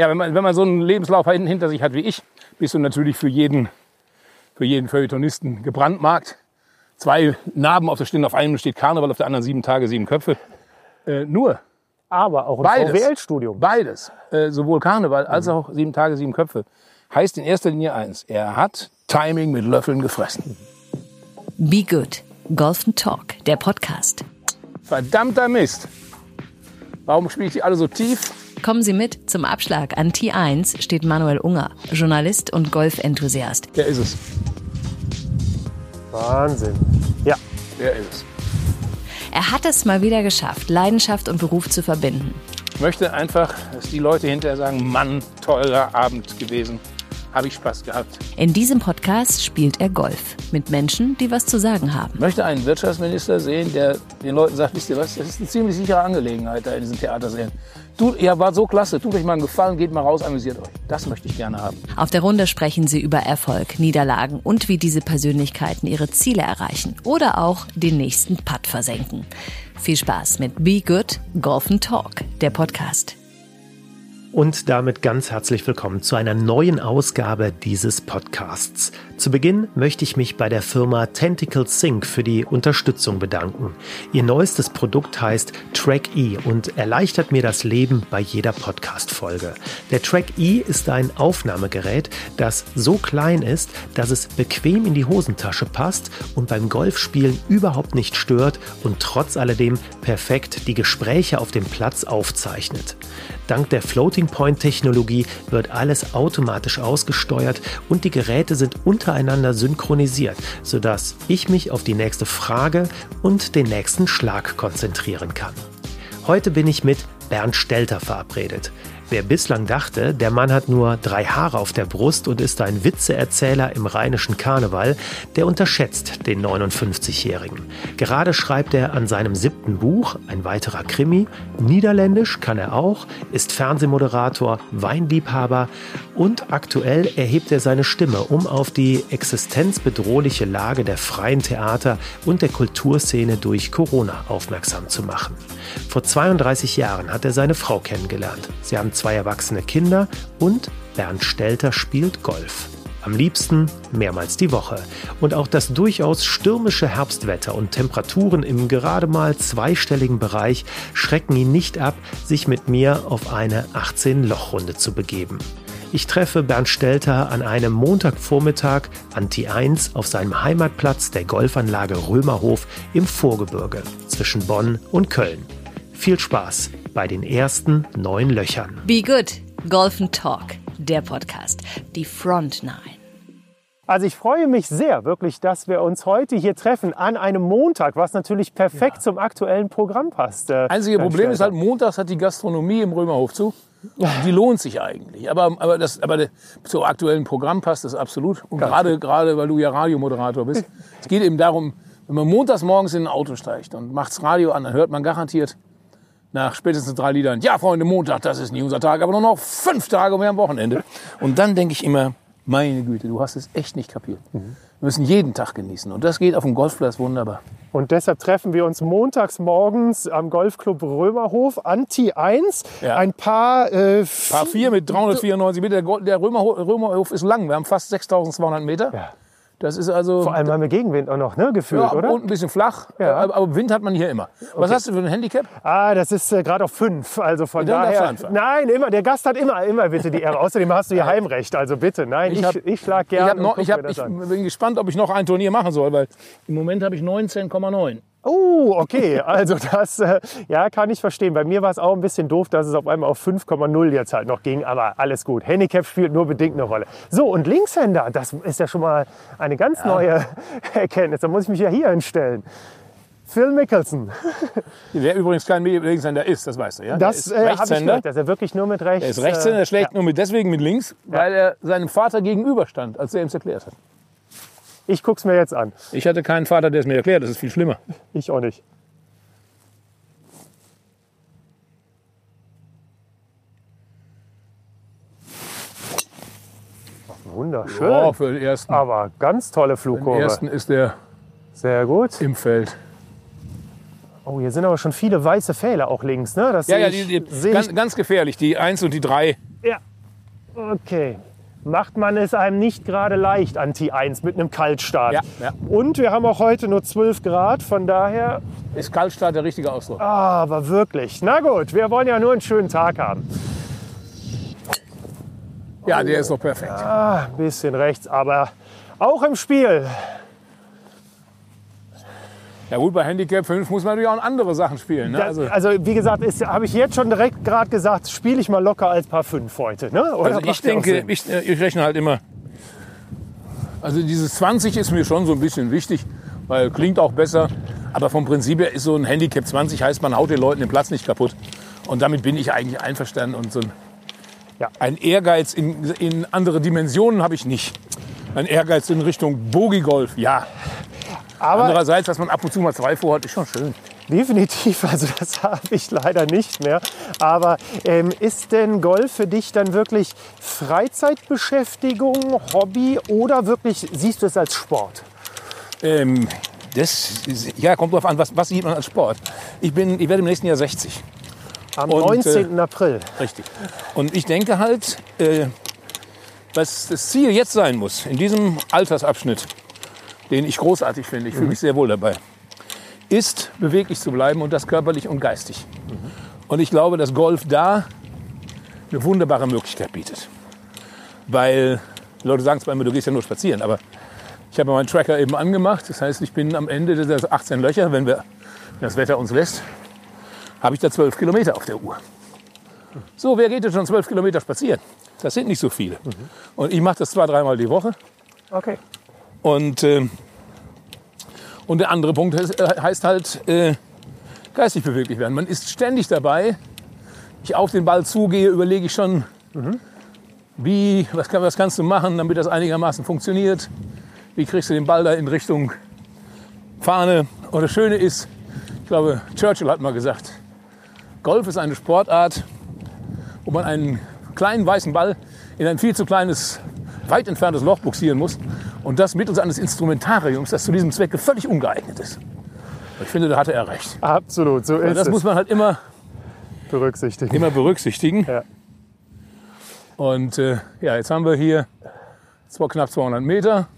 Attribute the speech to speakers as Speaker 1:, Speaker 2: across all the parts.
Speaker 1: Ja, wenn man, wenn man so einen Lebenslauf hinter sich hat wie ich, bist du natürlich für jeden, für jeden Feuilletonisten gebrandmarkt. Zwei Narben auf der Stirn, auf einem steht Karneval, auf der anderen sieben Tage, sieben Köpfe. Äh, nur
Speaker 2: Aber auch ein
Speaker 1: Beides.
Speaker 2: VWL-Studium.
Speaker 1: beides, äh, sowohl Karneval als auch sieben Tage, sieben Köpfe, heißt in erster Linie eins. Er hat Timing mit Löffeln gefressen.
Speaker 3: Be Good. Golf and Talk, der Podcast.
Speaker 1: Verdammter Mist. Warum spiele ich die alle so tief?
Speaker 3: Kommen Sie mit zum Abschlag. An T1 steht Manuel Unger, Journalist und Golfenthusiast.
Speaker 1: Der ist es.
Speaker 2: Wahnsinn. Ja,
Speaker 1: Der ist es.
Speaker 3: Er hat es mal wieder geschafft, Leidenschaft und Beruf zu verbinden.
Speaker 1: Ich möchte einfach, dass die Leute hinterher sagen, Mann, toller Abend gewesen. Habe ich Spaß gehabt.
Speaker 3: In diesem Podcast spielt er Golf mit Menschen, die was zu sagen haben.
Speaker 1: Ich möchte einen Wirtschaftsminister sehen, der den Leuten sagt, wisst ihr was, das ist eine ziemlich sichere Angelegenheit da in diesen Theatersälen. Du, ihr wart so klasse, tut euch mal einen Gefallen, geht mal raus, amüsiert euch. Das möchte ich gerne haben.
Speaker 3: Auf der Runde sprechen sie über Erfolg, Niederlagen und wie diese Persönlichkeiten ihre Ziele erreichen oder auch den nächsten Putt versenken. Viel Spaß mit Be Good, Golf and Talk, der Podcast.
Speaker 2: Und damit ganz herzlich willkommen zu einer neuen Ausgabe dieses Podcasts. Zu Beginn möchte ich mich bei der Firma Tentacle Sync für die Unterstützung bedanken. Ihr neuestes Produkt heißt Track E und erleichtert mir das Leben bei jeder Podcast-Folge. Der Track E ist ein Aufnahmegerät, das so klein ist, dass es bequem in die Hosentasche passt und beim Golfspielen überhaupt nicht stört und trotz alledem perfekt die Gespräche auf dem Platz aufzeichnet. Dank der Floating Point Technologie wird alles automatisch ausgesteuert und die Geräte sind untereinander synchronisiert, sodass ich mich auf die nächste Frage und den nächsten Schlag konzentrieren kann. Heute bin ich mit Bernd Stelter verabredet. Wer bislang dachte, der Mann hat nur drei Haare auf der Brust und ist ein Witzeerzähler im rheinischen Karneval, der unterschätzt den 59-Jährigen. Gerade schreibt er an seinem siebten Buch, ein weiterer Krimi. Niederländisch kann er auch, ist Fernsehmoderator, Weinliebhaber und aktuell erhebt er seine Stimme, um auf die existenzbedrohliche Lage der freien Theater und der Kulturszene durch Corona aufmerksam zu machen. Vor 32 Jahren hat er seine Frau kennengelernt. Sie haben zwei erwachsene Kinder und Bernd Stelter spielt Golf. Am liebsten mehrmals die Woche. Und auch das durchaus stürmische Herbstwetter und Temperaturen im gerade mal zweistelligen Bereich schrecken ihn nicht ab, sich mit mir auf eine 18-Loch-Runde zu begeben. Ich treffe Bernd Stelter an einem Montagvormittag an T1 auf seinem Heimatplatz der Golfanlage Römerhof im Vorgebirge zwischen Bonn und Köln. Viel Spaß bei den ersten neun Löchern.
Speaker 3: Be Good, Golf and Talk, der Podcast. Die Front Nine.
Speaker 2: Also ich freue mich sehr wirklich, dass wir uns heute hier treffen an einem Montag, was natürlich perfekt zum aktuellen Programm passt. äh,
Speaker 1: Einzige Problem ist halt, montags hat die Gastronomie im Römerhof zu. Die lohnt sich eigentlich. Aber, aber, das, aber zum aktuellen Programm passt das absolut. Und gerade, gerade, weil du ja Radiomoderator bist. Es geht eben darum, wenn man montags morgens in ein Auto steigt und macht's Radio an, dann hört man garantiert nach spätestens drei Liedern, ja Freunde, Montag, das ist nicht unser Tag, aber nur noch fünf Tage und wir haben Wochenende. Und dann denke ich immer, meine Güte, du hast es echt nicht kapiert. Wir müssen jeden Tag genießen. Und das geht auf dem Golfplatz wunderbar.
Speaker 2: Und deshalb treffen wir uns montags morgens am Golfclub Römerhof an T1.
Speaker 1: Ja.
Speaker 2: Ein paar, äh,
Speaker 1: Paar 4 mit 394 Meter. Der Römerhof, Römerhof ist lang. Wir haben fast 6200 Meter.
Speaker 2: Ja.
Speaker 1: Das ist also.
Speaker 2: Vor allem haben wir Gegenwind auch noch, ne, gefühlt,
Speaker 1: ja,
Speaker 2: oder?
Speaker 1: und ein bisschen flach.
Speaker 2: Ja.
Speaker 1: Aber, aber Wind hat man hier immer. Was hast du für ein Handicap?
Speaker 2: Ah, das ist äh, gerade auf fünf. Also von
Speaker 1: Ja,
Speaker 2: daher. Nein, immer. Der Gast hat immer, immer bitte die Ehre. Außerdem hast du hier Heimrecht. Also bitte. Nein, ich,
Speaker 1: hab-
Speaker 2: ich, schlag
Speaker 1: Ich,
Speaker 2: gerne.
Speaker 1: hab noch, ich, hab, ich bin gespannt, ob ich noch ein Turnier machen soll, weil im Moment habe ich 19,9.
Speaker 2: Oh, okay. Also das äh, ja, kann ich verstehen. Bei mir war es auch ein bisschen doof, dass es auf einmal auf 5,0 jetzt halt noch ging. Aber alles gut. Handicap spielt nur bedingt eine Rolle. So, und Linkshänder, das ist ja schon mal eine ganz neue Erkenntnis. Da muss ich mich ja hier hinstellen. Phil Mickelson.
Speaker 1: Der übrigens kein Linkshänder ist, das weißt du, ja?
Speaker 2: Das äh, habe ich gehört, dass er wirklich nur mit rechts.
Speaker 1: Er ist Rechtshänder,
Speaker 2: äh,
Speaker 1: er schlägt
Speaker 2: ja.
Speaker 1: nur mit, deswegen mit links, weil er seinem Vater gegenüberstand, als er ihm erklärt hat.
Speaker 2: Ich guck's mir jetzt an.
Speaker 1: Ich hatte keinen Vater, der es mir erklärt, das ist viel schlimmer.
Speaker 2: Ich auch nicht. Wunderschön.
Speaker 1: Ja, für den ersten.
Speaker 2: Aber ganz tolle
Speaker 1: Den
Speaker 2: Flugkurve.
Speaker 1: ersten ist der
Speaker 2: Sehr gut.
Speaker 1: im Feld.
Speaker 2: Oh, hier sind aber schon viele weiße Pfähle auch links, ne? Das
Speaker 1: Ja, ja, die, die, ganz, ganz gefährlich. Die 1 und die 3.
Speaker 2: Ja,
Speaker 4: Okay. Macht man es einem nicht gerade leicht an T1 mit einem Kaltstart.
Speaker 1: Ja, ja.
Speaker 4: Und wir haben auch heute nur 12 Grad, von daher,
Speaker 1: Ist Kaltstart der richtige Ausdruck?
Speaker 4: ah, aber wirklich. Na gut, wir wollen ja nur einen schönen Tag haben.
Speaker 1: Ja, der ist doch perfekt.
Speaker 4: Ah, ein bisschen rechts, aber auch im Spiel.
Speaker 1: Ja gut, bei Handicap 5 muss man natürlich auch andere Sachen spielen. Ne? Also,
Speaker 4: also, wie gesagt, habe ich jetzt schon direkt gerade gesagt, spiele ich mal locker als Paar 5 heute. Ne? Oder
Speaker 1: also ich denke, ich, äh, ich rechne halt immer. Also dieses 20 ist mir schon so ein bisschen wichtig, weil klingt auch besser. Aber vom Prinzip her ist so ein Handicap 20 heißt, man haut den Leuten den Platz nicht kaputt. Und damit bin ich eigentlich einverstanden. Und so ein,
Speaker 4: Ja.
Speaker 1: ein Ehrgeiz in, in andere Dimensionen habe ich nicht. Ein Ehrgeiz in Richtung Bogie-Golf, ja.
Speaker 4: Aber
Speaker 1: Andererseits, dass man ab und zu mal zwei vorhat, ist schon schön.
Speaker 4: definitiv, also das habe ich leider nicht mehr. Aber ähm, ist denn Golf für dich dann wirklich Freizeitbeschäftigung, Hobby oder wirklich siehst du es als Sport?
Speaker 1: Ähm, das ja, kommt drauf an, was, was sieht man als Sport. Ich, bin, ich werde im nächsten Jahr 60.
Speaker 4: Am
Speaker 1: Und,
Speaker 4: 19. April.
Speaker 1: Richtig. Und ich denke halt, äh, was das Ziel jetzt sein muss, in diesem Altersabschnitt, den ich großartig finde, ich fühle mich sehr wohl dabei, ist beweglich zu bleiben und das körperlich und geistig. Und ich glaube, dass Golf da eine wunderbare Möglichkeit bietet. Weil, Leute sagen zwar immer, du gehst ja nur spazieren, aber ich habe meinen Tracker eben angemacht. Das heißt, ich bin am Ende der 18 Löcher, wenn, wir, wenn das Wetter uns lässt, habe ich da 12 Kilometer auf der Uhr. So, wer geht denn schon 12 Kilometer spazieren? Das sind nicht so viele. Und ich mache das zwei, dreimal die Woche.
Speaker 4: Okay.
Speaker 1: Und, äh, und der andere Punkt heißt, äh, heißt halt äh, geistig beweglich werden. Man ist ständig dabei. Ich auf den Ball zugehe, überlege ich schon, wie, was, kann, was kannst du machen, damit das einigermaßen funktioniert. Wie kriegst du den Ball da in Richtung Fahne? Und das Schöne ist, ich glaube, Churchill hat mal gesagt, Golf ist eine Sportart, wo man einen kleinen weißen Ball in ein viel zu kleines, weit entferntes Loch buxieren muss. Und das mittels eines Instrumentariums, das zu diesem Zwecke völlig ungeeignet ist. Ich finde, da hatte er recht.
Speaker 4: Absolut, so ist
Speaker 1: Das
Speaker 4: es.
Speaker 1: muss man halt immer,
Speaker 4: berücksichtigen.
Speaker 1: immer berücksichtigen.
Speaker 4: Ja.
Speaker 1: Und äh, ja, jetzt haben wir hier zwar knapp 200 Meter.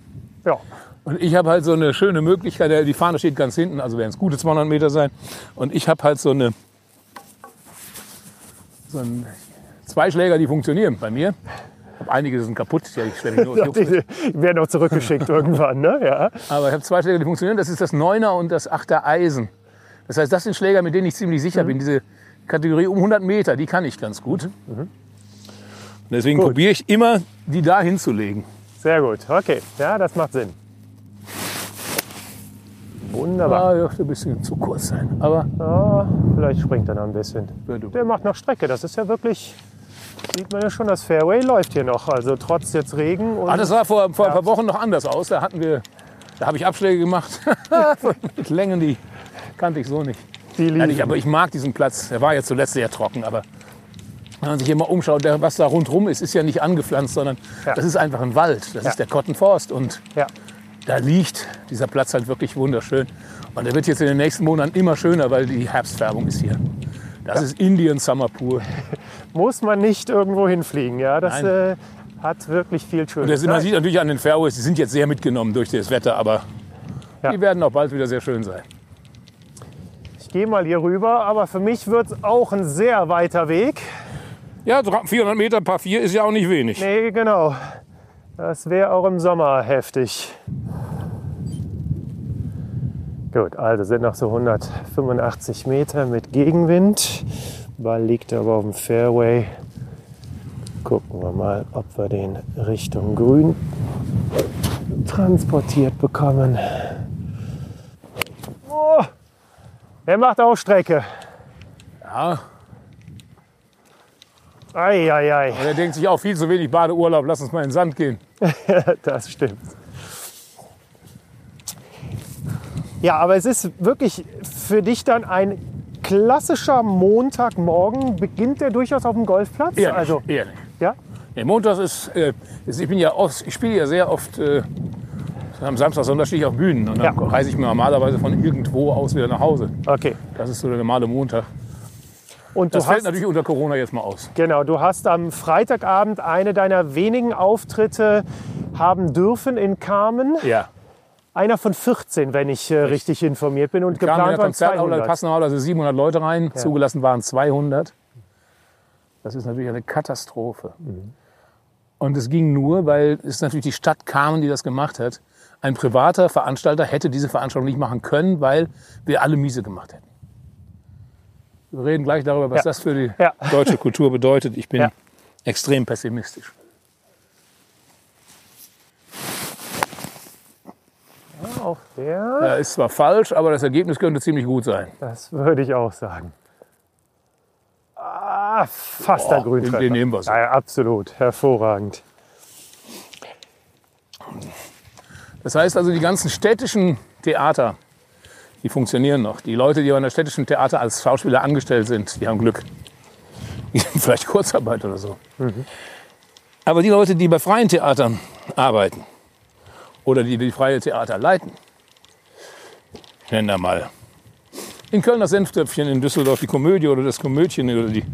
Speaker 4: Ja.
Speaker 1: Und ich habe halt so eine schöne Möglichkeit, die Fahne steht ganz hinten, also werden es gute 200 Meter sein. Und ich habe halt so eine so ein Zweischläger, die funktionieren bei mir. Einige, sind kaputt, die
Speaker 4: werden auch zurückgeschickt irgendwann, ne? Ja.
Speaker 1: Aber ich habe zwei Schläger, die funktionieren. Das ist das Neuner und das Achter Eisen. Das heißt, das sind Schläger, mit denen ich ziemlich sicher bin. Diese Kategorie um 100 Meter, die kann ich ganz gut. Und deswegen
Speaker 4: Gut.
Speaker 1: probiere ich immer, die da hinzulegen.
Speaker 4: Sehr gut. Okay. Ja, das macht Sinn. Wunderbar.
Speaker 1: Ah, dürfte ein bisschen zu kurz sein. Aber
Speaker 4: Ja, vielleicht springt er noch ein bisschen.
Speaker 1: Ja.
Speaker 4: Der macht noch Strecke. Das ist ja wirklich, sieht man ja schon, das Fairway läuft hier noch. Also trotz jetzt Regen und
Speaker 1: ah, das sah vor, vor ein paar Wochen noch anders aus. Da hatten wir, da habe ich Abschläge gemacht mit Längen, die kannte ich so nicht.
Speaker 4: die liegen.
Speaker 1: Aber ich mag diesen Platz. Der war ja zuletzt sehr trocken, aber wenn man sich immer umschaut, der, was da rundherum ist, ist ja nicht angepflanzt, sondern
Speaker 4: Ja.
Speaker 1: das ist einfach ein Wald. Das
Speaker 4: Ja.
Speaker 1: ist der Cotton Forst und
Speaker 4: Ja.
Speaker 1: da liegt dieser Platz halt wirklich wunderschön. Und der wird jetzt in den nächsten Monaten immer schöner, weil die Herbstfärbung ist hier. Das ist Indian Summer pur.
Speaker 4: Muss man nicht irgendwo hinfliegen. Ja, das äh, hat wirklich viel
Speaker 1: Und
Speaker 4: Schönes.
Speaker 1: das, man sieht natürlich an den Fairways, die sind jetzt sehr mitgenommen durch das Wetter, aber
Speaker 4: Ja.
Speaker 1: die werden auch bald wieder sehr schön sein.
Speaker 4: Ich gehe mal hier rüber, aber für mich wird es auch ein sehr weiter Weg.
Speaker 1: Ja, 400 Meter Paar 4 ist ja auch nicht wenig.
Speaker 4: Nee, genau. Das wäre auch im Sommer heftig. Gut, also sind noch so 185 Meter mit Gegenwind. Ball liegt aber auf dem Fairway. Gucken wir mal, ob wir den Richtung Grün transportiert bekommen. Oh, er macht auch Strecke.
Speaker 1: Ja,
Speaker 4: Eieiei,
Speaker 1: und er denkt sich auch viel zu wenig Badeurlaub, lass uns mal in den Sand gehen.
Speaker 4: das stimmt. Ja, aber es ist wirklich für dich dann ein klassischer Montagmorgen. Beginnt der durchaus auf dem Golfplatz?
Speaker 1: Eher
Speaker 4: also,
Speaker 1: nicht.
Speaker 4: ja?
Speaker 1: Nee, Montags ist, äh, ich bin ja oft, ich spiele ja sehr oft, äh, am Samstag, Sonntag stehe ich auf Bühnen und dann
Speaker 4: Ja.
Speaker 1: reise ich mir normalerweise von irgendwo aus wieder nach Hause.
Speaker 4: Okay.
Speaker 1: Das ist so der normale Montag.
Speaker 4: Und
Speaker 1: Das fällt
Speaker 4: hast,
Speaker 1: natürlich unter Corona jetzt mal aus.
Speaker 4: genau, du hast am Freitagabend eine deiner wenigen Auftritte haben dürfen in Carmen.
Speaker 1: Ja.
Speaker 4: Einer von 14, wenn ich äh, richtig informiert bin. Und
Speaker 1: Kam
Speaker 4: geplant waren
Speaker 1: Konzertaula, da
Speaker 4: 200.
Speaker 1: passen also 700 Leute rein, zugelassen waren 200. Das ist natürlich eine Katastrophe. Und es ging nur, weil es natürlich die Stadt Carmen, die das gemacht hat. Ein privater Veranstalter hätte diese Veranstaltung nicht machen können, weil wir alle miese gemacht hätten. Wir reden gleich darüber, was
Speaker 4: Ja.
Speaker 1: das für die
Speaker 4: Ja.
Speaker 1: deutsche Kultur bedeutet. Ich bin
Speaker 4: Ja.
Speaker 1: extrem pessimistisch.
Speaker 4: Auch der,
Speaker 1: Ja, ist zwar falsch, aber das Ergebnis könnte ziemlich gut sein.
Speaker 4: das würde ich auch sagen. Ah, fast der
Speaker 1: Boah,
Speaker 4: Grüntreffer.
Speaker 1: den- nehmen wir so.
Speaker 4: Ja, ja, absolut. Hervorragend.
Speaker 1: Das heißt also, die ganzen städtischen Theater, die funktionieren noch. Die Leute, die an der städtischen Theater als Schauspieler angestellt sind, die haben Glück. Die sind vielleicht Kurzarbeit oder so. Aber die Leute, die bei freien Theatern arbeiten oder die die freie Theater leiten, ich nenne da mal in Köln das Senftöpfchen, in Düsseldorf die Komödie oder das Komödchen oder die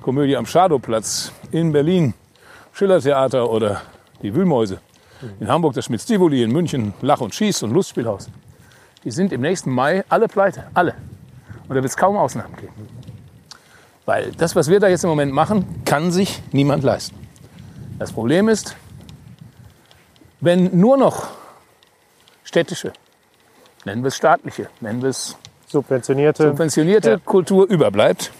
Speaker 1: Komödie am Schadowplatz, in Berlin Schillertheater oder die Wühlmäuse. In Hamburg das Schmitz-Tivoli, in München Lach- und Schieß- und Lustspielhaus. Die sind im nächsten Mai alle pleite. Alle. Und da wird es kaum Ausnahmen geben. Weil das, was wir da jetzt im Moment machen, kann sich niemand leisten. Das Problem ist, wenn nur noch städtische, nennen wir es staatliche, nennen wir es
Speaker 4: Subventionierte.
Speaker 1: subventionierte
Speaker 4: Ja.
Speaker 1: Kultur überbleibt,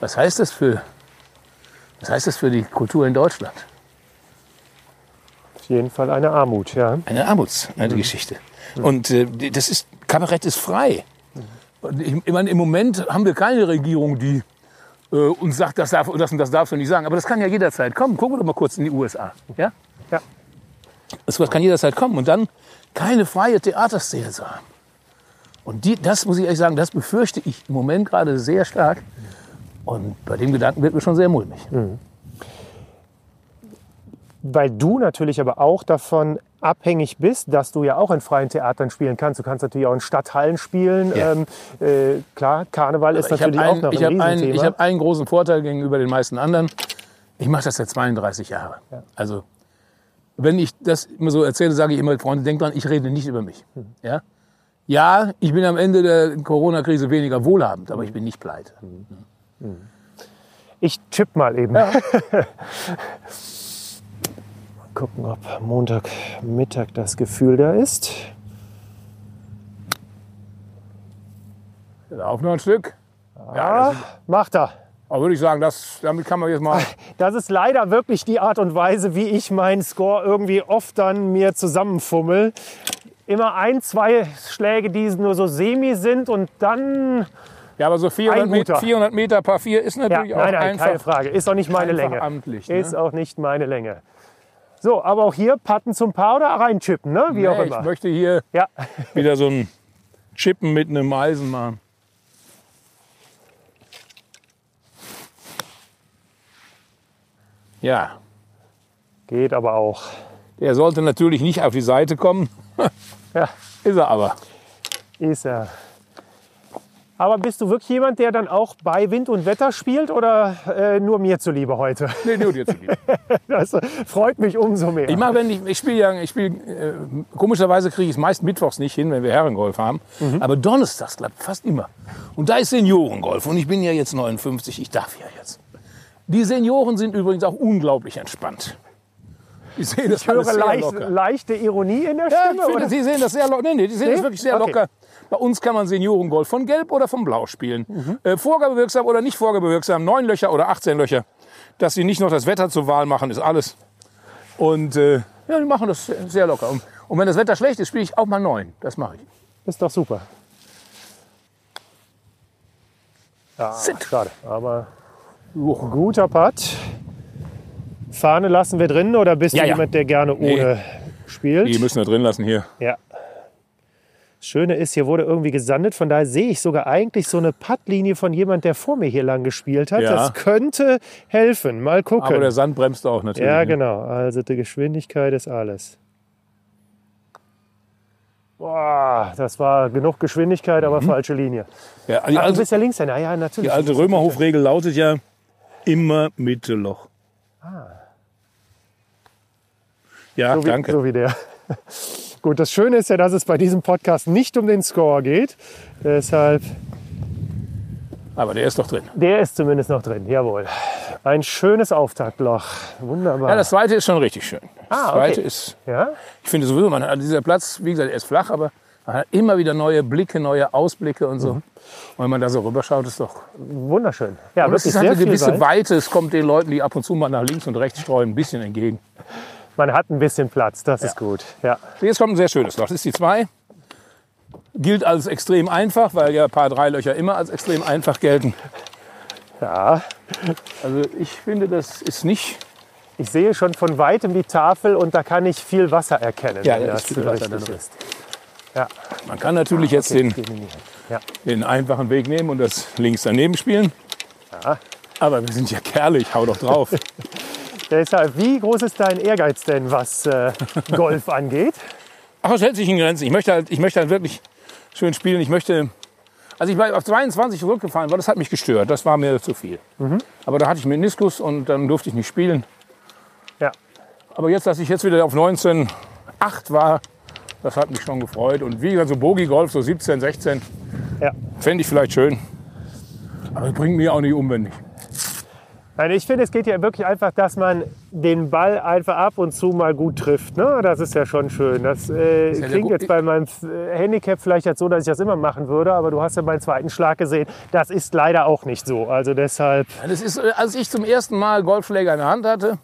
Speaker 1: was heißt das für, was heißt das für die Kultur in Deutschland?
Speaker 4: Auf jeden Fall eine Armut, ja.
Speaker 1: Eine Armutsgeschichte. Und äh, das ist, Kabarett ist frei. Und ich, ich meine, im Moment haben wir keine Regierung, die äh, uns sagt, das, darf, das und das darfst du nicht sagen. Aber das kann ja jederzeit kommen. Gucken wir doch mal kurz in die USA. Ja?
Speaker 4: Ja.
Speaker 1: Das kann jederzeit kommen. Und dann keine freie Theaterszene zu haben. Und die, das muss ich ehrlich sagen, das befürchte ich im Moment gerade sehr stark. Und bei dem Gedanken wird mir schon sehr mulmig.
Speaker 4: Weil du natürlich aber auch davon abhängig bist, dass du ja auch in freien Theatern spielen kannst. Du kannst natürlich auch in Stadthallen spielen.
Speaker 1: Ja.
Speaker 4: Ähm, äh, klar, Karneval ist
Speaker 1: ich habe
Speaker 4: natürlich auch noch
Speaker 1: einen,
Speaker 4: ein
Speaker 1: ich hab einen,
Speaker 4: Riesenthema.
Speaker 1: ich hab einen großen Vorteil gegenüber den meisten anderen. Ich mache das seit 32 Jahren. Also wenn ich das immer so erzähle, sage ich immer, Freunde, denkt dran, ich rede nicht über mich.
Speaker 4: Hm.
Speaker 1: Ja? ja, ich bin am Ende der Corona-Krise weniger wohlhabend, aber ich bin nicht pleite.
Speaker 4: Ich tipp mal eben. mal gucken, ob Montagmittag das Gefühl da ist.
Speaker 1: Auf noch ein Stück. Ja,
Speaker 4: Ah,
Speaker 1: das,
Speaker 4: macht er.
Speaker 1: Aber würde ich sagen, das, damit kann man jetzt mal.
Speaker 4: Das ist leider wirklich die Art und Weise, wie ich meinen Score irgendwie oft dann mir zusammenfummel. Immer ein, zwei Schläge, die nur so semi sind und dann.
Speaker 1: Ja, aber so 400
Speaker 4: Ein
Speaker 1: Meter,
Speaker 4: guter.
Speaker 1: 400 Meter Paar 4 ist
Speaker 4: Ja,
Speaker 1: natürlich auch
Speaker 4: nein, nein,
Speaker 1: einfach.
Speaker 4: keine Frage. Ist auch nicht meine Länge.
Speaker 1: amtlich, ne?
Speaker 4: Ist auch nicht meine Länge. So, aber auch hier Patten zum Paar oder reinchippen, ne? Wie auch
Speaker 1: Nee,
Speaker 4: immer.
Speaker 1: ich möchte hier
Speaker 4: Ja,
Speaker 1: wieder so ein Chippen mit einem Eisen machen. Ja,
Speaker 4: geht aber auch.
Speaker 1: der sollte natürlich nicht auf die Seite kommen.
Speaker 4: Ja,
Speaker 1: Ist er aber.
Speaker 4: ist er. Aber bist du wirklich jemand, der dann auch bei Wind und Wetter spielt oder äh, nur mir zuliebe heute?
Speaker 1: Nee, nur dir zuliebe.
Speaker 4: Das freut mich umso mehr.
Speaker 1: Ich mache, wenn ich, ich spiele ja, ich spiele, äh, komischerweise kriege ich es meist mittwochs nicht hin, wenn wir Herrengolf haben. Aber donnerstags klappt fast immer. Und da ist Seniorengolf. Und ich bin ja jetzt 59, ich darf ja jetzt. Die Senioren sind übrigens auch unglaublich entspannt. Ich sehe das
Speaker 4: ich höre
Speaker 1: sehr
Speaker 4: leicht,
Speaker 1: locker.
Speaker 4: leichte Ironie in der
Speaker 1: Ja,
Speaker 4: Stimme.
Speaker 1: ich finde,
Speaker 4: oder?
Speaker 1: Sie sehen das sehr locker. Nee, nee, die sehen
Speaker 4: Nee?
Speaker 1: das wirklich sehr
Speaker 4: Okay.
Speaker 1: locker. Bei uns kann man Seniorengolf von Gelb oder von Blau spielen.
Speaker 4: Mhm.
Speaker 1: Äh, vorgabewirksam oder nicht vorgabewirksam, 9 Löcher oder 18 Löcher. Dass sie nicht noch das Wetter zur Wahl machen, ist alles. Und äh, ja, die machen das sehr- locker. Und, und wenn das Wetter schlecht ist, spiele ich auch mal 9. Das mache ich.
Speaker 4: Ist doch super. Ja,
Speaker 1: Sit.
Speaker 4: schade. Aber guter Putt. Fahne lassen wir drin oder bist
Speaker 1: Ja,
Speaker 4: du
Speaker 1: ja.
Speaker 4: jemand, der gerne
Speaker 1: Nee.
Speaker 4: ohne spielt?
Speaker 1: Die müssen wir drin lassen hier.
Speaker 4: Ja. Das Schöne ist, hier wurde irgendwie gesandet, von daher sehe ich sogar eigentlich so eine Puttlinie von jemand, der vor mir hier lang gespielt hat.
Speaker 1: Ja.
Speaker 4: Das könnte helfen. Mal gucken.
Speaker 1: Aber der Sand bremst auch natürlich.
Speaker 4: ja,
Speaker 1: ne?
Speaker 4: genau. Also die Geschwindigkeit ist alles. Boah, das war genug Geschwindigkeit, aber falsche Linie.
Speaker 1: Ja, die,
Speaker 4: Ach, du bist ja Linkshänder, ja,
Speaker 1: die
Speaker 4: natürlich.
Speaker 1: alte Römerhofregel lautet ja immer Mittelloch. Ja,
Speaker 4: so wie,
Speaker 1: danke.
Speaker 4: So wie der. Gut, das Schöne ist ja, dass es bei diesem Podcast nicht um den Score geht. Deshalb,
Speaker 1: Aber der ist doch drin.
Speaker 4: der ist zumindest noch drin, jawohl. Ein schönes Auftaktloch. Wunderbar.
Speaker 1: Ja, das zweite ist schon richtig schön. Das
Speaker 4: Ah, okay.
Speaker 1: zweite ist,
Speaker 4: ja?
Speaker 1: ich finde sowieso, man hat dieser Platz, wie gesagt, er ist flach, aber man hat immer wieder neue Blicke, neue Ausblicke und
Speaker 4: Mhm.
Speaker 1: so. Und wenn man da so rüberschaut, ist doch.
Speaker 4: wunderschön. Ja,
Speaker 1: Und es
Speaker 4: wirklich
Speaker 1: ist halt
Speaker 4: sehr
Speaker 1: eine gewisse. Weite. Es kommt den Leuten, die ab und zu mal nach links und rechts streuen, ein bisschen entgegen.
Speaker 4: Man hat ein bisschen Platz, das ist gut. Ja.
Speaker 1: Jetzt kommt ein sehr schönes Loch. Das ist die 2. Gilt als extrem einfach, weil ja Paar 3 Löcher immer als extrem einfach gelten.
Speaker 4: ja,
Speaker 1: Also ich finde, das ist nicht.
Speaker 4: ich sehe schon von weitem die Tafel und da kann ich viel Wasser erkennen.
Speaker 1: Ja,
Speaker 4: wenn
Speaker 1: ja,
Speaker 4: das richtig ist. Ja,
Speaker 1: Man kann natürlich jetzt den,
Speaker 4: gehen in die Hand. ja.
Speaker 1: den einfachen Weg nehmen und das links daneben spielen. Aber wir sind ja Kerle, ich hau doch drauf.
Speaker 4: Deshalb, wie groß ist dein Ehrgeiz denn, was äh, Golf angeht?
Speaker 1: Ach, es hält sich in Grenzen. Ich möchte halt, ich möchte halt wirklich schön spielen. Ich möchte. Also ich war auf 22 zurückgefahren, weil das hat mich gestört. Das war mir zu viel. Aber da hatte ich Meniskus und dann durfte ich nicht spielen.
Speaker 4: Ja,
Speaker 1: Aber jetzt, dass ich jetzt wieder auf 19,8 war, das hat mich schon gefreut. Und wie gesagt, so Bogi-Golf, so 17, 16,
Speaker 4: ja.
Speaker 1: fände ich vielleicht schön. Aber bringt mir auch nicht um, wenn nicht.
Speaker 4: Nein, ich finde, es geht ja wirklich einfach, dass man den Ball einfach ab und zu mal gut trifft. Ne? Das ist ja schon schön. Das äh,
Speaker 1: ja
Speaker 4: klingt jetzt bei meinem äh, Handicap vielleicht jetzt so, dass ich das immer machen würde, aber du hast ja meinen zweiten Schlag gesehen. Das ist leider auch nicht so. Also deshalb,
Speaker 1: Ja, Das ist, äh, als ich zum ersten Mal Golfschläger in der Hand hatte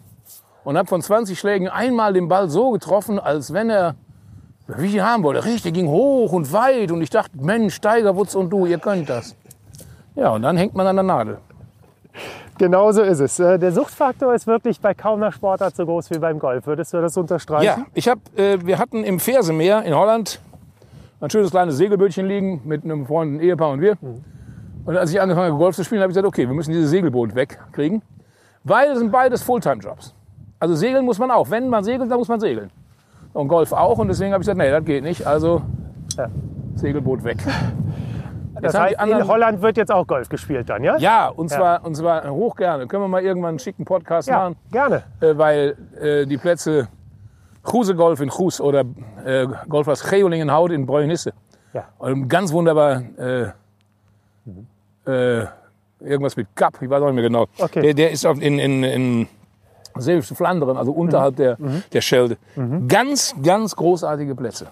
Speaker 1: und habe von 20 Schlägen einmal den Ball so getroffen, als wenn er, wie ich ihn haben wollte, richtig, ging hoch und weit. Und ich dachte, Mensch, Woods und du, ihr könnt das. Ja, und dann hängt man an der Nadel.
Speaker 4: genau so ist es. Äh, Der Suchtfaktor ist wirklich bei kaum einer Sportart so groß wie beim Golf. Würdest du das unterstreichen?
Speaker 1: Ja, ich hab, äh, wir hatten im Fersemeer in Holland ein schönes kleines Segelbötchen liegen mit einem Freund, ein Ehepaar und wir. Und als ich angefangen habe, Golf zu spielen, habe ich gesagt, okay, wir müssen dieses Segelboot wegkriegen, weil das sind beides Fulltime-Jobs. Also segeln muss man auch. Wenn man segelt, dann muss man segeln. Und Golf auch. Und deswegen habe ich gesagt, nee, das geht nicht. Also
Speaker 4: Ja.
Speaker 1: Segelboot weg.
Speaker 4: Das heißt, in
Speaker 1: anderen-
Speaker 4: Holland wird jetzt auch Golf gespielt dann, ja?
Speaker 1: Ja, und zwar, und zwar hoch gerne. Können wir mal irgendwann einen schicken Podcast
Speaker 4: Ja,
Speaker 1: machen?
Speaker 4: gerne.
Speaker 1: äh, weil äh, die Plätze Kruse Golf in Krus oder äh, Golfplatz Geolingen Haut in Bräunisse.
Speaker 4: Ja.
Speaker 1: Und ganz wunderbar äh, äh, irgendwas mit Kap, ich weiß auch nicht mehr genau.
Speaker 4: Okay.
Speaker 1: Der, der ist in, in, in Zeeuwischen Flandern, also unterhalb der, der Schelde. Ganz, ganz großartige Plätze.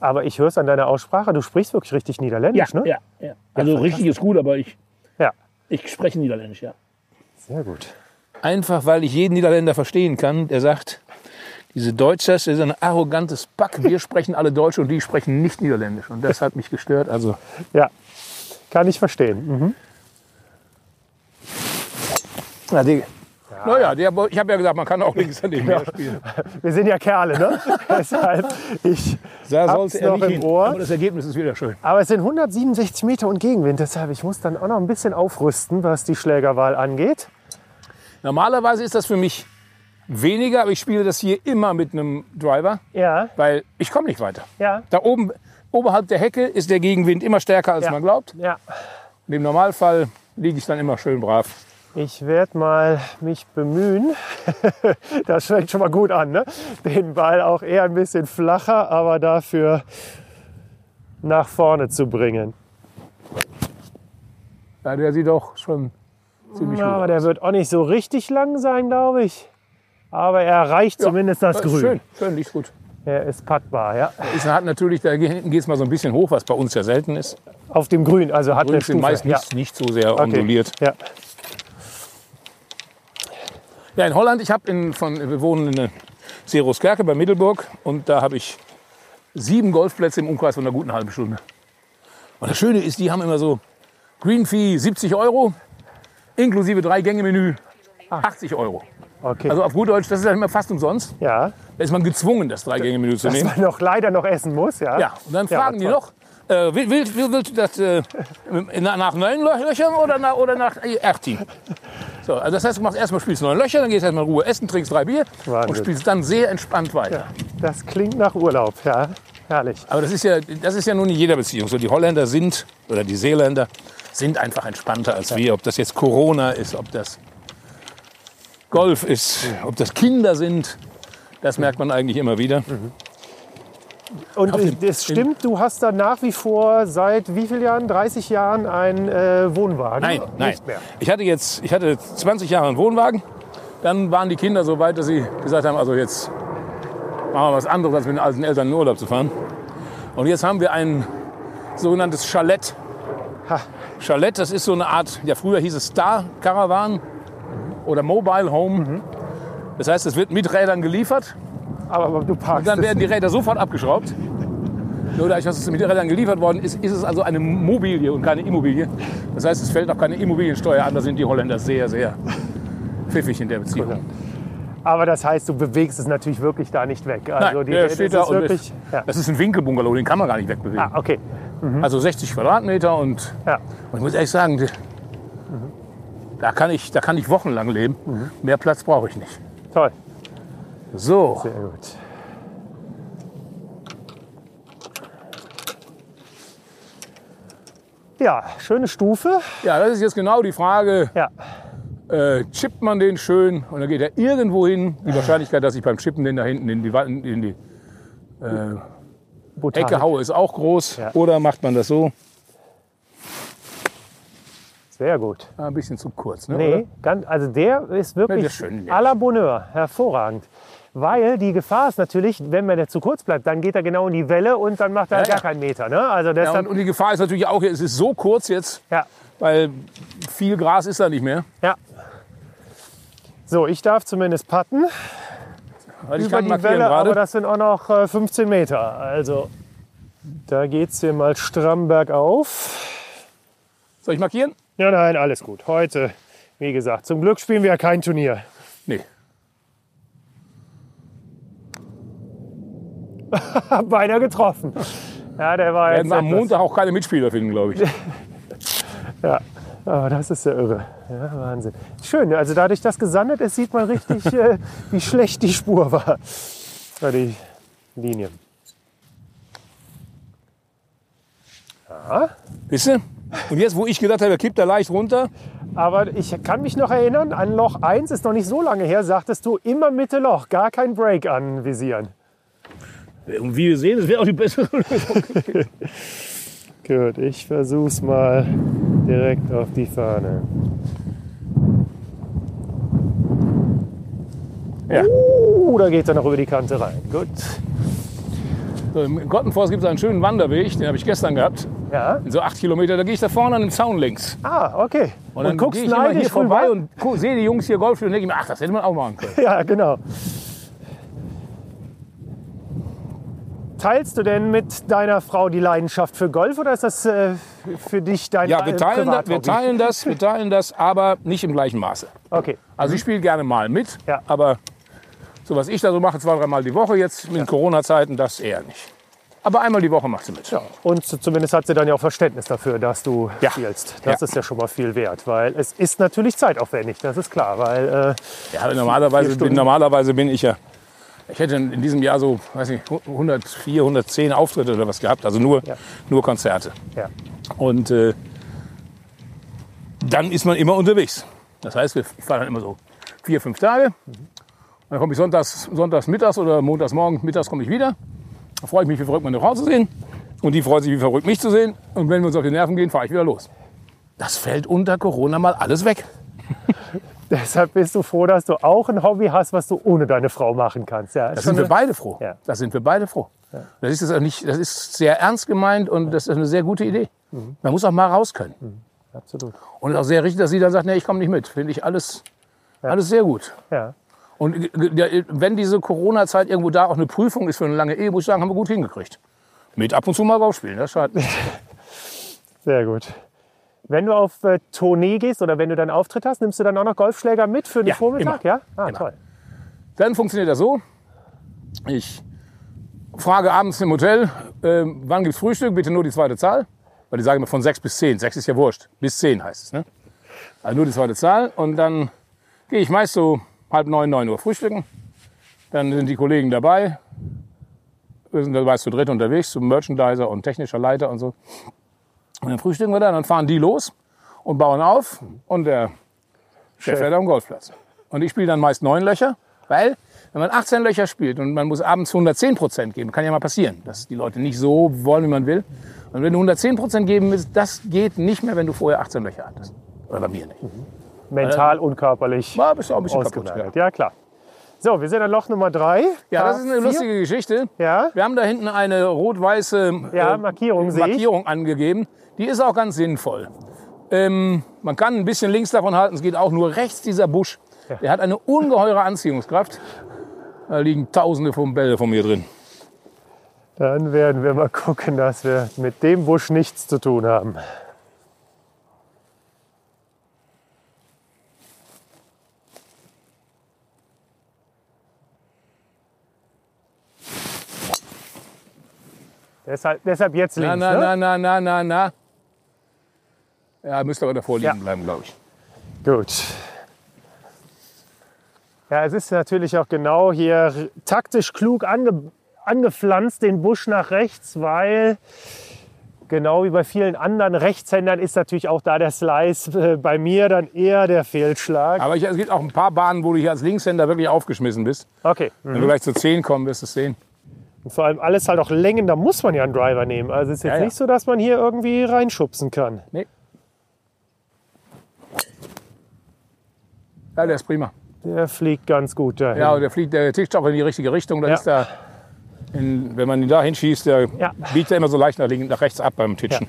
Speaker 4: Aber ich höre es an deiner Aussprache, du sprichst wirklich richtig Niederländisch, ne?
Speaker 1: ja, ja. Also richtig ist gut, aber ich,
Speaker 4: Ja.
Speaker 1: ich spreche Niederländisch, ja.
Speaker 4: Sehr gut.
Speaker 1: Einfach weil ich jeden Niederländer verstehen kann, der sagt, diese Deutschers das ist ein arrogantes Pack. Wir sprechen alle Deutsch und die sprechen nicht Niederländisch. Und das hat mich gestört. Also
Speaker 4: Ja, kann ich verstehen. Mhm.
Speaker 1: Na, die, Naja, der, ich habe ja gesagt, man kann auch links daneben her spielen.
Speaker 4: Wir sind ja Kerle, ne? Deshalb, ich
Speaker 1: Da
Speaker 4: hab's noch im
Speaker 1: hin.
Speaker 4: Ohr.
Speaker 1: Aber das Ergebnis ist wieder schön.
Speaker 4: Aber es sind 167 Meter und Gegenwind, deshalb ich muss dann auch noch ein bisschen aufrüsten, was die Schlägerwahl angeht.
Speaker 1: Normalerweise ist das für mich weniger, aber ich spiele das hier immer mit einem Driver,
Speaker 4: Ja,
Speaker 1: weil ich komme nicht weiter.
Speaker 4: ja,
Speaker 1: Da oben, oberhalb der Hecke ist der Gegenwind immer stärker, als
Speaker 4: Ja.
Speaker 1: man glaubt.
Speaker 4: ja.
Speaker 1: Im Normalfall liege ich dann immer schön brav.
Speaker 4: Ich werde mal mich bemühen. Das fängt schon mal gut an, ne? Den Ball auch eher ein bisschen flacher, aber dafür nach vorne zu bringen.
Speaker 1: Ja, der sieht doch schon ziemlich
Speaker 4: Ja,
Speaker 1: gut
Speaker 4: aber
Speaker 1: aus.
Speaker 4: der wird auch nicht so richtig lang sein, glaube ich. Aber er erreicht zumindest das
Speaker 1: Äh,
Speaker 4: Grün.
Speaker 1: Schön, schön, liegt gut.
Speaker 4: Er ist pattbar, ja.
Speaker 1: Ist, hat natürlich, da hinten geht es mal so ein bisschen hoch, was bei uns ja selten ist.
Speaker 4: Auf dem Grün, also hat
Speaker 1: Grün
Speaker 4: Stufe.
Speaker 1: meist
Speaker 4: ja.
Speaker 1: nicht, nicht so sehr
Speaker 4: Okay.
Speaker 1: onduliert.
Speaker 4: Ja.
Speaker 1: Ja, in Holland, ich habe in, von, wir wohnen in Seroskerke bei Middelburg und da habe ich sieben Golfplätze im Umkreis von einer guten halben Stunde. Und das Schöne ist, die haben immer so Green Fee 70 Euro, inklusive drei Gänge Menü 80 Euro.
Speaker 4: Okay.
Speaker 1: Also auf gut Deutsch, das ist ja immer fast umsonst.
Speaker 4: ja,
Speaker 1: Da ist man gezwungen, das drei Gänge Menü zu
Speaker 4: dass
Speaker 1: nehmen.
Speaker 4: man noch leider noch essen muss, ja.
Speaker 1: Ja, und dann
Speaker 4: Ja,
Speaker 1: fragen die
Speaker 4: toll.
Speaker 1: noch, äh, will, will, will, willst du das äh, na- nach neun Lö- Löchern oder nach, oder nach äh, 18? So, also das heißt, du machst erstmal spielst neun Löcher, dann gehst du erstmal in Ruhe essen, trinkst drei Bier und
Speaker 4: Wahnsinn.
Speaker 1: spielst dann sehr entspannt weiter.
Speaker 4: Das klingt nach Urlaub, ja. Herrlich.
Speaker 1: Aber das ist ja, das ist ja nun in jeder Beziehung so. Die Holländer sind, oder die Seeländer, sind einfach entspannter als wir. Ob das jetzt Corona ist, ob das Golf ist, ob das Kinder sind, das merkt man eigentlich immer wieder.
Speaker 4: Und es stimmt, du hast da nach wie vor seit wie vielen Jahren? 30 Jahren einen äh, Wohnwagen?
Speaker 1: Nein, nein.
Speaker 4: Nicht mehr.
Speaker 1: Ich hatte jetzt, ich hatte 20 Jahre einen Wohnwagen. Dann waren die Kinder so weit, dass sie gesagt haben, also jetzt machen wir was anderes, als mit den alten Eltern in den Urlaub zu fahren. Und jetzt haben wir ein sogenanntes Chalet.
Speaker 4: Ha.
Speaker 1: Chalet, das ist so eine Art, ja früher hieß es Star Caravan oder Mobile Home. Das heißt, es wird mit Rädern geliefert
Speaker 4: Aber, aber du parkst
Speaker 1: und dann werden die. Räder sofort abgeschraubt. Nur dadurch, dass es mit den Rädern geliefert worden ist, ist es also eine Mobilie und keine Immobilie. Das heißt, es fällt auch keine Immobiliensteuer an. Da sind die Holländer sehr, sehr pfiffig in der Beziehung.
Speaker 4: Aber das heißt, du bewegst es natürlich wirklich da nicht weg. Also
Speaker 1: Nein,
Speaker 4: die,
Speaker 1: der
Speaker 4: das
Speaker 1: steht
Speaker 4: ist
Speaker 1: da und
Speaker 4: wirklich. Ja.
Speaker 1: das ist ein Winkelbungalow, den kann man gar nicht wegbewegen.
Speaker 4: Ah, okay.
Speaker 1: Also 60 Quadratmeter und,
Speaker 4: Ja.
Speaker 1: und ich muss ehrlich sagen, die- da, kann ich, da kann ich wochenlang leben. Mehr Platz brauche ich nicht.
Speaker 4: Toll.
Speaker 1: So,
Speaker 4: Sehr gut. Ja, schöne Stufe.
Speaker 1: ja, das ist jetzt genau die Frage,
Speaker 4: Ja.
Speaker 1: äh, chippt man den schön und dann geht er irgendwo hin. Die Wahrscheinlichkeit, dass ich beim Chippen den da hinten in die, in die
Speaker 4: Botanik.
Speaker 1: Ecke haue, ist auch groß.
Speaker 4: Ja.
Speaker 1: Oder macht man das so?
Speaker 4: Sehr gut.
Speaker 1: Ah, Ein bisschen zu kurz. Ne?
Speaker 4: Nee,
Speaker 1: oder?
Speaker 4: ganz, also der ist wirklich à la Bonheur. Hervorragend. Weil die Gefahr ist natürlich, wenn man der zu kurz bleibt, dann geht er genau in die Welle und dann macht er
Speaker 1: Ja,
Speaker 4: gar
Speaker 1: ja.
Speaker 4: keinen Meter. Ne? Also
Speaker 1: Ja, und, und die Gefahr ist natürlich auch, es ist so kurz jetzt,
Speaker 4: ja,
Speaker 1: weil viel Gras ist da nicht mehr.
Speaker 4: ja. So, ich darf zumindest patten
Speaker 1: Weil ich
Speaker 4: über
Speaker 1: kann
Speaker 4: die Welle, aber
Speaker 1: gerade.
Speaker 4: das sind auch noch äh, 15 Meter. Also da geht es hier mal stramm bergauf.
Speaker 1: Soll ich markieren?
Speaker 4: Ja, nein, alles gut. Heute, wie gesagt, zum Glück spielen wir ja kein Turnier.
Speaker 1: Nee.
Speaker 4: beinahe getroffen. Ja, der war
Speaker 1: Werden
Speaker 4: jetzt
Speaker 1: am
Speaker 4: etwas-
Speaker 1: Montag auch keine Mitspieler finden, glaube ich.
Speaker 4: Ja, aber das ist ja irre. Ja, Wahnsinn. Schön, also dadurch, dass gesandet ist, sieht man richtig, äh, wie schlecht die Spur war. Ja, die Linie. Ja,
Speaker 1: Wisst ihr? Und jetzt, wo ich gedacht habe, er kippt da leicht runter,
Speaker 4: aber ich kann mich noch erinnern, an Loch 1 ist noch nicht so lange her, sagtest du, immer Mitte Loch, gar kein Break anvisieren.
Speaker 1: Und wie wir sehen, das wäre auch die bessere Lösung.
Speaker 4: Gut, ich versuch's mal direkt auf die Fahne.
Speaker 1: Ja.
Speaker 4: Uh, da geht er noch über die Kante rein. Gut.
Speaker 1: So, Im Gottenforst gibt es einen schönen Wanderweg, den habe ich gestern gehabt.
Speaker 4: Ja.
Speaker 1: In so acht Kilometer, da gehe ich da vorne an dem Zaun längs.
Speaker 4: Ah, okay.
Speaker 1: Und dann
Speaker 4: guckst
Speaker 1: gehe ich immer hier vorbei
Speaker 4: rüber?
Speaker 1: und sehe die Jungs hier Golf spielen und denke mir, ach, das hätte man auch machen können.
Speaker 4: Ja, genau. Teilst du denn mit deiner Frau die Leidenschaft für Golf oder ist das äh, für dich dein
Speaker 1: Ja, wir
Speaker 4: äh,
Speaker 1: teilen, das, wir teilen das, wir teilen das, aber nicht im gleichen Maße.
Speaker 4: Okay.
Speaker 1: Also ich spiele gerne mal mit,
Speaker 4: Ja.
Speaker 1: aber so was ich da so mache, zwei, dreimal die Woche jetzt mit Corona-Zeiten, das eher nicht. Aber einmal die Woche macht sie mit.
Speaker 4: Ja. Und zumindest hat sie dann ja auch Verständnis dafür, dass du
Speaker 1: Ja.
Speaker 4: spielst. Das
Speaker 1: Ja.
Speaker 4: ist ja schon mal viel wert, weil es ist natürlich zeitaufwendig, das ist klar. Weil, äh,
Speaker 1: Ja, normalerweise, bin, normalerweise bin ich ja. Ich hätte in diesem Jahr so, weiß nicht, 104, 110 Auftritte oder was gehabt, also nur,
Speaker 4: Ja.
Speaker 1: nur Konzerte.
Speaker 4: ja.
Speaker 1: Und äh, dann ist man immer unterwegs. Das heißt, wir- ich fahre dann immer so vier, fünf Tage. Dann komme ich sonntags, sonntags mittags oder montags morgen mittags komme ich wieder. Da freue ich mich, wie verrückt meine Frau zu sehen. Und die freut sich, wie verrückt mich zu sehen. Und wenn wir uns auf die Nerven gehen, fahre ich wieder los. Das fällt unter Corona mal alles weg.
Speaker 4: Deshalb bist du froh, dass du auch ein Hobby hast, was du ohne deine Frau machen kannst. Ja, ist
Speaker 1: Da
Speaker 4: schon
Speaker 1: sind wir beide froh.
Speaker 4: Ja.
Speaker 1: Da sind wir beide froh. Das, ist auch nicht, das ist sehr ernst gemeint und das ist eine sehr gute Idee.
Speaker 4: Mhm.
Speaker 1: Man muss auch mal raus können.
Speaker 4: Absolut.
Speaker 1: Und es ist auch sehr richtig, dass sie dann sagt, nee, ich komme nicht mit. Finde ich alles, alles sehr gut.
Speaker 4: Ja.
Speaker 1: Und äh, wenn diese Corona-Zeit irgendwo da auch eine Prüfung ist für eine lange Ehe, muss ich sagen, haben wir gut hingekriegt. Mit ab und zu mal rausspielen, das schadet nicht.
Speaker 4: Sehr gut. Wenn du auf äh, Tournee gehst oder wenn du dann Auftritt hast, nimmst du dann auch noch Golfschläger mit für den
Speaker 1: Ja,
Speaker 4: Vormittag?
Speaker 1: immer.
Speaker 4: Ja? Ah,
Speaker 1: Immer.
Speaker 4: toll.
Speaker 1: Dann funktioniert das so. Ich frage abends im Hotel, äh, wann gibt's Frühstück? Bitte nur die zweite Zahl. Weil die sagen immer von 6 bis 10. 6 ist ja wurscht. Bis 10 heißt es. Ne? Also nur die zweite Zahl. Und dann gehe ich meist so halb neun, neun Uhr frühstücken. Dann sind die Kollegen dabei. wir sind dabei zu dritt unterwegs, zum Merchandiser und technischer Leiter und so. Und dann frühstücken wir da, dann fahren die los und bauen auf und der Chef fährt am Golfplatz. Und ich spiele dann meist neun Löcher, weil wenn man 18 Löcher spielt und man muss abends 110 Prozent geben, kann ja mal passieren, dass die Leute nicht so wollen, wie man will. Und wenn du 110 Prozent geben willst, das geht nicht mehr, wenn du vorher 18 Löcher hattest. Oder bei mir nicht.
Speaker 4: Mental und körperlich
Speaker 1: War bist du auch ein bisschen kaputt. Ja.
Speaker 4: Ja, klar. So, wir sind an Loch Nummer drei.
Speaker 1: ja, das ist eine
Speaker 4: K4.
Speaker 1: lustige Geschichte.
Speaker 4: Ja.
Speaker 1: Wir haben da hinten eine rot-weiße
Speaker 4: Ja, Markierung sehe ich.
Speaker 1: Markierung angegeben. Die ist auch ganz sinnvoll. Ähm, man kann ein bisschen links davon halten, es geht auch nur rechts dieser Busch. Der hat eine ungeheure Anziehungskraft. Da liegen tausende von Bälle von mir drin.
Speaker 4: Dann werden wir mal gucken, dass wir mit dem Busch nichts zu tun haben. Deshalb, deshalb jetzt links.
Speaker 1: Na, na,
Speaker 4: ne?
Speaker 1: na, na, na, na, na. Ja, müsste aber davor liegen
Speaker 4: Ja.
Speaker 1: bleiben, glaube ich.
Speaker 4: Gut. Ja, es ist natürlich auch genau hier taktisch klug ange, angepflanzt, den Busch nach rechts, weil genau wie bei vielen anderen Rechtshändern ist natürlich auch da der Slice äh, bei mir dann eher der Fehlschlag.
Speaker 1: Aber ich, es gibt auch ein paar Bahnen, wo du hier als Linkshänder wirklich aufgeschmissen bist.
Speaker 4: Okay.
Speaker 1: Wenn du gleich zu 10 kommen, wirst du es sehen.
Speaker 4: Und vor allem alles halt auch Längen, da muss man ja einen Driver nehmen. Also es ist jetzt
Speaker 1: Ja, ja.
Speaker 4: nicht so, dass man hier irgendwie reinschubsen kann.
Speaker 1: Nee. Ja, der ist prima.
Speaker 4: Der fliegt ganz gut dahin.
Speaker 1: Ja, und der fliegt, der tickt auch in die richtige Richtung. Da
Speaker 4: Ja.
Speaker 1: ist da, in, wenn man ihn da hinschießt, der
Speaker 4: Ja.
Speaker 1: biegt er immer so leicht nach, links, nach rechts ab beim Titschen.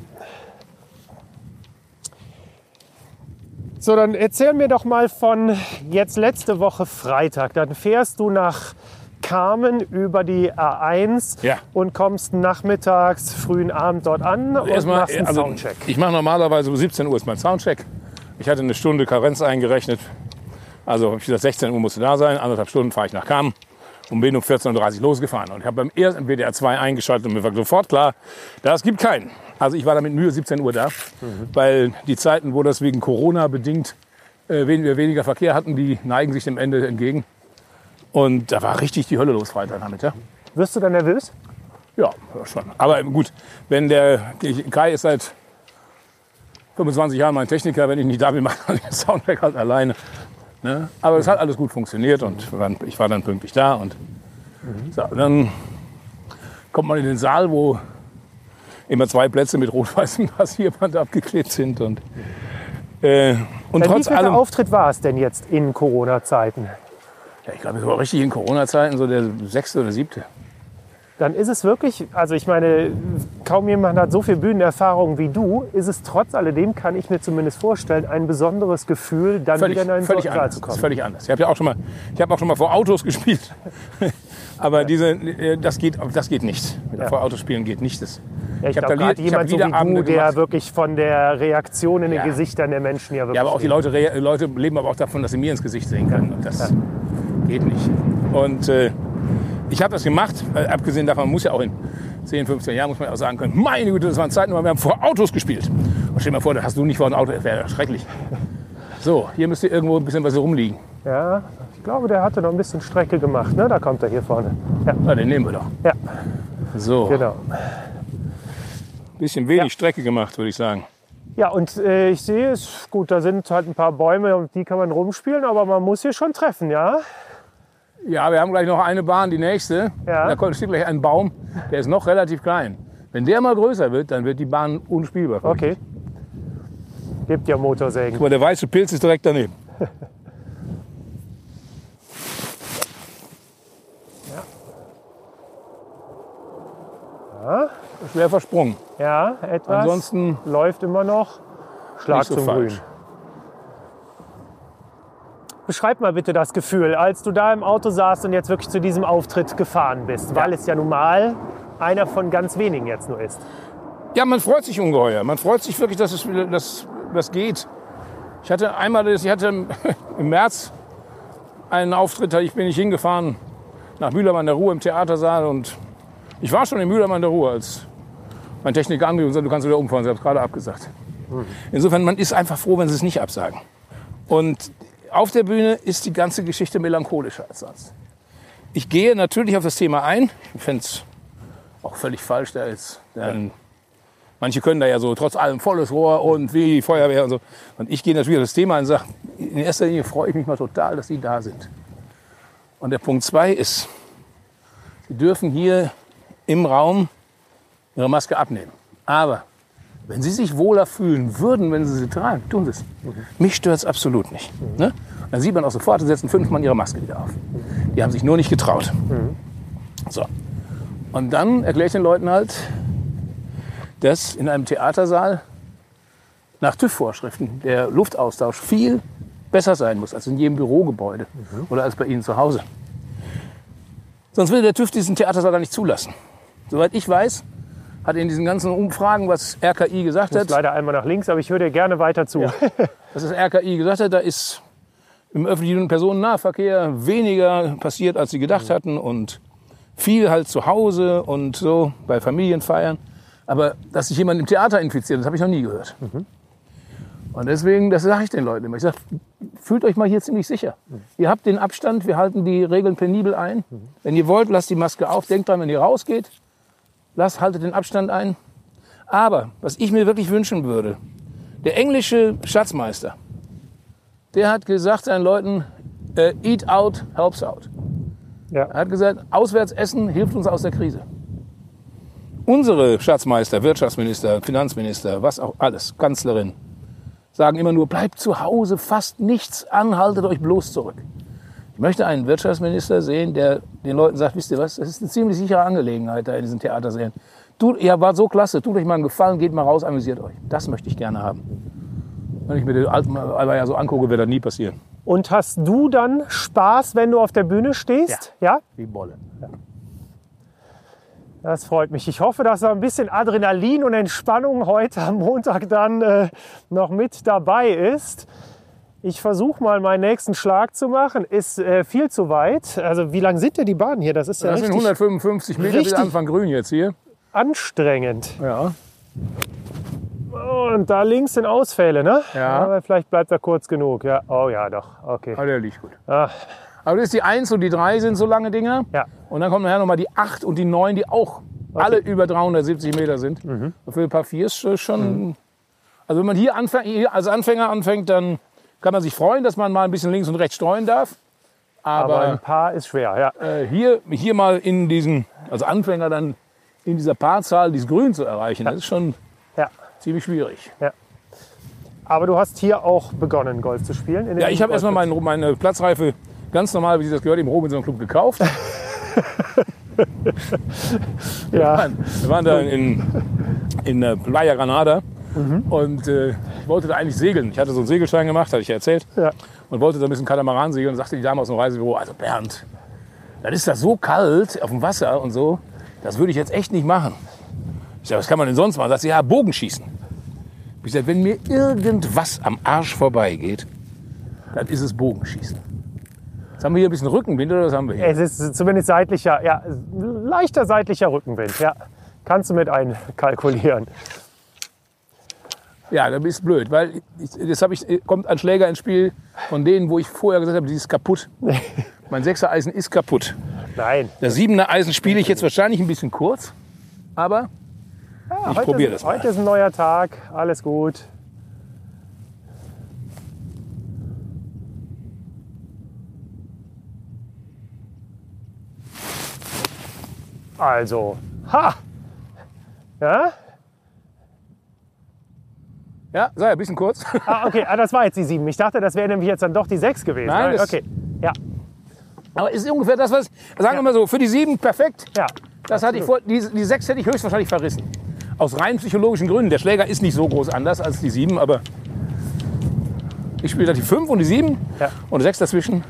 Speaker 4: So, dann erzähl mir doch mal von jetzt letzte Woche Freitag. Dann fährst du nach Carmen über die A1
Speaker 1: Ja.
Speaker 4: und kommst nachmittags, frühen Abend dort an und
Speaker 1: Erstmal,
Speaker 4: machst einen
Speaker 1: also,
Speaker 4: Soundcheck.
Speaker 1: ich mache normalerweise um 17 Uhr ist mein Soundcheck. Ich hatte eine Stunde Karenz eingerechnet. Also ich gesagt, 16 Uhr musste da sein, anderthalb Stunden fahre ich nach Kamen und bin um 14.30 Uhr losgefahren. Und ich habe beim ersten WDR 2 eingeschaltet und mir war sofort klar, das gibt keinen. Also ich war da mit Mühe 17 Uhr da, weil die Zeiten, wo das wegen Corona bedingt äh, wir weniger Verkehr hatten, die neigen sich dem Ende entgegen. Und da war richtig die Hölle los Freitagnachmittag.
Speaker 4: Wirst du dann nervös?
Speaker 1: Ja, ja, schon. Aber gut, wenn der Kai ist seit 25 Jahren mein Techniker, wenn ich nicht da bin, mache ich den Soundtrack halt alleine. Ne? Aber es hat alles gut funktioniert und ich war dann pünktlich da. Und so, dann kommt man in den Saal, wo immer zwei Plätze mit rot-weißem Passierband abgeklebt sind. Und, äh, und trotz allem,
Speaker 4: Auftritt war es denn jetzt in Corona-Zeiten?
Speaker 1: ja, ich glaube, es war richtig in Corona-Zeiten so der sechste oder siebte.
Speaker 4: Dann ist es wirklich, also ich meine, kaum jemand hat so viel Bühnenerfahrung wie du, ist es trotz alledem, kann ich mir zumindest vorstellen, ein besonderes Gefühl, dann
Speaker 1: völlig,
Speaker 4: wieder in einen
Speaker 1: völlig anders.
Speaker 4: zu
Speaker 1: Das ist
Speaker 4: kommen.
Speaker 1: völlig anders. Ich habe ja auch schon mal, ich habe auch schon mal vor Autos gespielt. Aber diese, äh, das geht, das geht nicht.
Speaker 4: Ja.
Speaker 1: vor Autos spielen geht nicht. Das,
Speaker 4: Ja, ich
Speaker 1: hab
Speaker 4: glaube,
Speaker 1: da
Speaker 4: gerade
Speaker 1: ich
Speaker 4: jemand so wie
Speaker 1: Liederabende
Speaker 4: du, der
Speaker 1: gemacht.
Speaker 4: wirklich von der Reaktion in den
Speaker 1: Ja.
Speaker 4: Gesichtern der Menschen ja wirklich
Speaker 1: Ja, aber auch die. Leute, Leute leben aber auch davon, dass sie mir ins Gesicht sehen können. Und das geht nicht. Und äh, ich habe das gemacht, äh, abgesehen davon, man muss ja auch in 10, 15 Jahren muss man auch sagen können, meine Güte, das waren Zeiten, wir haben vor Autos gespielt. Und stell dir mal vor, da hast du nicht vor ein Auto, das wäre schrecklich. So, hier müsste irgendwo ein bisschen was rumliegen.
Speaker 4: Ja, ich glaube, der hatte noch ein bisschen Strecke gemacht. Ne? Da kommt er hier vorne. Ja,
Speaker 1: Na, den nehmen wir doch.
Speaker 4: ja
Speaker 1: So,
Speaker 4: genau.
Speaker 1: bisschen wenig
Speaker 4: Ja.
Speaker 1: Strecke gemacht, würde ich sagen.
Speaker 4: Ja, und äh, ich sehe es, gut, da sind halt ein paar Bäume und die kann man rumspielen, aber man muss hier schon treffen, ja?
Speaker 1: Ja, wir haben gleich noch eine Bahn, die nächste.
Speaker 4: Ja.
Speaker 1: Da kommt- steht gleich ein Baum, der ist noch relativ klein. Wenn der mal größer wird, dann wird die Bahn unspielbar. für mich.
Speaker 4: Okay. Gibt ja Motorsägen.
Speaker 1: Guck mal, der weiße Pilz ist direkt daneben. Schwer versprungen.
Speaker 4: Ja, etwas.
Speaker 1: Ansonsten
Speaker 4: läuft immer noch. Schlag
Speaker 1: so
Speaker 4: zum
Speaker 1: falsch.
Speaker 4: Grün. Beschreib mal bitte das Gefühl, als du da im Auto saßt und jetzt wirklich zu diesem Auftritt gefahren bist, weil es ja nun mal einer von ganz wenigen jetzt nur ist.
Speaker 1: Ja, man freut sich ungeheuer. Man freut sich wirklich, dass es dass das geht. Ich hatte einmal, ich hatte im- März einen Auftritt, ich bin nicht hingefahren nach Mühlheim an der Ruhr im Theatersaal und ich war schon in Mühlheim an der Ruhr, als mein Techniker anrief und sagte, du kannst wieder umfahren, sie haben es gerade abgesagt. Insofern, man ist einfach froh, wenn sie es nicht absagen. Und auf der Bühne ist die ganze Geschichte melancholischer als sonst. Ich gehe natürlich auf das Thema ein. Ich fände es auch völlig falsch da ist. Dann, manche können da ja so trotz allem volles Rohr und wie Feuerwehr und so. Und ich gehe natürlich auf das Thema und sage, in erster Linie freue ich mich mal total, dass Sie da sind. Und der Punkt zwei ist, Sie dürfen hier im Raum Ihre Maske abnehmen. Aber wenn Sie sich wohler fühlen würden, wenn Sie sie tragen, tun Sie es. Mich stört es absolut nicht. Ne? Dann sieht man auch sofort, Sie setzen fünfmal ihre Maske wieder auf. Die haben sich nur nicht getraut. So. Und dann erkläre ich den Leuten halt, dass in einem Theatersaal nach TÜV-Vorschriften der Luftaustausch viel besser sein muss als in jedem Bürogebäude oder als bei Ihnen zu Hause. Sonst würde der TÜV diesen Theatersaal gar nicht zulassen. Soweit ich weiß, hat in diesen ganzen Umfragen, was RKI gesagt
Speaker 4: Ich muss
Speaker 1: hat,
Speaker 4: leider einmal nach links, aber ich höre dir gerne weiter zu.
Speaker 1: was das RKI gesagt hat, da ist im öffentlichen Personennahverkehr weniger passiert, als sie gedacht hatten und viel halt zu Hause und so bei Familienfeiern. Aber dass sich jemand im Theater infiziert, das habe ich noch nie gehört. Und deswegen, das sage ich den Leuten immer. Ich sage, fühlt euch mal hier ziemlich sicher. Ihr habt den Abstand, wir halten die Regeln penibel ein. Wenn ihr wollt, lasst die Maske auf. Denkt dran, wenn ihr rausgeht, lasst, haltet den Abstand ein. Aber was ich mir wirklich wünschen würde, der englische Schatzmeister, der hat gesagt seinen Leuten, äh, eat out helps out.
Speaker 4: Ja.
Speaker 1: Er hat gesagt, Auswärtsessen hilft uns aus der Krise. Unsere Schatzmeister, Wirtschaftsminister, Finanzminister, was auch alles, Kanzlerin, sagen immer nur, bleibt zu Hause, fasst nichts an, haltet euch bloß zurück. Ich möchte einen Wirtschaftsminister sehen, der den Leuten sagt, wisst ihr was, das ist eine ziemlich sichere Angelegenheit da in diesen Theatersälen. Tut, ihr wart so klasse, tut euch mal einen Gefallen, geht mal raus, amüsiert euch. Das möchte ich gerne haben. Wenn ich mir den alten Alba ja so angucke, wird das nie passieren.
Speaker 4: Und hast du dann Spaß, wenn du auf der Bühne stehst? Ja.
Speaker 1: Wie Bolle.
Speaker 4: Das freut mich. Ich hoffe, dass da ein bisschen Adrenalin und Entspannung heute am Montag dann äh, noch mit dabei ist. Ich versuche mal meinen nächsten Schlag zu machen. Ist äh, viel zu weit. Also wie lang sind denn die Bahnen hier? Das ist ja
Speaker 1: Das sind
Speaker 4: richtig
Speaker 1: 155 Meter bis
Speaker 4: richtig-
Speaker 1: Anfang grün jetzt hier.
Speaker 4: anstrengend.
Speaker 1: Ja.
Speaker 4: Und da links sind Ausfälle, ne?
Speaker 1: Ja.
Speaker 4: Aber vielleicht bleibt er kurz genug. Ja. Oh ja, doch. Okay.
Speaker 1: Aber der liegt gut.
Speaker 4: Ah,
Speaker 1: Aber das ist die 1 und die 3 sind so lange Dinger.
Speaker 4: ja.
Speaker 1: Und dann kommt nachher nochmal die 8 und die 9, die auch alle über 370 Meter sind. Und für ein paar vier ist das schon. Also wenn man hier, anfängt, hier als Anfänger anfängt, dann kann man sich freuen, dass man mal ein bisschen links und rechts streuen darf.
Speaker 4: Aber ein
Speaker 1: Aber
Speaker 4: paar ist schwer, ja.
Speaker 1: äh, hier, hier mal in diesen, als Anfänger dann in dieser Paarzahl dieses Grün zu erreichen, das ist schon
Speaker 4: ja.
Speaker 1: ziemlich schwierig.
Speaker 4: Aber du hast hier auch begonnen, Golf zu spielen? in
Speaker 1: Ja, ich habe erstmal
Speaker 4: Golfplatz.
Speaker 1: meine, Platzreife ganz normal, wie sich das gehört, im Robinson Club gekauft.
Speaker 4: Ja,
Speaker 1: Wir waren da in, in äh, Playa Granada
Speaker 4: Mhm.
Speaker 1: und äh, ich wollte da eigentlich segeln. Ich hatte so einen Segelschein gemacht, hatte ich ja erzählt.
Speaker 4: Ja.
Speaker 1: Und wollte da ein bisschen Katamaran segeln und sagte die Dame aus dem Reisebüro, also Bernd, dann ist das so kalt auf dem Wasser und so, das würde ich jetzt echt nicht machen. Ich sage, was kann man denn sonst machen? Sagt sie, ja, Bogenschießen. Ich sage, wenn mir irgendwas am Arsch vorbeigeht, dann ist es Bogenschießen. Jetzt haben wir hier ein bisschen Rückenwind oder was haben wir hier?
Speaker 4: es ist zumindest seitlicher, ja, leichter seitlicher Rückenwind. Ja, kannst du mit einkalkulieren.
Speaker 1: Ja, das ist blöd, weil ich, jetzt hab ich, kommt ein Schläger ins Spiel von denen, wo ich vorher gesagt habe, die ist kaputt. mein sechser Eisen ist kaputt.
Speaker 4: Nein.
Speaker 1: Das siebener Eisen spiele ich jetzt wahrscheinlich ein bisschen kurz, aber
Speaker 4: Ja,
Speaker 1: Ich
Speaker 4: heute
Speaker 1: probier
Speaker 4: ist,
Speaker 1: das mal.
Speaker 4: Heute ist ein neuer Tag, alles gut. Also, ha! Ja?
Speaker 1: Ja, sei ein bisschen kurz.
Speaker 4: Ah, okay, ah, das war jetzt die 7. Ich dachte, das wäre nämlich jetzt dann doch die 6 gewesen.
Speaker 1: Nein, das-
Speaker 4: okay. Ja,
Speaker 1: aber ist ungefähr das, was, sagen wir mal so, für die sieben perfekt.
Speaker 4: ja.
Speaker 1: Das hatte ich vor, die, die sechs hätte ich höchstwahrscheinlich verrissen. Aus rein psychologischen Gründen. Der Schläger ist nicht so groß anders als die sieben, aber ich spiele da die fünf und die sieben
Speaker 4: Ja.
Speaker 1: und sechs dazwischen.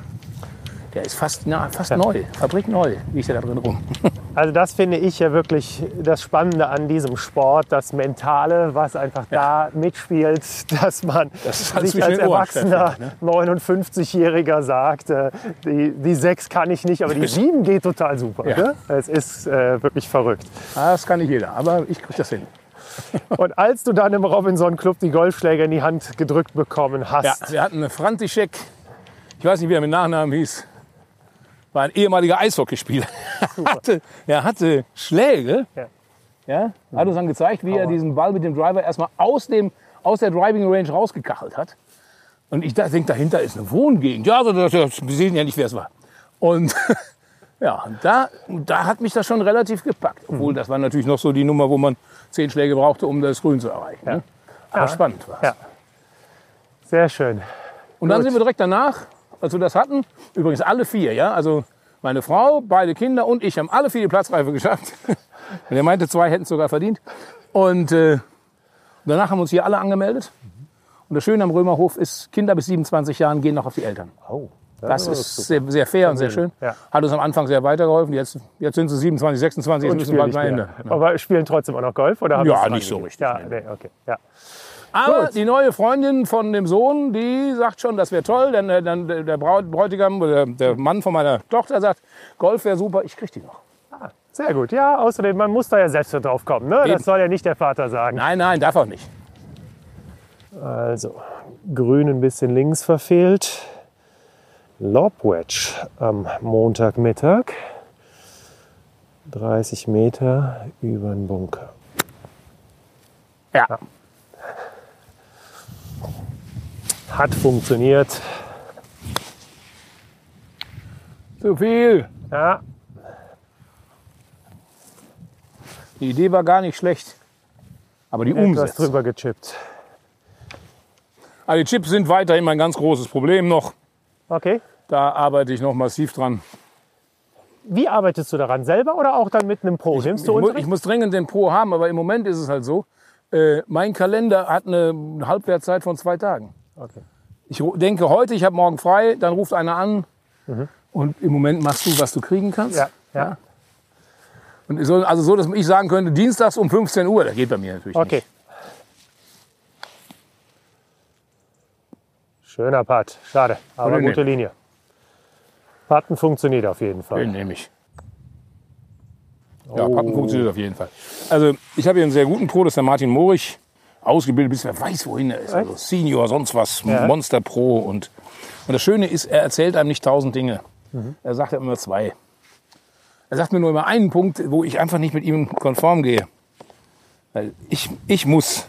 Speaker 1: Der ist fast, na, fast neu, Fabrik neu, liegt der da drin rum.
Speaker 4: Also das finde ich ja wirklich das Spannende an diesem Sport, das Mentale, was einfach da mitspielt, dass man
Speaker 1: Das
Speaker 4: sich als Erwachsener
Speaker 1: stattfindet,
Speaker 4: 59-Jähriger sagt, äh, die, die sechs kann ich nicht, aber die sieben geht total super.
Speaker 1: Ja.
Speaker 4: Ne? Es ist äh, wirklich verrückt.
Speaker 1: Ah, Das kann nicht jeder, aber ich kriege das hin.
Speaker 4: Und als du dann im Robinson Club die Golfschläger in die Hand gedrückt bekommen
Speaker 1: Ja,
Speaker 4: hast,
Speaker 1: wir hatten eine František, ich weiß nicht, wie er mit Nachnamen hieß. War ein ehemaliger Eishockeyspieler. Er hatte, er hatte Schläge.
Speaker 4: Ja.
Speaker 1: Ja, hat uns dann gezeigt, wie er diesen Ball mit dem Driver erstmal aus, dem, aus der Driving Range rausgekachelt hat. Und ich da- denke, dahinter ist eine Wohngegend. Ja, das, das, wir sehen ja nicht, wer es war. Und ja, und da, da hat mich das schon relativ gepackt. Obwohl, das war natürlich noch so die Nummer, wo man zehn Schläge brauchte, um das Grün zu erreichen. Ne? Aber
Speaker 4: Ja.
Speaker 1: spannend war
Speaker 4: Ja. Sehr schön.
Speaker 1: Und dann
Speaker 4: Gut.
Speaker 1: sind wir direkt danach, als wir das hatten, übrigens alle vier, ja, also meine Frau, beide Kinder und ich haben alle vier die Platzreife geschafft. Und er meinte, zwei hätten es sogar verdient. Und äh, danach haben wir uns hier alle angemeldet. Und das Schöne am Römerhof ist, Kinder bis 27 Jahren gehen noch auf die Eltern.
Speaker 4: Oh,
Speaker 1: Das ist sehr, sehr fair und sehr schön.
Speaker 4: Ja.
Speaker 1: Hat uns am Anfang sehr weitergeholfen. Jetzt, jetzt sind sie 27, 26, jetzt müssen wir
Speaker 4: spielen
Speaker 1: bald mal ändern.
Speaker 4: Aber spielen trotzdem auch noch Golf? Oder haben
Speaker 1: Ja, nicht so richtig,
Speaker 4: Ja,
Speaker 1: nee,
Speaker 4: okay. Ja.
Speaker 1: Aber
Speaker 4: Gut.
Speaker 1: die neue Freundin von dem Sohn, die sagt schon, das wäre toll. Denn äh, dann der der Braut, Bräutigam oder der Mann von meiner Tochter sagt, Golf wäre super, ich krieg die noch.
Speaker 4: Ah, sehr gut. Ja, außerdem, man muss da ja selbst drauf kommen. Ne?
Speaker 1: Eben.
Speaker 4: Das soll ja nicht der Vater sagen.
Speaker 1: Nein, nein, darf auch nicht.
Speaker 4: Also, grün ein bisschen links verfehlt. Lobwedge am Montagmittag. 30 Meter über den Bunker.
Speaker 1: Ja.
Speaker 4: Hat funktioniert.
Speaker 1: Zu viel.
Speaker 4: Ja,
Speaker 1: Die Idee war gar nicht schlecht. Aber die
Speaker 4: etwas
Speaker 1: Umsetzung.
Speaker 4: drüber gechippt.
Speaker 1: Also die Chips sind weiterhin mein ganz großes Problem noch.
Speaker 4: Okay.
Speaker 1: Da arbeite ich noch massiv dran.
Speaker 4: Wie arbeitest du daran? Selber oder auch dann mit einem Pro? Nimmst
Speaker 1: Ich,
Speaker 4: du
Speaker 1: mu
Speaker 4: Unterricht?
Speaker 1: ich muss dringend den Pro haben, aber im Moment ist es halt so. Äh, mein Kalender hat eine Halbwertszeit von zwei Tagen.
Speaker 4: Okay.
Speaker 1: Ich denke heute, ich habe morgen frei, dann ruft einer an und im Moment machst du, was du kriegen kannst.
Speaker 4: Ja, ja.
Speaker 1: Und so, also so, dass ich sagen könnte, dienstags um 15 Uhr, das geht bei mir natürlich
Speaker 4: Okay.
Speaker 1: nicht.
Speaker 4: Schöner Putt. Schade, aber
Speaker 1: den
Speaker 4: gute Linie. Putten funktioniert auf jeden
Speaker 1: Den
Speaker 4: Fall.
Speaker 1: nehme ich. Ja,
Speaker 4: Oh.
Speaker 1: Pappen funktioniert auf jeden Fall. Also ich habe hier einen sehr guten Pro, das ist der Martin Morich. Ausgebildet, bis wer weiß, wohin er ist. Also Senior, sonst was,
Speaker 4: Ja.
Speaker 1: Monster Pro. Und, und das Schöne ist, er erzählt einem nicht tausend Dinge.
Speaker 4: Mhm.
Speaker 1: Er sagt ja immer zwei. Er sagt mir nur immer einen Punkt, wo ich einfach nicht mit ihm konform gehe. Weil ich, ich muss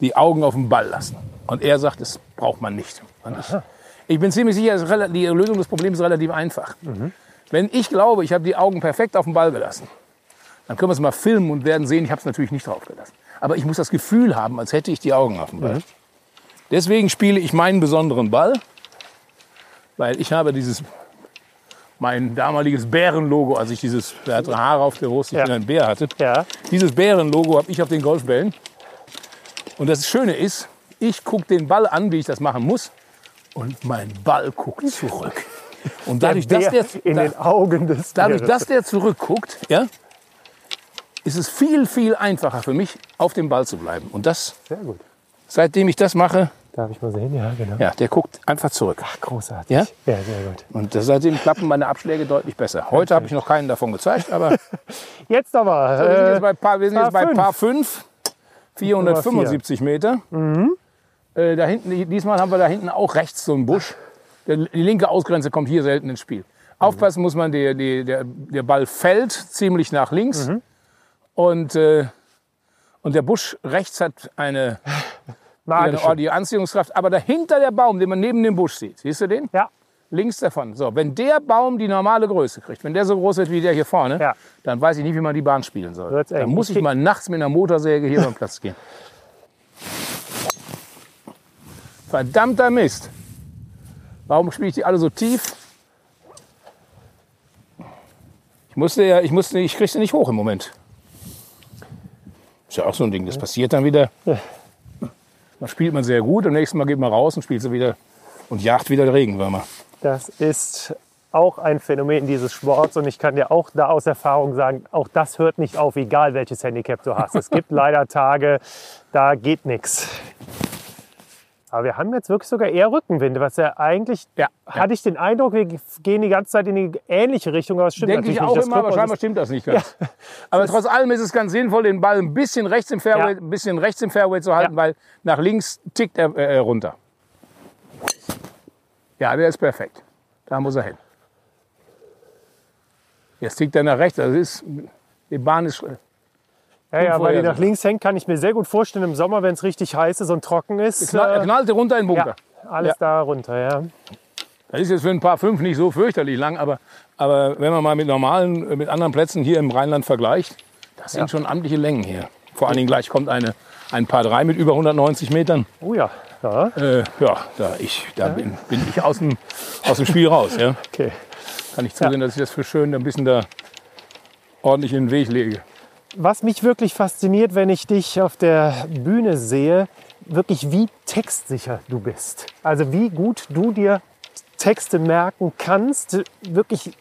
Speaker 1: die Augen auf den Ball lassen. Und er sagt, das braucht man nicht. Ich, ich bin ziemlich sicher, die Lösung des Problems ist relativ einfach. Wenn ich glaube, ich habe die Augen perfekt auf den Ball gelassen, dann können wir es mal filmen und werden sehen, ich habe es natürlich nicht drauf gelassen. Aber ich muss das Gefühl haben, als hätte ich die Augen auf dem Ball. Deswegen spiele ich meinen besonderen Ball, weil ich habe dieses, mein damaliges Bärenlogo, als ich dieses, der hatte Haare auf der Brust, ich
Speaker 4: Ja.
Speaker 1: bin ein Bär hatte.
Speaker 4: Ja,
Speaker 1: Dieses Bärenlogo habe ich auf den Golfbällen. Und das Schöne ist, ich gucke den Ball an, wie ich das machen muss. Und mein Ball guckt zurück. Und dadurch, dass
Speaker 4: Bär
Speaker 1: der,
Speaker 4: in
Speaker 1: da-
Speaker 4: den Augen des
Speaker 1: dadurch,
Speaker 4: Bäres.
Speaker 1: dass der zurückguckt, ja, ist es viel, viel einfacher für mich, auf dem Ball zu bleiben. Und das,
Speaker 4: Sehr gut.
Speaker 1: seitdem ich das mache,
Speaker 4: Darf ich mal sehen? Ja, genau.
Speaker 1: ja, der guckt einfach zurück.
Speaker 4: Großartig.
Speaker 1: Ja?
Speaker 4: Ja, sehr gut.
Speaker 1: Und seitdem klappen meine Abschläge deutlich besser. Heute habe ich noch keinen davon gezeigt, aber
Speaker 4: Jetzt aber.
Speaker 1: wir sind
Speaker 4: Äh,
Speaker 1: jetzt bei Paar, wir sind jetzt bei
Speaker 4: fünf.
Speaker 1: Paar 5, 475 Meter. Äh, da hinten, diesmal haben wir da hinten auch rechts so einen Busch. Die linke Ausgrenze kommt hier selten ins Spiel. Aufpassen muss man, der, der, der, der Ball fällt ziemlich nach links. Und, äh, und der Busch rechts hat eine, eine ordentliche Anziehungskraft. Aber dahinter der Baum, den man neben dem Busch sieht, siehst du den?
Speaker 4: Ja,
Speaker 1: Links davon. So, wenn der Baum die normale Größe kriegt, wenn der so groß ist wie der hier vorne,
Speaker 4: Ja.
Speaker 1: dann weiß ich nicht, wie man die Bahn spielen soll.
Speaker 4: Wird's eng.
Speaker 1: Dann muss ich mal nachts mit einer Motorsäge hier beim Platz gehen. Verdammter Mist. Warum spiele ich die alle so tief? Ich musste ja, ich musste, ich krieg sie nicht hoch im Moment. Ist ja auch so ein Ding, das passiert dann wieder. Dann spielt man sehr gut, am nächsten Mal geht man raus und spielt sie wieder und jagt wieder Regenwürmer.
Speaker 4: das ist auch ein Phänomen dieses Sports und ich kann dir auch da aus Erfahrung sagen, auch das hört nicht auf, egal welches Handicap du hast. Es gibt leider Tage, da geht nichts. Aber wir haben jetzt wirklich sogar eher Rückenwinde, was ja eigentlich,
Speaker 1: Ja,
Speaker 4: hatte ich den Eindruck, wir gehen die ganze Zeit in die ähnliche Richtung, aber es stimmt
Speaker 1: Denke ich auch
Speaker 4: nicht.
Speaker 1: Immer, aber scheinbar stimmt das nicht ganz. Aber trotz allem ist es ganz sinnvoll, den Ball ein bisschen rechts im Fairway,
Speaker 4: Ja.
Speaker 1: ein bisschen rechts im Fairway zu halten,
Speaker 4: Ja.
Speaker 1: weil nach links tickt er äh, runter. Ja, der ist perfekt. Da muss er hin. Jetzt tickt er nach rechts. Das ist, die Bahn ist.
Speaker 4: Ja, ja, weil die nach links hängt, kann ich mir sehr gut vorstellen im Sommer, wenn es richtig heiß ist und trocken ist.
Speaker 1: Knall, er
Speaker 4: äh,
Speaker 1: knallte runter in den Bunker.
Speaker 4: ja, alles
Speaker 1: Ja.
Speaker 4: da runter, ja.
Speaker 1: Das ist jetzt für ein paar fünf nicht so fürchterlich lang, aber, aber wenn man mal mit normalen, äh, mit anderen Plätzen hier im Rheinland vergleicht, das sind schon amtliche Längen hier. Vor allen Dingen gleich kommt eine, ein Paar 3 mit über 190 Metern.
Speaker 4: Oh ja, ja,
Speaker 1: Äh, ja, da, ich, da bin, bin ich aus dem, aus dem Spiel raus. Ja.
Speaker 4: okay.
Speaker 1: Kann ich zusehen, dass ich das für schön ein bisschen da ordentlich in den Weg lege.
Speaker 4: Was mich wirklich fasziniert, wenn ich dich auf der Bühne sehe, wirklich wie textsicher du bist. Also wie gut du dir Texte merken kannst. Wirklich,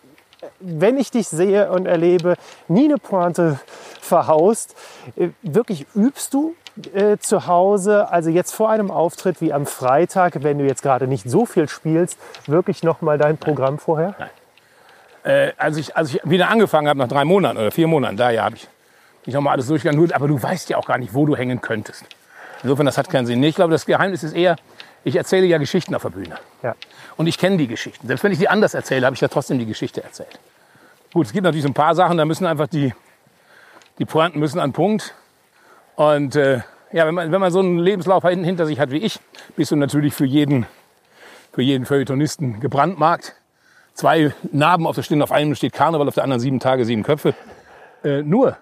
Speaker 4: wenn ich dich sehe und erlebe, nie eine Pointe verhaust. Äh, Wirklich übst du äh, zu Hause, also jetzt vor einem Auftritt wie am Freitag, wenn du jetzt gerade nicht so viel spielst, wirklich nochmal dein Programm vorher?
Speaker 1: Äh, als, ich, als ich wieder angefangen habe, nach drei Monaten oder vier Monaten, da ja, habe ich nicht nochmal alles durchgegangen. Aber du weißt ja auch gar nicht, wo du hängen könntest. Insofern, das hat keinen Sinn. Ich glaube, das Geheimnis ist eher, ich erzähle ja Geschichten auf der Bühne.
Speaker 4: Ja.
Speaker 1: Und ich kenne die Geschichten. Selbst wenn ich die anders erzähle, habe ich ja trotzdem die Geschichte erzählt. Gut, es gibt natürlich so ein paar Sachen, da müssen einfach die, die Pointen müssen an Punkt. Und äh, ja, wenn man, wenn man so einen Lebenslauf hin- hinter sich hat wie ich, bist du natürlich für jeden, für jeden Feuilletonisten gebrandmarkt. Zwei Narben auf der Stirn, auf einem steht Karneval, auf der anderen sieben Tage, sieben Köpfe. Äh, nur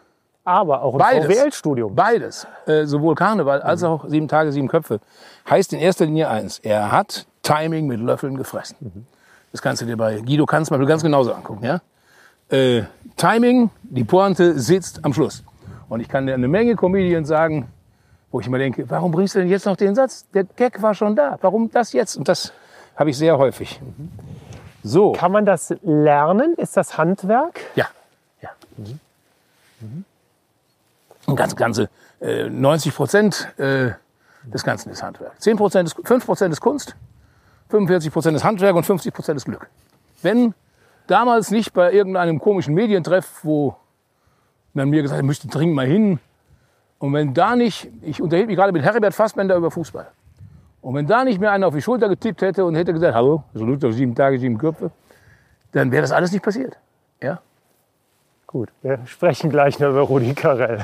Speaker 4: Aber auch ein. VWL-Studium.
Speaker 1: Beides, äh, sowohl Karneval als auch sieben Tage, sieben Köpfe, heißt in erster Linie eins. Er hat Timing mit Löffeln gefressen. Das kannst du dir bei Guido Kanz mal ganz genauso angucken. Ja? Äh, Timing, die Pointe sitzt am Schluss. Und ich kann dir eine Menge Comedians sagen, wo ich immer denke, warum bringst du denn jetzt noch den Satz? Der Gag war schon da. Warum das jetzt? Und das habe ich sehr häufig. So,
Speaker 4: Kann man das lernen? Ist das Handwerk?
Speaker 1: ja. ja. Ganz, ganze äh, 90 Prozent äh, des Ganzen ist Handwerk. 10 Prozent ist, 5 Prozent ist Kunst, 45 Prozent ist Handwerk und 50 Prozent ist Glück. Wenn damals nicht bei irgendeinem komischen Medientreff, wo man mir gesagt hat, ich müsste dringend mal hin, und wenn da nicht, ich unterhielt mich gerade mit Herbert Fassbender über Fußball, und wenn da nicht mehr einer auf die Schulter getippt hätte und hätte gesagt, hallo, Salut auf sieben Tage, sieben Köpfe, dann wäre das alles nicht passiert. Ja?
Speaker 4: Gut, wir sprechen gleich noch über Rudi Carell.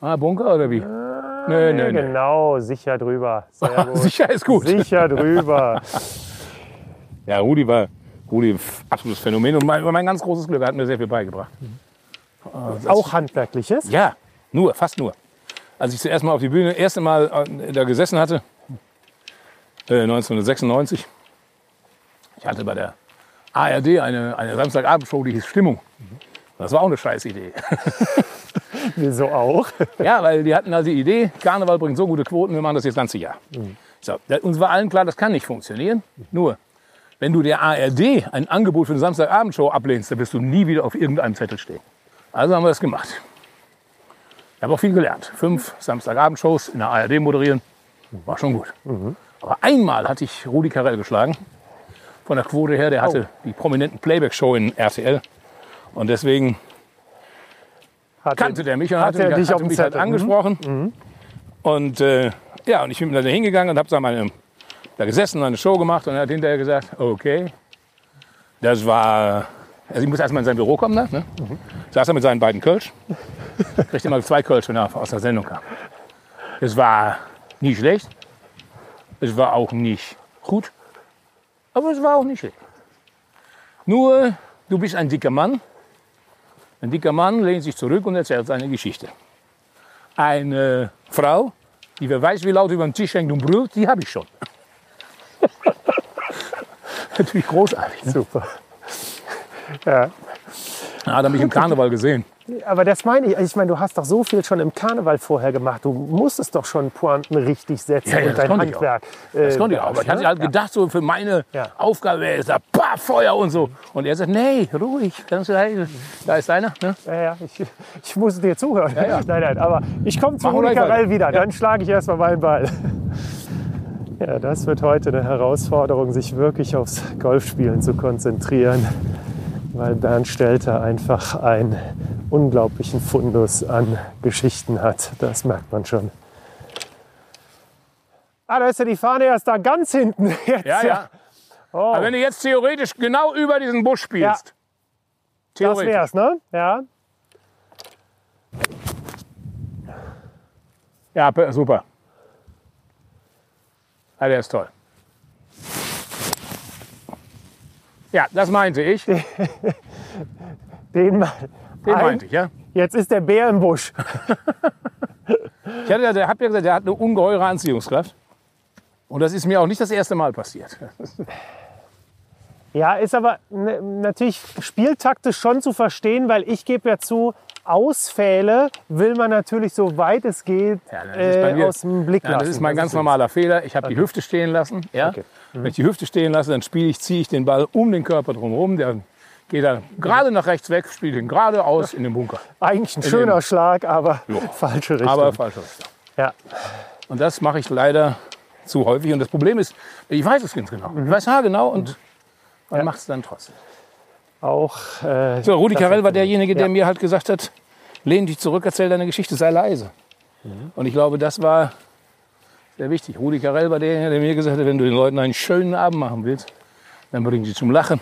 Speaker 1: Ah, Bunker oder wie? nee, nee, nee.
Speaker 4: Genau, sicher drüber.
Speaker 1: Sicher ist gut.
Speaker 4: Sicher drüber.
Speaker 1: Ja, Rudi war Rudi f- absolutes Phänomen und mein, mein ganz großes Glück. Er hat mir sehr viel beigebracht.
Speaker 4: Auch handwerkliches.
Speaker 1: Ja, nur, fast nur. Als ich zuerst mal auf die Bühne, das erste Mal äh, da gesessen hatte, äh, 1996, ich hatte bei der ARD eine, eine Samstagabendshow, die hieß Stimmung. Das war auch eine scheiß Idee.
Speaker 4: Wieso auch?
Speaker 1: Ja, weil die hatten also die Idee, Karneval bringt so gute Quoten, wir machen das jetzt ganze Jahr. So, da- uns war allen klar, das kann nicht funktionieren. Nur, wenn du der ARD ein Angebot für eine Samstagabendshow ablehnst, dann wirst du nie wieder auf irgendeinem Zettel stehen. Also haben wir das gemacht. Ich habe auch viel gelernt. Fünf Samstagabendshows in der ARD moderieren, war schon gut. Aber einmal hatte ich Rudi Carell geschlagen. Von der Quote her, der hatte die prominenten Playback-Show in RTL. Und deswegen
Speaker 4: Hat
Speaker 1: kannte der mich und
Speaker 4: hat
Speaker 1: hatte,
Speaker 4: er
Speaker 1: mich, hatte mich halt?
Speaker 4: Mhm.
Speaker 1: angesprochen. Und äh, ja, und ich bin da hingegangen und habe da, meine, da gesessen, eine Show gemacht und er hat hinterher gesagt, okay, das war, also ich muss erstmal in sein Büro kommen, ne?
Speaker 4: Mhm.
Speaker 1: saß er mit seinen beiden Kölsch, kriegte immer zwei Kölsch, wenn er aus der Sendung kam. Es war nie schlecht, es war auch nicht gut, aber es war auch nicht schlecht. Nur, du bist ein dicker Mann ein dicker Mann lehnt sich zurück und erzählt seine Geschichte. Eine Frau, die wer weiß, wie laut über den Tisch hängt und brüllt, die habe ich schon. Natürlich großartig. Ne?
Speaker 4: Super. Ja.
Speaker 1: Ja, da habe ich im Karneval gesehen.
Speaker 4: Aber das meine ich. Ich meine, du hast doch so viel schon im Karneval vorher gemacht. Du musstest doch schon Pointen richtig setzen
Speaker 1: Ja, ja,
Speaker 4: und
Speaker 1: das
Speaker 4: dein
Speaker 1: konnte ich auch.
Speaker 4: Handwerk.
Speaker 1: Das
Speaker 4: äh,
Speaker 1: konnte ich auch. Aber ich hatte halt gedacht, so für meine. Aufgabe wäre es da bah, Feuer und so. Und er sagt, nee, ruhig, ganz leise. Da ist einer. Ne?
Speaker 4: Ja, ja, ich, ich muss dir zuhören.
Speaker 1: ja.
Speaker 4: Nein, nein, aber ich komme zu Carell
Speaker 1: weiter.
Speaker 4: wieder. Dann schlage ich erstmal meinen Ball. Ja, das wird heute eine Herausforderung, sich wirklich aufs Golfspielen zu konzentrieren, weil Bernd Stelter einfach einen unglaublichen Fundus an Geschichten hat. Das merkt man schon. Ah, da ist ja die Fahne erst da ganz hinten. Jetzt,
Speaker 1: Ja, ja.
Speaker 4: Oh,
Speaker 1: Aber wenn du jetzt theoretisch genau über diesen Busch spielst.
Speaker 4: das
Speaker 1: Theoretisch.
Speaker 4: wär's, ne? Ja.
Speaker 1: Ja, pe- super. Ja, der ist toll. Ja, das meinte ich. Den
Speaker 4: Den, mal- Ein-
Speaker 1: meinte ich, ja.
Speaker 4: Jetzt ist der Bär im Busch.
Speaker 1: Ich hatte ja, der, hab ja gesagt, der hat eine ungeheure Anziehungskraft. Und das ist mir auch nicht das erste Mal passiert.
Speaker 4: Ja, ist aber ne, natürlich spieltaktisch schon zu verstehen, weil ich gebe ja zu, Ausfälle will man natürlich so weit es geht
Speaker 1: Ja, das
Speaker 4: äh, aus dem Blick
Speaker 1: Ja,
Speaker 4: lassen.
Speaker 1: das ist mein ganz
Speaker 4: ist-
Speaker 1: normaler Fehler. Ich habe die Hüfte stehen lassen. Ja?
Speaker 4: Okay. Mhm.
Speaker 1: Wenn ich die Hüfte stehen lasse, dann spiele ich, ziehe ich den Ball um den Körper drumherum. Der geht dann gerade nach rechts weg, spiele ihn geradeaus in den Bunker.
Speaker 4: Eigentlich ein
Speaker 1: in
Speaker 4: schöner Schlag, aber falsche Richtung.
Speaker 1: Aber falsche Richtung.
Speaker 4: ja.
Speaker 1: Und das mache ich leider zu häufig. Und das Problem ist, ich weiß es ganz genau.
Speaker 4: Mhm.
Speaker 1: Ich weiß haargenau und man macht es dann trotzdem.
Speaker 4: Auch äh,
Speaker 1: So, Rudi Carell war derjenige, der
Speaker 4: Ja.
Speaker 1: mir halt gesagt hat, lehn dich zurück, erzähl deine Geschichte, sei leise.
Speaker 4: Mhm.
Speaker 1: Und ich glaube, das war sehr wichtig. Rudi Carell war derjenige, der mir gesagt hat, wenn du den Leuten einen schönen Abend machen willst, dann bring sie zum Lachen.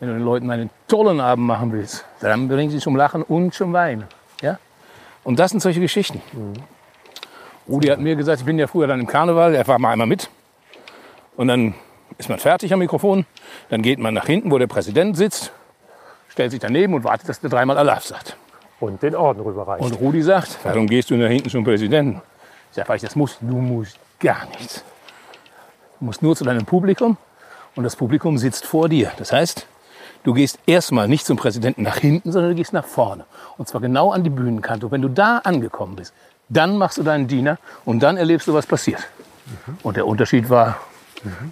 Speaker 1: Wenn du den Leuten einen tollen Abend machen willst, dann bring sie zum Lachen und zum Weinen. Ja? Und das sind solche Geschichten. Rudi hat mir gesagt, ich bin ja früher dann im Karneval, er war mal einmal mit. Und dann ist man fertig am Mikrofon, dann geht man nach hinten, wo der Präsident sitzt, stellt sich daneben und wartet, dass der dreimal Allah sagt.
Speaker 4: Und den Orden rüberreicht.
Speaker 1: Und Rudi sagt, warum gehst du nach hinten zum Präsidenten? Weil ich das muss. Du musst gar nichts. Du musst nur zu deinem Publikum und das Publikum sitzt vor dir. Das heißt, du gehst erstmal nicht zum Präsidenten nach hinten, sondern du gehst nach vorne. Und zwar genau an die Bühnenkante. Und wenn du da angekommen bist, dann machst du deinen Diener und dann erlebst du, was passiert. Und der Unterschied war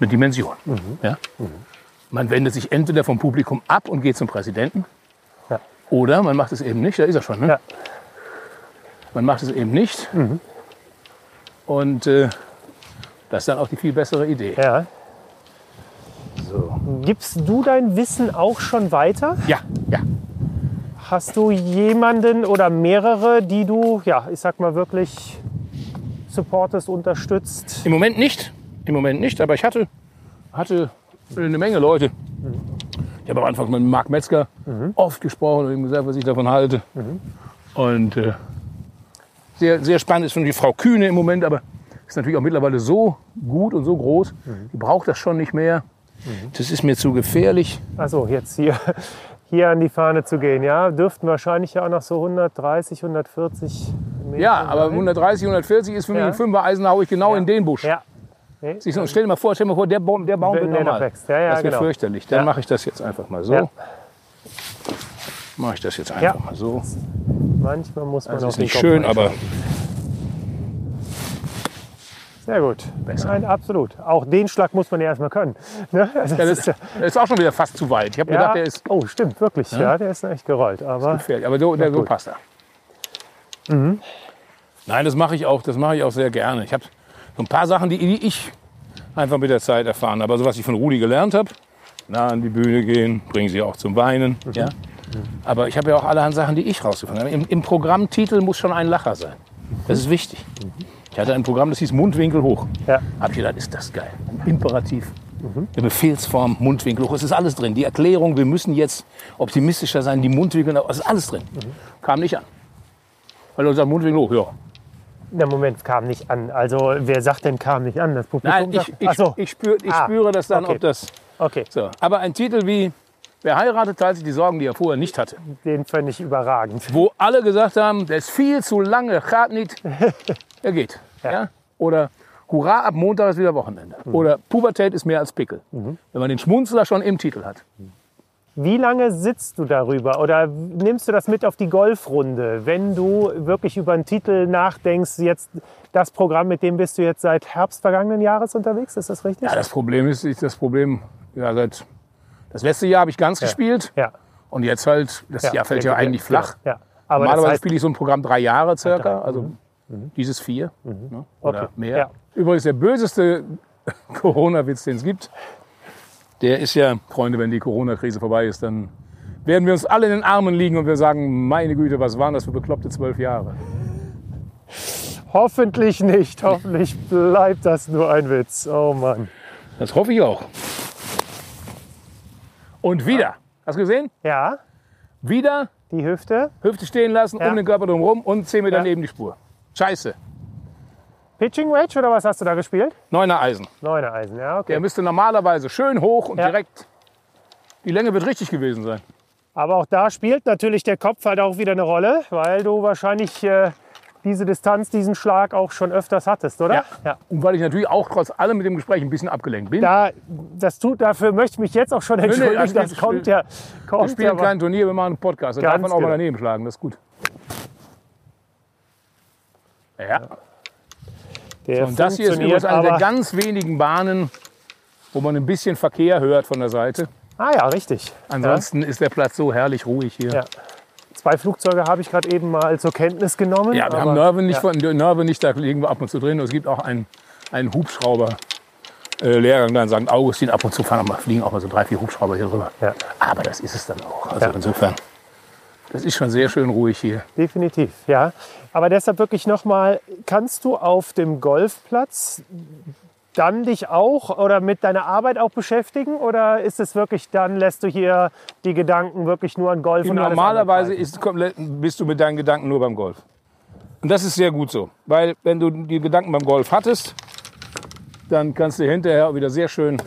Speaker 1: eine Dimension. Ja? Man wendet sich entweder vom Publikum ab und geht zum Präsidenten.
Speaker 4: Ja.
Speaker 1: Oder man macht es eben nicht, da ist er schon. Ne?
Speaker 4: Ja.
Speaker 1: Man macht es eben nicht. Und äh, das ist dann auch die viel bessere Idee.
Speaker 4: Ja.
Speaker 1: So.
Speaker 4: Gibst du dein Wissen auch schon weiter?
Speaker 1: Ja, ja.
Speaker 4: Hast du jemanden oder mehrere, die du, ja, ich sag mal wirklich supportest, unterstützt?
Speaker 1: Im Moment nicht. Im Moment nicht, aber ich hatte, hatte eine Menge Leute. Ich habe am Anfang mit Marc Metzger oft gesprochen und ihm gesagt, was ich davon halte. Und äh, sehr, sehr spannend ist schon die Frau Kühne im Moment, aber ist natürlich auch mittlerweile so gut und so groß. Die braucht das schon nicht mehr. Das ist mir zu gefährlich.
Speaker 4: Also jetzt hier, hier an die Fahne zu gehen, ja, dürften wahrscheinlich ja auch noch so 130, 140 Meter.
Speaker 1: Ja, aber
Speaker 4: sein.
Speaker 1: 130, 140 ist für mich
Speaker 4: Ja.
Speaker 1: ein Fünfer Eisen, hau ich genau
Speaker 4: Ja.
Speaker 1: in den Busch.
Speaker 4: Ja. Nee?
Speaker 1: Siehst du, stell dir mal vor, stell dir mal vor, der Baum, der Baum
Speaker 4: Wenn
Speaker 1: wird
Speaker 4: der noch
Speaker 1: normal.
Speaker 4: wächst. Ja, ja,
Speaker 1: das wird
Speaker 4: genau.
Speaker 1: fürchterlich. Dann mache ich das jetzt einfach mal so. Mache ich das jetzt einfach mal so.
Speaker 4: Manchmal muss man
Speaker 1: Das
Speaker 4: auf
Speaker 1: ist nicht
Speaker 4: Kopf
Speaker 1: schön, aber
Speaker 4: Sehr gut.
Speaker 1: Besser.
Speaker 4: Nein, absolut. Auch den Schlag muss man ja erstmal können. Ne? Also
Speaker 1: ja,
Speaker 4: das ist ja,
Speaker 1: das ist auch schon wieder fast zu weit. Ich habe gedacht,
Speaker 4: ja,
Speaker 1: der ist
Speaker 4: oh, stimmt, wirklich. Ja, der ist echt gerollt. Aber.
Speaker 1: Aber so, der, so passt er. Nein, das mache ich auch. Das mache ich auch sehr gerne. Ich habe so ein paar Sachen, die, die ich einfach mit der Zeit erfahren habe. Also was ich von Rudi gelernt habe, nah an die Bühne gehen, bringen sie auch zum Weinen. Ja? Aber ich habe ja auch allerhand Sachen, die ich rausgefunden habe. Im, Im Programmtitel muss schon ein Lacher sein. Das ist wichtig. Ich hatte ein Programm, das hieß Mundwinkel hoch.
Speaker 4: ja,
Speaker 1: Hab ich gedacht, ist das geil. Ein Imperativ. Eine Befehlsform, Mundwinkel hoch. Es ist alles drin. Die Erklärung, wir müssen jetzt optimistischer sein, die Mundwinkel, es ist alles drin. Kam nicht an. Weil sagen, Mundwinkel hoch, ja.
Speaker 4: der Moment kam nicht an. Also wer sagt denn kam nicht an? Das Publikum
Speaker 1: Nein, ich,
Speaker 4: sagt,
Speaker 1: ich,
Speaker 4: so,
Speaker 1: ich, spür, ich
Speaker 4: Ah,
Speaker 1: spüre das dann,
Speaker 4: okay.
Speaker 1: ob das.
Speaker 4: okay,
Speaker 1: So. Aber ein Titel wie Wer heiratet, teilt sich die Sorgen, die er vorher nicht hatte.
Speaker 4: den fände ich überragend.
Speaker 1: Wo alle gesagt haben, der ist viel zu lange, gaat nicht. Er geht. Ja. Oder Hurra, ab Montag ist wieder Wochenende.
Speaker 4: Mhm.
Speaker 1: Oder Pubertät ist mehr als Pickel. Wenn man den Schmunzler schon im Titel hat.
Speaker 4: Wie lange sitzt du darüber oder nimmst du das mit auf die Golfrunde, wenn du wirklich über einen Titel nachdenkst? Jetzt das Programm, mit dem bist du jetzt seit Herbst vergangenen Jahres unterwegs, ist das richtig?
Speaker 1: Ja, das Problem ist, ich, das Problem, ja, seit das letzte Jahr habe ich ganz gespielt
Speaker 4: ja.
Speaker 1: und jetzt halt, das Jahr fällt ja, eigentlich flach.
Speaker 4: Ja. Aber das
Speaker 1: Normalerweise
Speaker 4: heißt,
Speaker 1: spiele ich so ein Programm drei Jahre circa, also dieses vier ne, oder
Speaker 4: Okay.
Speaker 1: mehr.
Speaker 4: Ja.
Speaker 1: Übrigens der böseste Corona-Witz, den es gibt, der ist ja, Freunde, wenn die Corona-Krise vorbei ist, dann werden wir uns alle in den Armen liegen und wir sagen, meine Güte, was waren das für bekloppte zwölf Jahre.
Speaker 4: hoffentlich nicht. Hoffentlich bleibt das nur ein Witz. Oh Mann.
Speaker 1: Das hoffe ich auch. Und wieder. Hast du gesehen?
Speaker 4: Ja,
Speaker 1: Wieder
Speaker 4: die Hüfte.
Speaker 1: Hüfte stehen lassen,
Speaker 4: Ja.
Speaker 1: um den Körper drumherum und 10 Meter
Speaker 4: Ja.
Speaker 1: neben die Spur. Scheiße.
Speaker 4: Pitching Wedge oder was hast du da gespielt?
Speaker 1: Neuner Eisen.
Speaker 4: Neuner Eisen, ja, okay.
Speaker 1: Der müsste normalerweise schön hoch und
Speaker 4: Ja.
Speaker 1: direkt. Die Länge wird richtig gewesen sein.
Speaker 4: Aber auch da spielt natürlich der Kopf halt auch wieder eine Rolle, weil du wahrscheinlich äh, diese Distanz, diesen Schlag auch schon öfters hattest, oder?
Speaker 1: Ja. Und weil ich natürlich auch trotz allem mit dem Gespräch ein bisschen abgelenkt bin.
Speaker 4: Da, das tut, dafür möchte ich mich jetzt auch schon entschuldigen.
Speaker 1: alles gut.
Speaker 4: das kommt ja,
Speaker 1: wir
Speaker 4: kommt
Speaker 1: spielen
Speaker 4: ja
Speaker 1: ein kleines Turnier, wir machen einen Podcast. Da darf man auch mal
Speaker 4: genau.
Speaker 1: daneben schlagen, das ist gut. Ja,
Speaker 4: der
Speaker 1: und das hier ist übrigens eine der ganz wenigen Bahnen, wo man ein bisschen Verkehr hört von der Seite.
Speaker 4: Ah ja, richtig.
Speaker 1: Ansonsten ist der Platz so herrlich ruhig hier.
Speaker 4: Ja. Zwei Flugzeuge habe ich gerade eben mal zur Kenntnis genommen.
Speaker 1: Ja, wir
Speaker 4: aber-
Speaker 1: haben Nerve nicht,
Speaker 4: ja.
Speaker 1: von, Nerve nicht, da liegen wir ab und zu drin. Und es gibt auch einen, einen Hubschrauber. Äh, in St. Augustin ab und zu fahren, aber fliegen auch mal so drei, vier Hubschrauber hier rüber.
Speaker 4: Ja.
Speaker 1: Aber das ist es dann auch. Also
Speaker 4: Ja.
Speaker 1: insofern, das ist schon sehr schön ruhig hier.
Speaker 4: Definitiv, ja. Aber deshalb wirklich nochmal, kannst du auf dem Golfplatz dann dich auch oder mit deiner Arbeit auch beschäftigen? Oder ist es wirklich, dann lässt du hier die Gedanken wirklich nur an Golf und
Speaker 1: Normalerweise ist, bist du mit deinen Gedanken nur beim Golf. Und das ist sehr gut so. Weil wenn du die Gedanken beim Golf hattest, dann kannst du hinterher auch wieder sehr schön.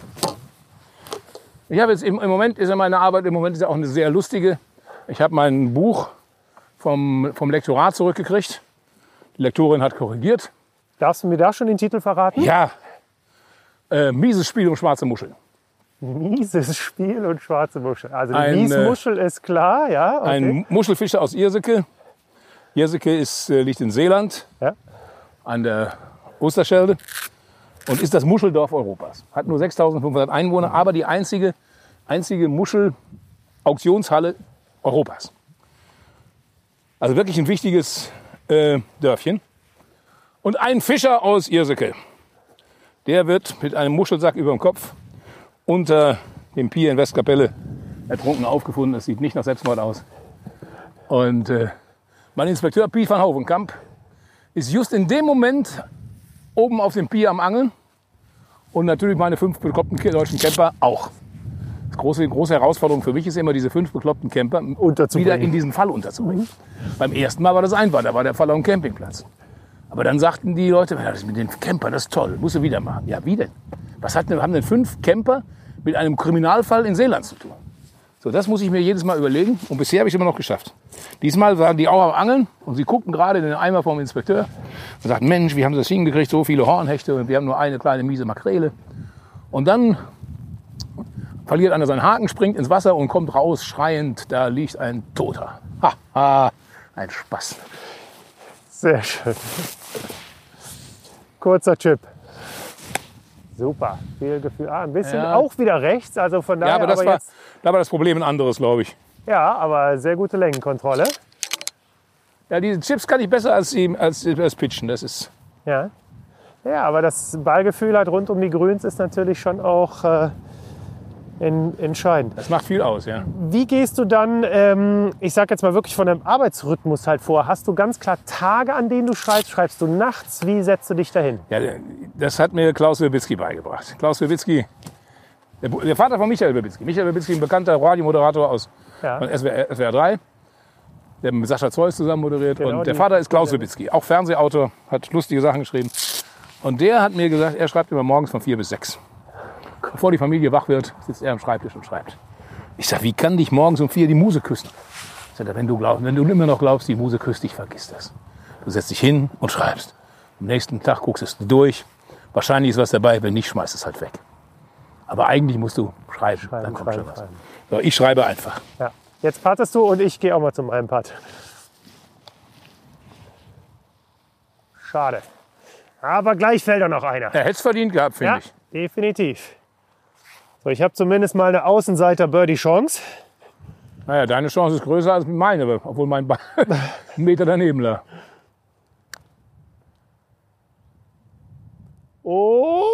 Speaker 1: Ich habe jetzt im, im Moment ist ja meine Arbeit im Moment ist ja auch eine sehr lustige. Ich habe mein Buch vom, vom Lektorat zurückgekriegt. Die Lektorin hat korrigiert.
Speaker 4: Darfst du mir da schon den Titel verraten?
Speaker 1: Ja, äh, mieses Spiel um schwarze Muscheln.
Speaker 4: Mieses Spiel und schwarze Muschel. Also die
Speaker 1: Ein, äh,
Speaker 4: Miesmuschel ist klar, ja. Okay.
Speaker 1: Ein Muschelfischer aus Irseke. Irseke ist, äh, liegt in Seeland.
Speaker 4: ja.
Speaker 1: an der Osterschelde und ist das Muscheldorf Europas. Hat nur 6500 Einwohner, aber die einzige, einzige Muschel-Auktionshalle Europas. Also wirklich ein wichtiges äh, Dörfchen. Und ein Fischer aus Irseke, der wird mit einem Muschelsack über dem Kopf unter dem Pier in Westkapelle ertrunken aufgefunden. Das sieht nicht nach Selbstmord aus. Und äh, mein Inspekteur Piet van Hovenkamp ist just in dem Moment oben auf dem Pier am Angeln und natürlich meine fünf bekloppten deutschen Camper auch. Das große, große Herausforderung für mich ist immer, diese fünf bekloppten Camper wieder in diesen Fall unterzubringen. Beim ersten Mal war das einfach, da war der Fall auf dem Campingplatz. Aber dann sagten die Leute, "Ja, das mit den Campern, das ist toll, musst du wieder machen. Ja, wie denn? Was hat haben denn fünf Camper mit einem Kriminalfall in Seeland zu tun? So, das muss ich mir jedes Mal überlegen und bisher habe ich es immer noch geschafft. Diesmal waren die auch am Angeln und sie guckten gerade in den Eimer vom Inspekteur und sagten, Mensch, wie haben sie das hingekriegt, so viele Hornhechte und wir haben nur eine kleine miese Makrele. Und dann verliert einer seinen Haken, springt ins Wasser und kommt raus schreiend, da liegt ein Toter. Ha, ha, ein Spaß.
Speaker 4: Sehr schön. Kurzer Chip. Super, viel Gefühl. Ah, ein bisschen
Speaker 1: Ja.
Speaker 4: auch wieder rechts, also von daher.
Speaker 1: Ja, aber das war,
Speaker 4: jetzt,
Speaker 1: da war das Problem ein anderes, glaube ich.
Speaker 4: ja, aber sehr gute Längenkontrolle.
Speaker 1: Ja, diese Chips kann ich besser als, die, als das Pitchen. Das ist,
Speaker 4: Ja. ja, aber das Ballgefühl halt rund um die Grüns ist natürlich schon auch äh, en- entscheidend.
Speaker 1: das macht viel aus, ja.
Speaker 4: Wie gehst du dann, ähm, ich sag jetzt mal wirklich von deinem Arbeitsrhythmus halt vor? Hast du ganz klar Tage, an denen du schreibst? Schreibst du nachts? Wie setzt du dich dahin?
Speaker 1: ja. Das hat mir Klaus Wibitzki beigebracht. Klaus Wibitzki, der, der Vater von Michael Wibitzki. Michael Wibitzki, ein bekannter Radiomoderator aus
Speaker 4: Ja.
Speaker 1: von SWR, SWR 3, der mit Sascha Zeus zusammen moderiert.
Speaker 4: Genau,
Speaker 1: und der Vater ist Klaus Wibitzki, auch Fernsehautor, hat lustige Sachen geschrieben. Und der hat mir gesagt, er schreibt immer morgens von vier bis sechs. Bevor die Familie wach wird, sitzt er am Schreibtisch und schreibt. Ich sag, wie kann dich morgens um vier die Muse küssen? Sagt er, wenn du, glaub, wenn du immer noch glaubst, die Muse küsst dich, vergiss das. Du setzt dich hin und schreibst. Am nächsten Tag guckst du es durch. Wahrscheinlich ist was dabei, wenn nicht, schmeißt es halt weg. Aber eigentlich musst du schreiben, dann
Speaker 4: Schreiben,
Speaker 1: kommt
Speaker 4: schreiben,
Speaker 1: schon was.
Speaker 4: schreiben.
Speaker 1: So, ich schreibe einfach.
Speaker 4: Ja. Jetzt pattest du und ich gehe auch mal zu meinem Putt. Schade. Aber gleich fällt da noch einer.
Speaker 1: Er hätte es verdient gehabt, finde
Speaker 4: Ja,
Speaker 1: ich.
Speaker 4: definitiv. So, ich habe zumindest mal eine Außenseiter-Birdie-Chance.
Speaker 1: Naja, deine Chance ist größer als meine, obwohl mein Ball einen Meter daneben lag.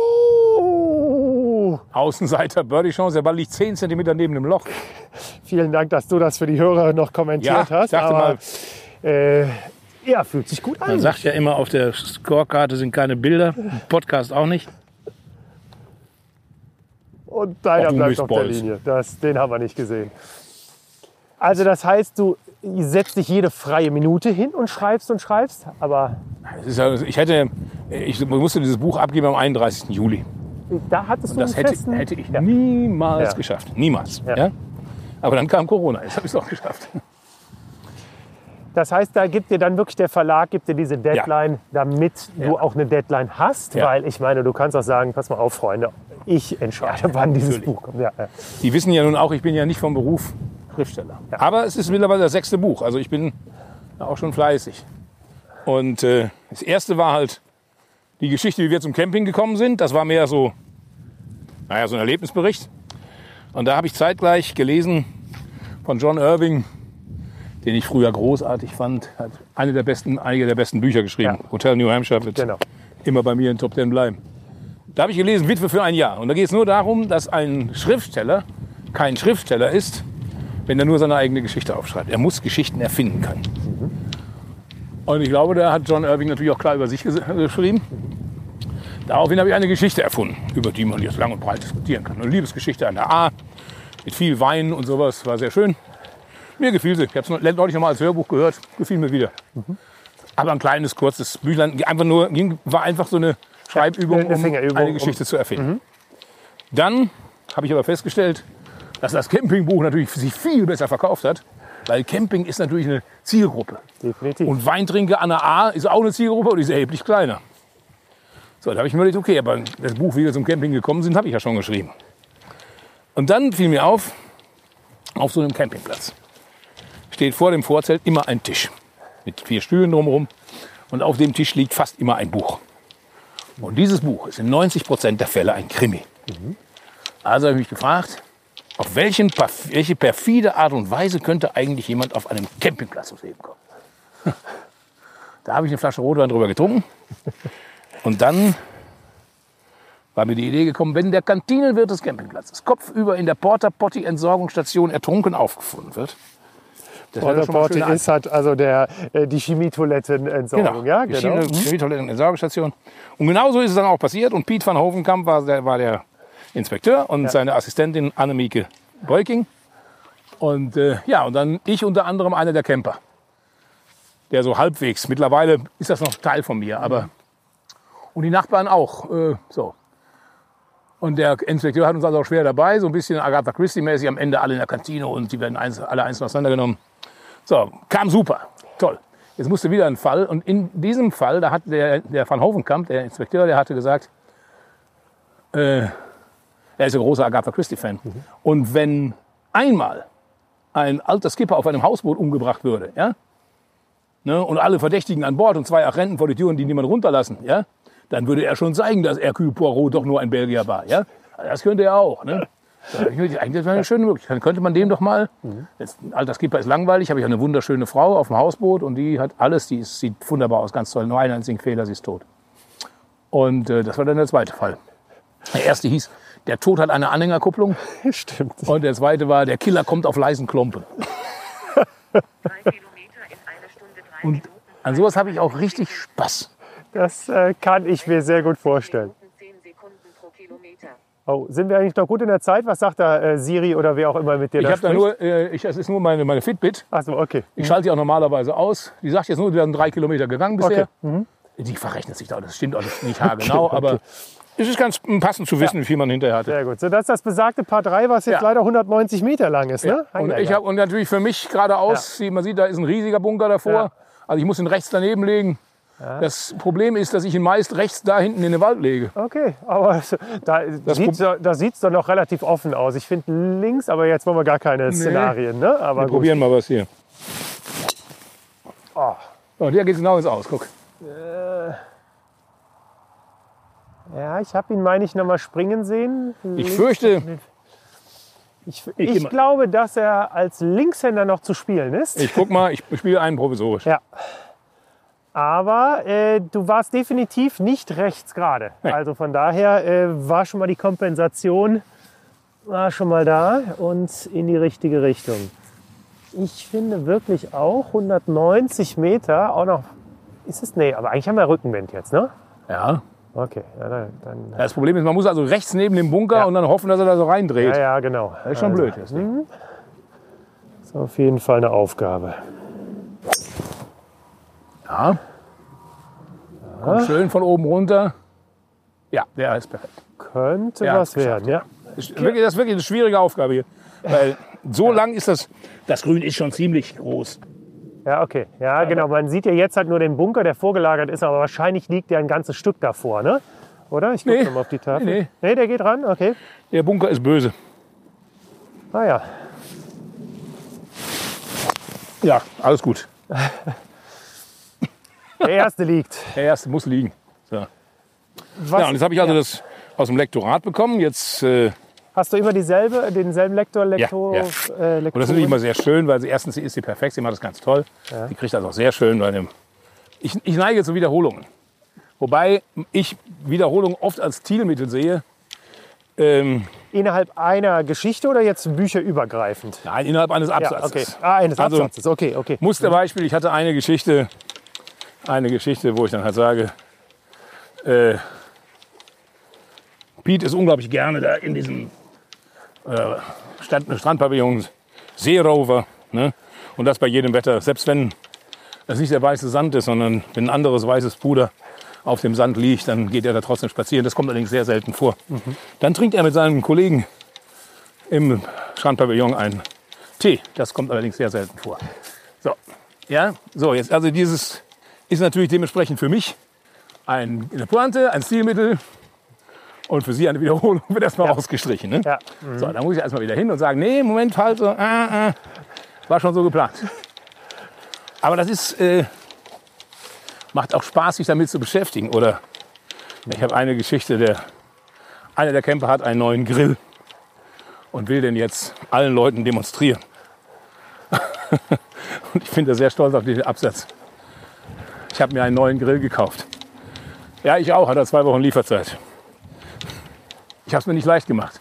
Speaker 4: Oh!
Speaker 1: Außenseiter, Birdie-Chance, der Ball liegt 10 cm neben dem Loch.
Speaker 4: Vielen Dank, dass du das für die Hörer noch kommentiert
Speaker 1: Ja,
Speaker 4: hast.
Speaker 1: ich
Speaker 4: aber,
Speaker 1: mal,
Speaker 4: Äh, ja, fühlt sich gut
Speaker 1: man
Speaker 4: an.
Speaker 1: sagt ja immer, auf der Scorekarte sind keine Bilder, im Podcast auch nicht.
Speaker 4: Und deiner bleibt auf der. Linie. Das, den haben wir nicht gesehen. Also das heißt, du setzt dich jede freie Minute hin und schreibst und schreibst, aber
Speaker 1: ja, ich hätte, ich musste dieses Buch abgeben am 31. Juli.
Speaker 4: da hattest du
Speaker 1: Das hätte, hätte ich
Speaker 4: Ja.
Speaker 1: niemals
Speaker 4: Ja.
Speaker 1: geschafft. Niemals. Aber dann kam Corona. Jetzt habe ich es auch geschafft.
Speaker 4: Das heißt, da gibt dir dann wirklich der Verlag gibt dir diese Deadline, damit du
Speaker 1: Ja.
Speaker 4: auch eine Deadline hast,
Speaker 1: Ja.
Speaker 4: weil ich meine, du kannst auch sagen, pass mal auf, Freunde, ich entscheide, wann dieses. Buch kommt. Ja, ja.
Speaker 1: Die wissen ja nun auch, ich bin ja nicht vom Beruf Schriftsteller. Aber es ist mittlerweile das sechste Buch. Also ich bin auch schon fleißig. Und äh, das erste war halt die Geschichte, wie wir zum Camping gekommen sind. Das war mehr so, naja, so ein Erlebnisbericht. Und da habe ich zeitgleich gelesen von John Irving, den ich früher großartig fand. Hat eine der besten, einige der besten Bücher geschrieben.
Speaker 4: Ja.
Speaker 1: Hotel New Hampshire wird
Speaker 4: Genau.
Speaker 1: immer bei mir in Top Ten bleiben. Da habe ich gelesen, Witwe für ein Jahr. Und da geht es nur darum, dass ein Schriftsteller kein Schriftsteller ist, wenn er nur seine eigene Geschichte aufschreibt. Er muss Geschichten erfinden können. Und ich glaube, da hat John Irving natürlich auch klar über sich ges- geschrieben. Daraufhin habe ich eine Geschichte erfunden, über die man jetzt lang und breit diskutieren kann. Eine Liebesgeschichte an der A, mit viel Wein und sowas, war sehr schön. Mir gefiel sie. Ich habe es neulich noch mal als Hörbuch gehört, gefiel mir wieder. Aber ein kleines, kurzes Büchlein, einfach nur, ging, war einfach so eine Schreibübung,
Speaker 4: eine
Speaker 1: um eine
Speaker 4: um-
Speaker 1: Geschichte zu erfinden. Dann habe ich aber festgestellt, dass das Campingbuch natürlich sich viel besser verkauft hat, weil Camping ist natürlich eine Zielgruppe.
Speaker 4: Definitiv.
Speaker 1: Und Weintrinker an der A ist auch eine Zielgruppe und die ist erheblich kleiner. So, da habe ich mir gedacht, okay, aber das Buch, wie wir zum Camping gekommen sind, habe ich ja schon geschrieben. Und dann fiel mir auf, auf so einem Campingplatz steht vor dem Vorzelt immer ein Tisch mit vier Stühlen drumherum und auf dem Tisch liegt fast immer ein Buch. Und dieses Buch ist in 90 Prozent der Fälle ein Krimi. Also habe ich mich gefragt, auf welchen, welche perfide Art und Weise könnte eigentlich jemand auf einem Campingplatz ums Leben kommen? Da habe ich eine Flasche Rotwein drüber getrunken. Und dann war mir die Idee gekommen, wenn der Kantinenwirt des Campingplatzes kopfüber in der Porta Potty Entsorgungsstation ertrunken aufgefunden wird. Das
Speaker 4: Potty
Speaker 1: schöner
Speaker 4: ist halt also der, äh, die Chemietoilettenentsorgung. Ja, genau.
Speaker 1: Chemie- Chemietoiletten Entsorgungsstation. Und genauso ist es dann auch passiert. Und Piet van Hovenkamp war der, war der Inspekteur und seine Assistentin Annemieke Beuking. Und äh, ja, und dann ich unter anderem einer der Camper. Der so halbwegs, mittlerweile ist das noch Teil von mir, aber. Und die Nachbarn auch. Äh, so. Und der Inspekteur hat uns also auch schwer dabei, so ein bisschen Agatha Christie-mäßig, am Ende alle in der Kantine und die werden eins, alle einzeln auseinandergenommen. So, kam super, toll. Jetzt musste wieder ein Fall und in diesem Fall, da hat der, der Van Hovenkamp, der Inspekteur, der hatte gesagt, äh, er ist ein großer Agatha Christie-Fan. Und wenn einmal ein alter Skipper auf einem Hausboot umgebracht würde, ja, ne, und alle Verdächtigen an Bord und zwei Agenten vor die Türen, die niemand runterlassen, ja, dann würde er schon zeigen, dass Hercule Poirot doch nur ein Belgier war. Ja? Das könnte er auch. Ne? Eigentlich das wäre eine schöne Möglichkeit. Dann könnte man dem doch mal, jetzt, ein alter Skipper ist langweilig, habe ich eine wunderschöne Frau auf dem Hausboot und die hat alles, die ist, sieht wunderbar aus, ganz toll, nur einen einzigen Fehler, sie ist tot. Und äh, das war dann der zweite Fall. Der erste hieß, der Tod hat eine Anhängerkupplung
Speaker 4: Stimmt.
Speaker 1: und der zweite war, der Killer kommt auf leisen Klompen.
Speaker 5: Drei Kilometer in einer Stunde drei
Speaker 1: Und
Speaker 5: Minuten.
Speaker 1: an sowas habe ich auch richtig Spaß.
Speaker 4: Das äh, kann ich mir sehr gut vorstellen.
Speaker 5: Minuten zehn Sekunden pro Kilometer.
Speaker 4: Oh, sind wir eigentlich noch gut in der Zeit? Was sagt da äh, Siri oder wer auch immer mit dir
Speaker 1: Ich
Speaker 4: da
Speaker 1: habe da nur, äh, ich, das ist nur meine, meine Fitbit.
Speaker 4: Ach so, okay.
Speaker 1: Ich schalte die auch normalerweise aus. Die sagt jetzt nur, wir sind drei Kilometer gegangen bisher.
Speaker 4: Okay.
Speaker 1: Die verrechnet sich da, das stimmt alles nicht haargenau, aber es ist ganz passend zu wissen, wie viel man hinterher hatte.
Speaker 4: Sehr gut. So, das ist das besagte Paar 3, was jetzt
Speaker 1: Ja.
Speaker 4: leider 190 Meter lang ist. Ne?
Speaker 1: Und,
Speaker 4: Ja,
Speaker 1: ich
Speaker 4: ja.
Speaker 1: hab, und natürlich für mich geradeaus, wie man sieht, da ist ein riesiger Bunker davor.
Speaker 4: Ja.
Speaker 1: Also ich muss ihn rechts daneben legen. Das Problem ist, dass ich ihn meist rechts da hinten in den Wald lege.
Speaker 4: Okay, aber da sieht sieht's doch noch relativ offen aus. Ich finde links, aber jetzt wollen wir gar keine Szenarien. Ne? Aber
Speaker 1: Wir
Speaker 4: gut.
Speaker 1: probieren mal was hier.
Speaker 4: Oh.
Speaker 1: So, der geht genau ins Aus, guck.
Speaker 4: Ja, ich habe ihn, meine ich, noch mal springen sehen.
Speaker 1: Ich fürchte,
Speaker 4: ich,
Speaker 1: ich
Speaker 4: ich glaube, dass er als Linkshänder noch zu spielen ist.
Speaker 1: ich guck mal, ich spiele einen provisorisch.
Speaker 4: Ja. Aber äh, du warst definitiv nicht rechts gerade.
Speaker 1: Nee.
Speaker 4: Also von daher äh, war schon mal die Kompensation war schon mal da und in die richtige Richtung. Ich finde wirklich auch 190 Meter auch noch. Ist es? Nee, aber eigentlich haben wir Rückenwind jetzt, ne?
Speaker 1: Ja,
Speaker 4: Okay, ja, dann, dann,
Speaker 1: Das Problem ist, man muss also rechts neben dem Bunker
Speaker 4: Ja.
Speaker 1: und dann hoffen, dass er da so reindreht.
Speaker 4: ja, ja, genau.
Speaker 1: Das ist schon
Speaker 4: Also,
Speaker 1: blöd. Das Ding.
Speaker 4: Ist auf jeden Fall eine Aufgabe.
Speaker 1: Ja. Kommt schön von oben runter. Ja, der ist perfekt.
Speaker 4: Könnte
Speaker 1: Ja,
Speaker 4: was werden, ja.
Speaker 1: Das ist wirklich, das ist wirklich eine schwierige Aufgabe hier. Weil so lang ist das. Das Grün ist schon ziemlich groß.
Speaker 4: Ja, okay. Ja, genau. Man sieht ja jetzt halt nur den Bunker, der vorgelagert ist, aber wahrscheinlich liegt der ein ganzes Stück davor, ne? Oder? Ich gucke
Speaker 1: Nee.
Speaker 4: mal auf die Tafel.
Speaker 1: Nee, nee.
Speaker 4: nee, der geht ran, okay.
Speaker 1: Der Bunker ist böse.
Speaker 4: Ah ja.
Speaker 1: Ja, alles gut.
Speaker 4: Der erste liegt.
Speaker 1: Der erste muss liegen. So.
Speaker 4: Was,
Speaker 1: Ja, und jetzt habe ich also das aus dem Lektorat bekommen. Jetzt, äh,
Speaker 4: Hast du immer dieselbe, denselben Lektor, Lektor,
Speaker 1: ja.
Speaker 4: Äh,
Speaker 1: und das ist
Speaker 4: Lektorin?
Speaker 1: natürlich immer sehr schön, weil sie erstens sie ist sie perfekt, sie macht das ganz toll. Die kriegt das auch sehr schön. Bei dem ich, ich neige zu Wiederholungen. Wobei ich Wiederholungen oft als Zielmittel sehe. Ähm,
Speaker 4: Innerhalb einer Geschichte oder jetzt bücherübergreifend?
Speaker 1: nein, innerhalb eines
Speaker 4: Ja,
Speaker 1: Absatzes.
Speaker 4: okay. Ah, eines
Speaker 1: Also-
Speaker 4: Absatzes. Okay, okay.
Speaker 1: Musterbeispiel, ich hatte eine Geschichte, eine Geschichte, wo ich dann halt sage, äh, Pete ist unglaublich gerne da in diesem äh, Stand, Strandpavillon Seerover. Ne? Und das bei jedem Wetter, selbst wenn es nicht der weiße Sand ist, sondern wenn ein anderes weißes Puder auf dem Sand liegt, dann geht er da trotzdem spazieren. Das kommt allerdings sehr selten vor. Dann trinkt er mit seinen Kollegen im Strandpavillon einen Tee. Das kommt allerdings sehr selten vor. So, ja, so jetzt also dieses ist natürlich dementsprechend für mich ein, eine Pointe, ein Stilmittel und für Sie eine Wiederholung wird erstmal ausgestrichen. Ne?
Speaker 4: Ja.
Speaker 1: So, dann muss ich erstmal wieder hin und sagen, nee, Moment, halt so, ah, ah, war schon so geplant. Aber das ist, äh, macht auch Spaß, sich damit zu beschäftigen. Oder ich habe eine Geschichte, der, einer der Camper hat einen neuen Grill und will den jetzt allen Leuten demonstrieren. und ich bin da sehr stolz auf diesen Absatz. Ich habe mir einen neuen Grill gekauft. Ja, ich auch, hat er zwei Wochen Lieferzeit. Ich habe es mir nicht leicht gemacht.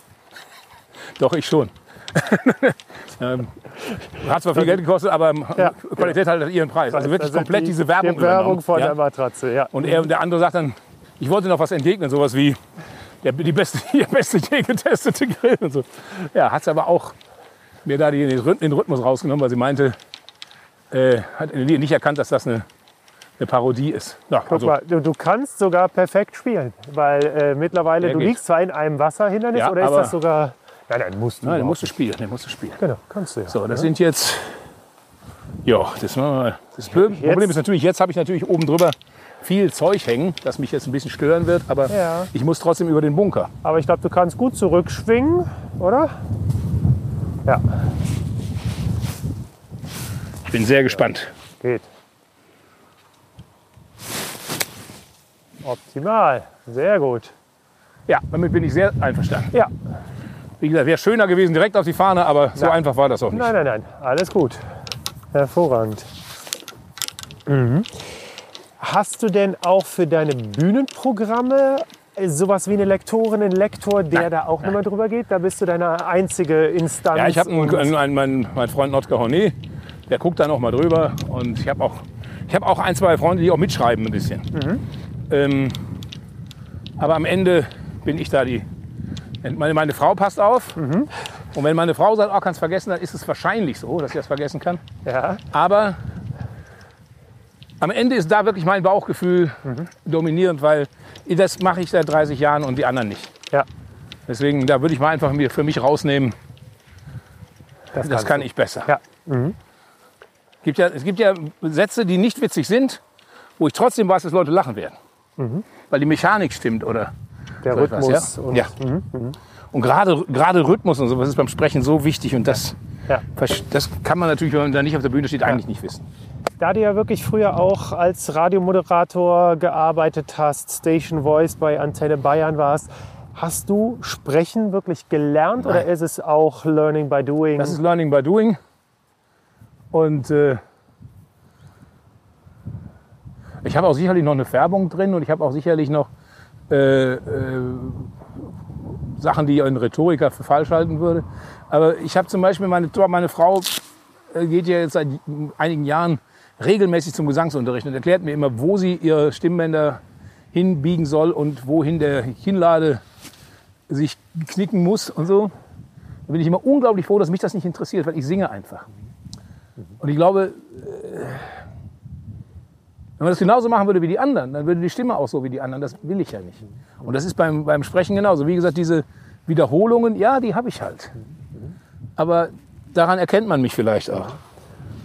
Speaker 1: Doch, ich schon. ähm, hat zwar viel Geld gekostet, aber
Speaker 4: Ja.
Speaker 1: Qualität hat ihren Preis. Also wirklich
Speaker 4: Also
Speaker 1: komplett
Speaker 4: die-
Speaker 1: diese Werbung
Speaker 4: Die Werbung von
Speaker 1: ja.
Speaker 4: der Matratze, ja.
Speaker 1: Und er, der andere sagt dann, ich wollte noch was entgegnen, sowas wie der, die beste, der beste je getestete Grill und so. Ja, hat es aber auch mir da den den Rhythmus rausgenommen, weil sie meinte, äh, hat nicht erkannt, dass das eine, eine Parodie ist. Ja,
Speaker 4: Guck
Speaker 1: also,
Speaker 4: mal, du, du kannst sogar perfekt spielen, weil äh, mittlerweile, du
Speaker 1: geht.
Speaker 4: liegst zwar in einem Wasserhindernis,
Speaker 1: Ja,
Speaker 4: oder ist das sogar... Nein, nein, musst du
Speaker 1: nein, musst du spielen, den musst du spielen.
Speaker 4: Genau, kannst du ja.
Speaker 1: So, das sind jetzt, ja, das, mal. das Problem ist natürlich, jetzt habe ich natürlich oben drüber viel Zeug hängen, das mich jetzt ein bisschen stören wird, aber
Speaker 4: Ja.
Speaker 1: ich muss trotzdem über den Bunker.
Speaker 4: Aber ich glaube, du kannst gut zurückschwingen, oder? Ja,
Speaker 1: Ich bin sehr gespannt.
Speaker 4: geht. Optimal, sehr gut.
Speaker 1: Ja, damit bin ich sehr einverstanden.
Speaker 4: Ja,
Speaker 1: Wie gesagt, wäre schöner gewesen direkt auf die Fahne, aber so
Speaker 4: Ja.
Speaker 1: einfach war das auch nicht.
Speaker 4: nein, nein, nein, alles gut. Hervorragend. Mhm. Hast du denn auch für deine Bühnenprogramme äh, sowas wie eine Lektorin, einen Lektor, der da auch nochmal drüber geht? Da bist du deine einzige Instanz.
Speaker 1: Ja, ich habe einen, einen, meinen, meinen Freund Notker Hornet, der guckt da noch mal drüber. Und ich habe auch, ich hab auch ein, zwei Freunde, die auch mitschreiben ein bisschen. Ähm, aber am Ende bin ich da die. Meine, meine Frau passt auf. Und wenn meine Frau sagt, oh, kannst vergessen, dann ist es wahrscheinlich so, dass sie das vergessen kann.
Speaker 4: Ja,
Speaker 1: Aber am Ende ist da wirklich mein Bauchgefühl dominierend, weil das mache ich seit 30 Jahren und die anderen nicht.
Speaker 4: ja.
Speaker 1: Deswegen, da würde ich mal einfach mir für mich rausnehmen, das
Speaker 4: kannst
Speaker 1: kann
Speaker 4: du.
Speaker 1: ich besser.
Speaker 4: Ja.
Speaker 1: Gibt ja, es gibt ja Sätze, die nicht witzig sind, wo ich trotzdem weiß, dass Leute lachen werden. Weil die Mechanik stimmt oder
Speaker 4: Der
Speaker 1: so etwas,
Speaker 4: Rhythmus.
Speaker 1: ja?
Speaker 4: Und,
Speaker 1: ja. Und gerade, gerade Rhythmus und sowas ist beim Sprechen so wichtig und das,
Speaker 4: Ja.
Speaker 1: das kann man natürlich, wenn man da nicht auf der Bühne steht, eigentlich nicht wissen.
Speaker 4: Da du ja wirklich früher auch als Radiomoderator gearbeitet hast, Station Voice bei Antenne Bayern warst, hast du Sprechen wirklich gelernt oder ist es auch Learning by Doing?
Speaker 1: Das ist Learning by Doing. Und äh, ich habe auch sicherlich noch eine Färbung drin und ich habe auch sicherlich noch äh, äh, Sachen, die ein Rhetoriker für falsch halten würde. Aber ich habe zum Beispiel meine, meine Frau äh, geht ja jetzt seit einigen Jahren regelmäßig zum Gesangsunterricht und erklärt mir immer, wo sie ihre Stimmbänder hinbiegen soll und wohin der Kinnlade sich knicken muss und so. Da bin ich immer unglaublich froh, dass mich das nicht interessiert, weil ich singe einfach. Und ich glaube, äh, wenn man das genauso machen würde wie die anderen, dann würde die Stimme auch so wie die anderen. Das will ich ja nicht. Und das ist beim, beim Sprechen genauso. Wie gesagt, diese Wiederholungen, ja, die habe ich halt. Aber daran erkennt man mich vielleicht auch.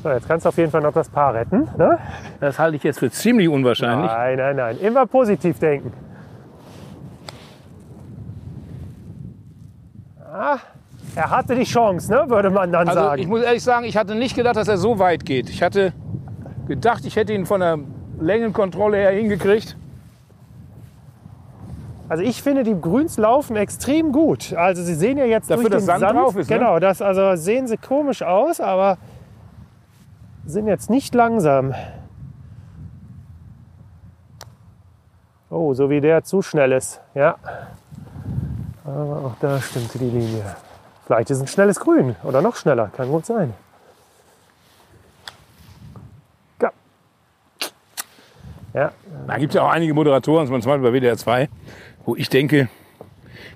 Speaker 4: So, jetzt kannst du auf jeden Fall noch das Paar retten. Ne?
Speaker 1: Das halte ich jetzt für ziemlich unwahrscheinlich.
Speaker 4: Nein, nein, nein. Immer positiv denken. Ah, er hatte die Chance, ne? würde man dann
Speaker 1: Also
Speaker 4: sagen.
Speaker 1: ich muss ehrlich sagen, ich hatte nicht gedacht, dass er so weit geht. Ich hatte gedacht, ich hätte ihn von der Längenkontrolle her hingekriegt.
Speaker 4: Also ich finde, die Grüns laufen extrem gut. Also sie sehen ja jetzt
Speaker 1: Dafür,
Speaker 4: durch den
Speaker 1: dass Sand drauf ist, ne?
Speaker 4: Genau, das also sehen sie komisch aus, aber sind jetzt nicht langsam. Oh, so wie der zu schnell ist. Ja. Aber auch da stimmte die Linie. Vielleicht ist ein schnelles Grün oder noch schneller. Kann gut sein. Ja. Ja,
Speaker 1: Da gibt es ja auch einige Moderatoren, zum Beispiel bei WDR 2, wo ich denke,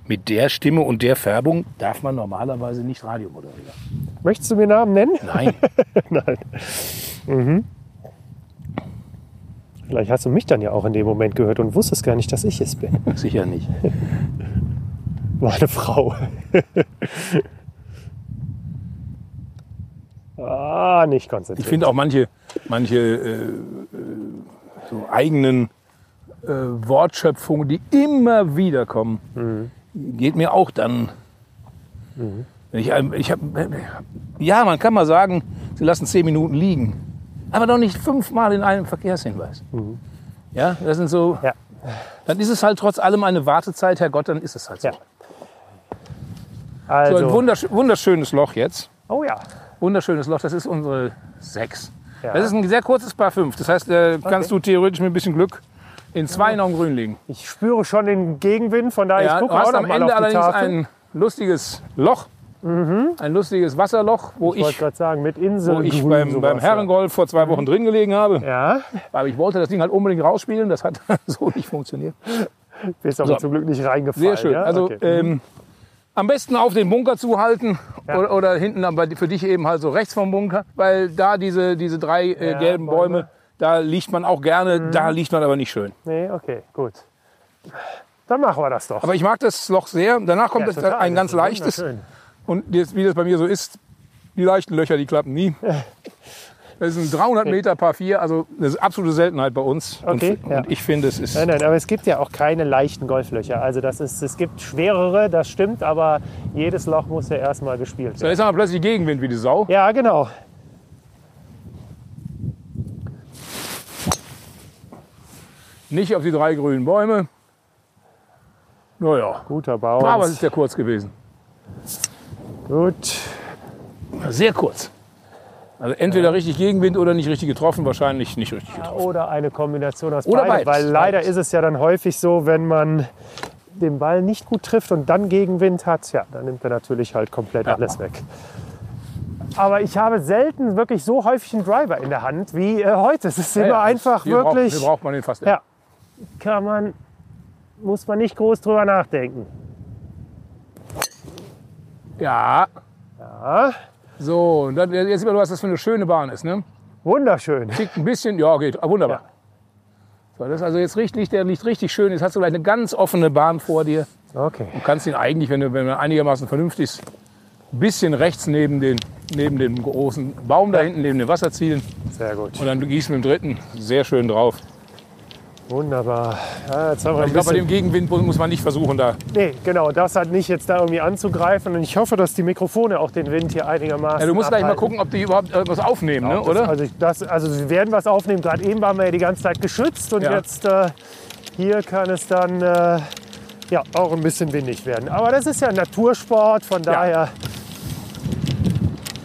Speaker 1: mit der Stimme und der Färbung darf man normalerweise nicht Radio moderieren.
Speaker 4: Möchtest du mir Namen nennen?
Speaker 1: Nein.
Speaker 4: Nein. Mhm. Vielleicht hast du mich dann ja auch in dem Moment gehört und wusstest gar nicht, dass ich es bin.
Speaker 1: Sicher nicht.
Speaker 4: War eine Frau. ah, nicht
Speaker 1: Ich
Speaker 4: konzentriert.
Speaker 1: finde auch manche, manche äh, äh, so eigenen äh, Wortschöpfungen, die immer wieder kommen, geht mir auch dann. Wenn Ich, ein- ich hab, ja, man kann mal sagen, sie lassen zehn Minuten liegen, aber doch nicht fünfmal in einem Verkehrshinweis. Ja, das sind so.
Speaker 4: Ja.
Speaker 1: Dann ist es halt trotz allem eine Wartezeit, Herr Gott, dann ist es halt so.
Speaker 4: Ja.
Speaker 1: So ein
Speaker 4: Also,
Speaker 1: wundersch wunderschönes Loch jetzt.
Speaker 4: oh ja.
Speaker 1: Wunderschönes Loch, das ist unsere 6.
Speaker 4: Ja.
Speaker 1: Das ist ein sehr kurzes Paar 5. Das heißt, äh, kannst du theoretisch mit ein bisschen Glück in zwei noch im Grün liegen.
Speaker 4: Ich spüre schon den Gegenwind, von daher
Speaker 1: Ja,
Speaker 4: ich
Speaker 1: du
Speaker 4: gucke auch noch
Speaker 1: am
Speaker 4: mal
Speaker 1: Ende
Speaker 4: auf die
Speaker 1: allerdings
Speaker 4: Tafel.
Speaker 1: ein lustiges Loch, ein lustiges Wasserloch, wo
Speaker 4: ich
Speaker 1: ich,
Speaker 4: sagen, mit Insel.
Speaker 1: wo ich beim, beim Herrengolf vor zwei Wochen drin gelegen habe.
Speaker 4: Ja,
Speaker 1: Aber ich wollte das Ding halt unbedingt rausspielen. Das hat so nicht funktioniert.
Speaker 4: bist aber
Speaker 1: So.
Speaker 4: zum Glück nicht reingefallen.
Speaker 1: Sehr schön.
Speaker 4: Ja?
Speaker 1: Also
Speaker 4: okay.
Speaker 1: ähm, am besten auf den Bunker zuhalten
Speaker 4: Ja.
Speaker 1: oder, oder hinten aber für dich eben halt so rechts vom Bunker, weil da diese, diese drei äh,
Speaker 4: Ja,
Speaker 1: gelben
Speaker 4: Bäume. Mhm.
Speaker 1: Bäume, da liegt man auch gerne, da liegt man aber nicht schön.
Speaker 4: nee, okay, gut. Dann machen wir das doch.
Speaker 1: Aber ich mag das Loch sehr. Danach kommt
Speaker 4: Ja, total,
Speaker 1: ein ganz leichtes. Und jetzt, wie das bei mir so ist, die leichten Löcher, die klappen nie. Das ist ein 300 Meter Paar 4, also eine absolute Seltenheit bei uns.
Speaker 4: Okay,
Speaker 1: und,
Speaker 4: ja.
Speaker 1: und ich finde, es ist
Speaker 4: Nein, nein, aber es gibt ja auch keine leichten Golflöcher. Also das ist, es gibt schwerere, das stimmt, aber jedes Loch muss ja erstmal gespielt
Speaker 1: Da
Speaker 4: werden.
Speaker 1: ist aber plötzlich Gegenwind wie die Sau.
Speaker 4: Ja, genau.
Speaker 1: Nicht auf die drei grünen Bäume. Naja,
Speaker 4: Guter Bauer.
Speaker 1: aber es ist ja kurz gewesen.
Speaker 4: Gut.
Speaker 1: Sehr kurz. Also entweder richtig Gegenwind oder nicht richtig getroffen, wahrscheinlich nicht richtig getroffen.
Speaker 4: Oder eine Kombination aus
Speaker 1: Oder
Speaker 4: beidem.
Speaker 1: beides,
Speaker 4: Weil leider
Speaker 1: beides.
Speaker 4: ist es ja dann häufig so, wenn man den Ball nicht gut trifft und dann Gegenwind hat, ja, dann nimmt er natürlich halt komplett
Speaker 1: Ja.
Speaker 4: alles weg. Aber ich habe selten wirklich so häufig einen Driver in der Hand wie äh, heute. Es ist
Speaker 1: Ja,
Speaker 4: immer
Speaker 1: ja,
Speaker 4: einfach
Speaker 1: hier
Speaker 4: wirklich.
Speaker 1: Braucht, hier braucht man den fast
Speaker 4: Ja. kann man, muss man nicht groß drüber nachdenken.
Speaker 1: Ja.
Speaker 4: Ja,
Speaker 1: So, und dann, jetzt sieht man, was das für eine schöne Bahn ist. Ne?
Speaker 4: wunderschön.
Speaker 1: Tickt ein bisschen, ja, geht. Ah, wunderbar. So, das ist also jetzt richtig, der liegt richtig schön. Jetzt hast du gleich eine ganz offene Bahn vor dir.
Speaker 4: Okay.
Speaker 1: Du kannst ihn eigentlich, wenn du, wenn du einigermaßen vernünftig ist, ein bisschen rechts neben, den, neben dem großen Baum da hinten, neben dem Wasser zielen.
Speaker 4: Sehr gut.
Speaker 1: Und dann gießt mit dem dritten sehr schön drauf.
Speaker 4: Wunderbar. Ja, jetzt haben wir
Speaker 1: Ich glaube, bei dem Gegenwind muss man nicht versuchen, da.
Speaker 4: nee, genau, das hat nicht jetzt da irgendwie anzugreifen. Und ich hoffe, dass die Mikrofone auch den Wind hier einigermaßen
Speaker 1: Ja, du musst gleich mal
Speaker 4: abhalten.
Speaker 1: gucken, ob die überhaupt äh, was aufnehmen, ne,
Speaker 4: Das,
Speaker 1: oder?
Speaker 4: Also, ich- das, also sie werden was aufnehmen. Gerade eben waren wir ja die ganze Zeit geschützt und
Speaker 1: Ja.
Speaker 4: jetzt äh, hier kann es dann äh, ja, auch ein bisschen windig werden. Aber das ist ja Natursport, von daher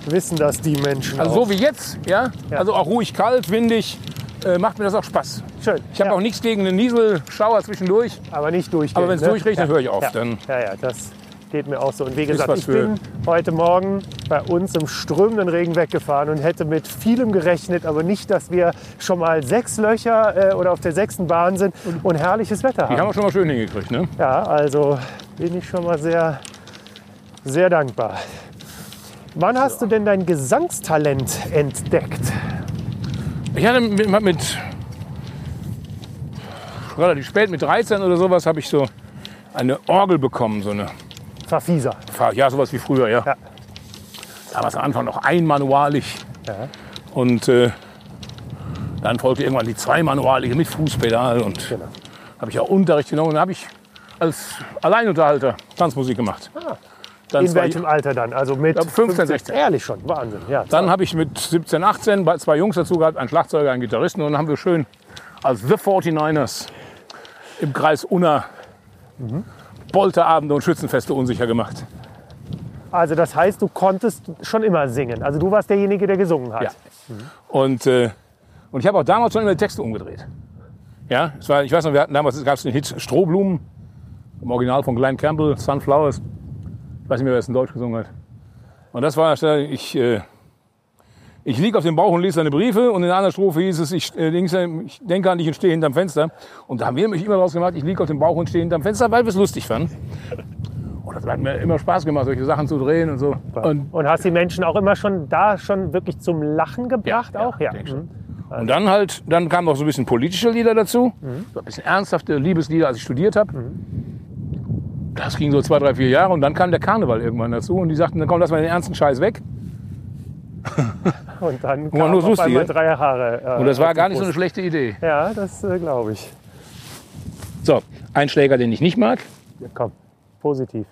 Speaker 4: wissen das die Menschen
Speaker 1: Also
Speaker 4: auch.
Speaker 1: so wie jetzt, ja?
Speaker 4: Ja.
Speaker 1: Also auch ruhig kalt, windig, äh, macht mir das auch Spaß.
Speaker 4: Schön.
Speaker 1: Ich habe
Speaker 4: ja,
Speaker 1: auch nichts gegen einen Nieselschauer zwischendurch.
Speaker 4: aber nicht durchgehen.
Speaker 1: Aber wenn es
Speaker 4: ne?
Speaker 1: durchregnet,
Speaker 4: ja.
Speaker 1: höre ich auf.
Speaker 4: Ja.
Speaker 1: Dann
Speaker 4: ja, ja, das Geht mir auch so. Und wie gesagt, ich bin heute Morgen bei uns im strömenden Regen weggefahren und hätte mit vielem gerechnet, aber nicht, dass wir schon mal sechs Löcher äh, oder auf der sechsten Bahn sind und herrliches Wetter
Speaker 1: Die haben
Speaker 4: haben.
Speaker 1: wir schon mal schön hingekriegt, ne?
Speaker 4: Ja, also bin ich schon mal sehr, sehr dankbar. Wann hast du denn dein Gesangstalent entdeckt?
Speaker 1: Ich hatte mit, mit relativ spät, mit 13 oder sowas, habe ich so eine Orgel bekommen, so eine,
Speaker 4: Verfieser.
Speaker 1: ja, sowas wie früher, ja.
Speaker 4: Ja.
Speaker 1: Damals am Anfang noch einmanualig.
Speaker 4: Ja.
Speaker 1: Und äh, dann folgte irgendwann die zweimanualige mit Fußpedal. Und
Speaker 4: Genau.
Speaker 1: habe ich auch Unterricht genommen. Und dann habe ich als Alleinunterhalter Tanzmusik gemacht. Dann.
Speaker 4: In welchem Alter dann? Also mit
Speaker 1: Ja, 15, 16.
Speaker 4: Ehrlich schon, Wahnsinn. Ja,
Speaker 1: dann habe ich mit 17, 18 bei- zwei Jungs dazu gehabt, einen Schlagzeuger, einen Gitarristen. Und dann haben wir schön als The 49ers im Kreis Unna Bolterabende und Schützenfeste unsicher gemacht.
Speaker 4: also das heißt, du konntest schon immer singen. Also du warst derjenige, der gesungen hat.
Speaker 1: Ja. Und, äh, und ich habe auch damals schon immer die Texte umgedreht. Ja, war, ich weiß noch, wir hatten damals gab es den Hit Strohblumen, im Original von Glenn Campbell, Sunflowers. Ich weiß nicht mehr, wer es in Deutsch gesungen hat. Und das war, ich, äh, ich liege auf dem Bauch und lese deine Briefe. Und in anderen Strophe hieß es, ich, äh, äh, ich denke an dich und stehe hinterm Fenster. Und da haben wir nämlich immer draus gemacht, ich liege auf dem Bauch und stehe hinterm Fenster, weil wir es lustig fanden. Und das hat mir immer Spaß gemacht, solche Sachen zu drehen und so. Und
Speaker 4: Und hast die Menschen auch immer schon da schon wirklich zum Lachen gebracht
Speaker 1: Ja,
Speaker 4: auch?
Speaker 1: ja, denk schon. Und dann halt, dann kamen noch so ein bisschen politische Lieder dazu, so ein bisschen ernsthafte Liebeslieder, als ich studiert habe. Das ging so zwei, drei, vier Jahre und dann kam der Karneval irgendwann dazu und die sagten, dann komm, lass mal den ernsten Scheiß weg.
Speaker 4: Und dann kam
Speaker 1: nur
Speaker 4: auf einmal drei Haare. äh,
Speaker 1: Und das war gar nicht so eine schlechte Idee.
Speaker 4: Ja, das äh, glaube ich.
Speaker 1: So, ein Schläger, den ich nicht mag,
Speaker 4: Ja, komm, positiv.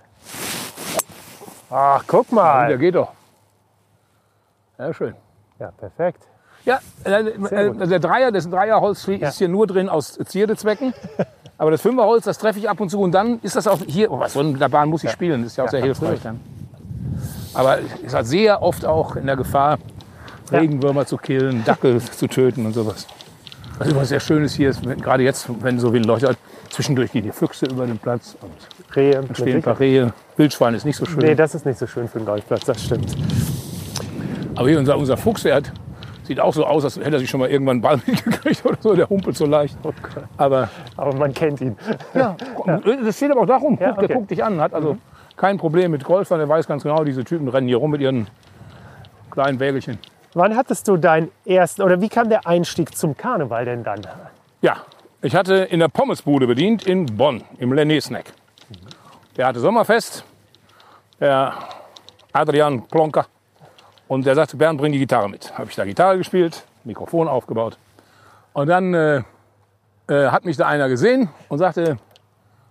Speaker 4: Ach, guck
Speaker 1: der
Speaker 4: mal.
Speaker 1: geht doch. Ja, schön.
Speaker 4: Ja, perfekt.
Speaker 1: Ja, äh, äh, der Dreier, das Dreierholz ist hier nur drin aus Zierdezwecken. Aber das Fünferholz, das treffe ich ab und zu und dann ist das auch hier, oh, was so in der Bahn muss ich spielen, das ist ja auch sehr hilfreich dann. Aber ist halt sehr oft auch in der Gefahr. Regenwürmer zu killen, Dackel zu töten und sowas. Was übrigens sehr schön ist hier, ist, wenn, gerade jetzt, wenn so wenig Leute, zwischendurch gehen die Füchse über den Platz und
Speaker 4: Rehe. mit
Speaker 1: stehen ein paar. Rehe. Wildschwein ist nicht so schön.
Speaker 4: Nee, das ist nicht so schön für den Golfplatz, das stimmt.
Speaker 1: Aber hier unser, unser Fuchs, der hat, sieht auch so aus, als hätte er sich schon mal irgendwann einen Ball mitgekriegt oder so. Der humpelt so leicht.
Speaker 4: Oh
Speaker 1: Aber
Speaker 4: Aber man kennt ihn.
Speaker 1: ja, das steht aber auch darum.
Speaker 4: Ja,
Speaker 1: Guck, Der
Speaker 4: okay.
Speaker 1: guckt dich an, hat also kein Problem mit Golfern. Der weiß ganz genau, diese Typen rennen hier rum mit ihren kleinen Wägelchen.
Speaker 4: Wann hattest du deinen ersten, oder wie kam der Einstieg zum Karneval denn dann?
Speaker 1: Ja, ich hatte in der Pommesbude bedient in Bonn, im Lené Snack. Der hatte Sommerfest, der Adrian Plonka. Und der sagte, Bernd, bring die Gitarre mit. Habe ich da Gitarre gespielt, Mikrofon aufgebaut. Und dann äh, äh, hat mich da einer gesehen und sagte,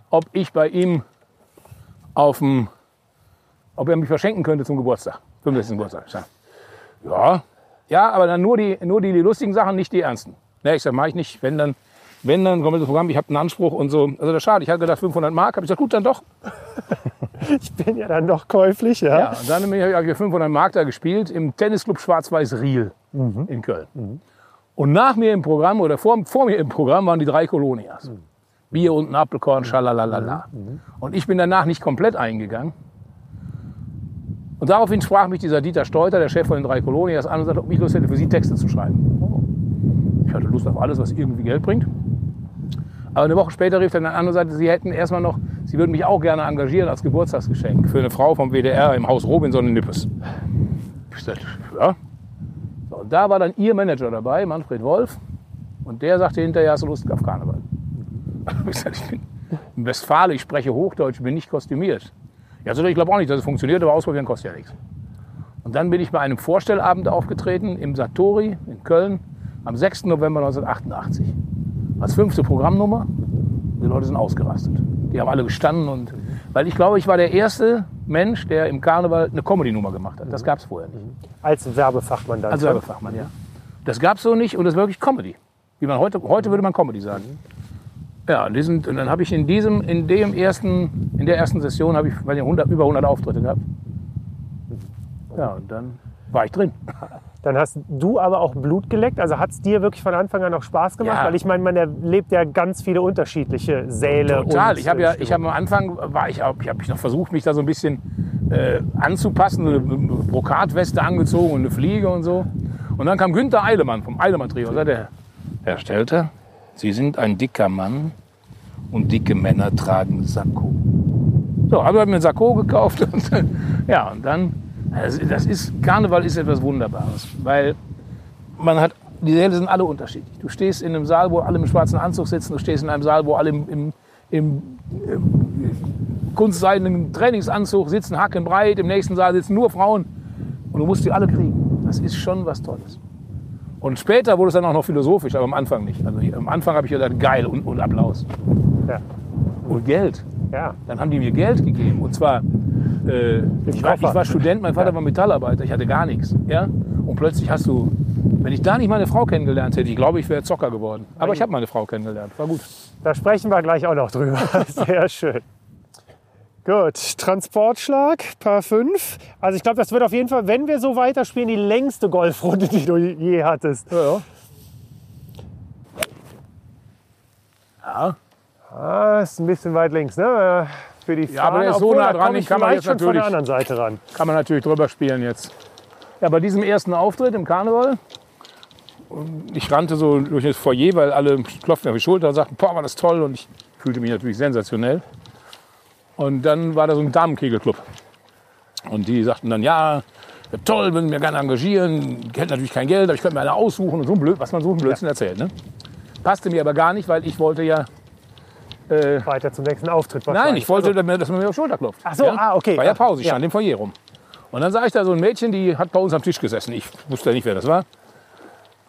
Speaker 1: ob ich bei ihm auf dem, ob er mich verschenken könnte zum Geburtstag, 65. Geburtstag. Ja, ja, aber dann nur die, nur die, die lustigen Sachen, nicht die ernsten. Ne, ich sag, mach ich nicht. Wenn dann, wenn dann komplettes Programm, ich habe einen Anspruch und so. Also das ist schade. Ich hatte gedacht 500 Mark. Habe ich gesagt, gut, dann doch.
Speaker 4: Ich bin ja dann doch käuflich, ja.
Speaker 1: Ja, und dann habe ich 500 Mark da gespielt im Tennisclub Schwarz-Weiß Riel in Köln. Und nach mir im Programm oder vor, vor mir im Programm waren die drei Kolonias. Bier und ein Apfelkorn, schalalalala. Und ich bin danach nicht komplett eingegangen. Und daraufhin sprach mich dieser Dieter Steuter, der Chef von den drei Kolonias, an und sagte, ob ich Lust hätte, für sie Texte zu schreiben. Ich hatte Lust auf alles, was irgendwie Geld bringt. Aber eine Woche später rief er dann an und sagte, sie hätten erstmal noch, sie würden mich auch gerne engagieren als Geburtstagsgeschenk für eine Frau vom WDR im Haus Robinson in Nippes. Ich sagte, ja. So, und da war dann ihr Manager dabei, Manfred Wolf. Und der sagte hinterher, hast du Lust auf Karneval? Ich sagte, ich bin in Westfalen, ich spreche Hochdeutsch, bin nicht kostümiert. Ja, also ich glaube auch nicht, dass es funktioniert, aber ausprobieren kostet ja nichts. Und dann bin ich bei einem Vorstellabend aufgetreten im Satori in Köln am 6. November 1988. Als fünfte Programmnummer. Die Leute sind ausgerastet. Die haben alle gestanden und weil ich glaube, ich war der erste Mensch, der im Karneval eine Comedy-Nummer gemacht hat. Das gab es vorher nicht.
Speaker 4: Als Werbefachmann dann.
Speaker 1: Als Werbefachmann, ja. Das gab es so nicht und das ist wirklich Comedy. Wie man heute, heute würde man Comedy sagen. Ja, und, diesen, und dann habe ich in diesem, in dem ersten, in der ersten Session habe ich, weiß nicht, 100, über 100 Auftritte gehabt. Ja, und dann war ich drin.
Speaker 4: Dann hast du aber auch Blut geleckt. Also hat es dir wirklich von Anfang an auch Spaß gemacht?
Speaker 1: Ja.
Speaker 4: Weil ich meine, man erlebt ja ganz viele unterschiedliche Säle.
Speaker 1: Total.
Speaker 4: und,
Speaker 1: Ich habe ja,
Speaker 4: äh,
Speaker 1: ich habe am Anfang war ich auch, ich habe mich noch versucht, mich da so ein bisschen äh, anzupassen, eine Brokatweste angezogen und eine Fliege und so. Und dann kam Günther Eilemann vom Eilemann Trio. und sagte, Herr Stelter, Sie sind ein dicker Mann und dicke Männer tragen Sakko. So, habe ich mir einen Sakko gekauft und ja, und dann, das, das ist, Karneval ist etwas Wunderbares, weil man hat, die Säle sind alle unterschiedlich. Du stehst in einem Saal, wo alle im schwarzen Anzug sitzen, du stehst in einem Saal, wo alle im, im, im, im kunstseidenen Trainingsanzug sitzen, hackenbreit, im nächsten Saal sitzen nur Frauen und du musst die alle kriegen. Das ist schon was Tolles. Und später wurde es dann auch noch philosophisch, aber am Anfang nicht. Also am Anfang habe ich gedacht, geil und, und Applaus.
Speaker 4: Ja.
Speaker 1: Und Geld.
Speaker 4: ja.
Speaker 1: Dann haben die mir Geld gegeben. Und zwar, äh, ich, war, ich war Student, mein Vater war Metallarbeiter, ich hatte gar nichts. Ja? Und plötzlich hast du, wenn ich da nicht meine Frau kennengelernt hätte, ich glaube, ich wäre Zocker geworden. Aber ich habe meine Frau kennengelernt, war gut.
Speaker 4: Da sprechen wir gleich auch noch drüber. Sehr schön. Gut, Transportschlag, Paar 5. Also ich glaube, das wird auf jeden Fall, wenn wir so weiterspielen, die längste Golfrunde, die du je hattest.
Speaker 1: Ja, ja. Ja,
Speaker 4: Ah, ist ein bisschen weit links, ne? Für die
Speaker 1: Ja, aber der ist so nah dran,
Speaker 4: ich
Speaker 1: kann man jetzt
Speaker 4: schon von der
Speaker 1: natürlich-
Speaker 4: anderen Seite ran.
Speaker 1: kann man natürlich drüber spielen jetzt. Ja, bei diesem ersten Auftritt im Karneval, ich rannte so durch das Foyer, weil alle klopften auf die Schulter und sagten, boah, war das toll. Und ich fühlte mich natürlich sensationell. Und dann war da so ein Damenkegelclub. Und die sagten dann, ja, ja, toll, würden wir gerne engagieren. Ich hätte natürlich kein Geld, aber ich könnte mir eine aussuchen und so ein Blöd, was man so ein Blödsinn erzählt. Ne? Passte mir aber gar nicht, weil ich wollte ja, äh,
Speaker 4: Weiter zum nächsten Auftritt
Speaker 1: Nein, ich wollte,
Speaker 4: Also,
Speaker 1: dass man mir auf die Schulter klopft.
Speaker 4: Ach so, ah, okay.
Speaker 1: War ja
Speaker 4: Ja.
Speaker 1: Pause, ich
Speaker 4: Ja.
Speaker 1: stand im Foyer rum. Und dann sah ich da so ein Mädchen, die hat bei uns am Tisch gesessen. Ich wusste ja nicht, wer das war.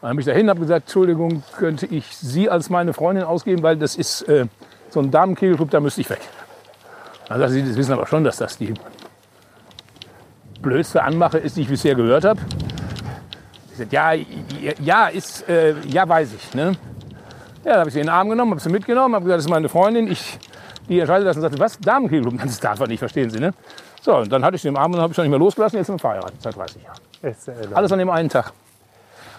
Speaker 1: Dann bin ich dahin und habe gesagt, Entschuldigung, könnte ich Sie als meine Freundin ausgeben, weil das ist äh, so ein Damenkegelclub, da müsste ich weg. Dann sagte sie, das wissen aber schon, dass das die blödste Anmache ist, die ich bisher gehört habe. Ich sagte, ja, ja, ja, ist, äh, ja, weiß ich. Ne? Ja, dann habe ich sie in den Arm genommen, habe sie mitgenommen, habe gesagt, das ist meine Freundin. Ich, die entscheidet das und sagte, was? Damenkegelclub? Das darf man nicht, verstehen Sie, ne? So, und dann hatte ich sie im Arm und habe ich schon nicht mehr losgelassen. Jetzt sind wir verheiratet, seit 30 Jahren.
Speaker 4: ist, äh,
Speaker 1: Alles an dem einen Tag.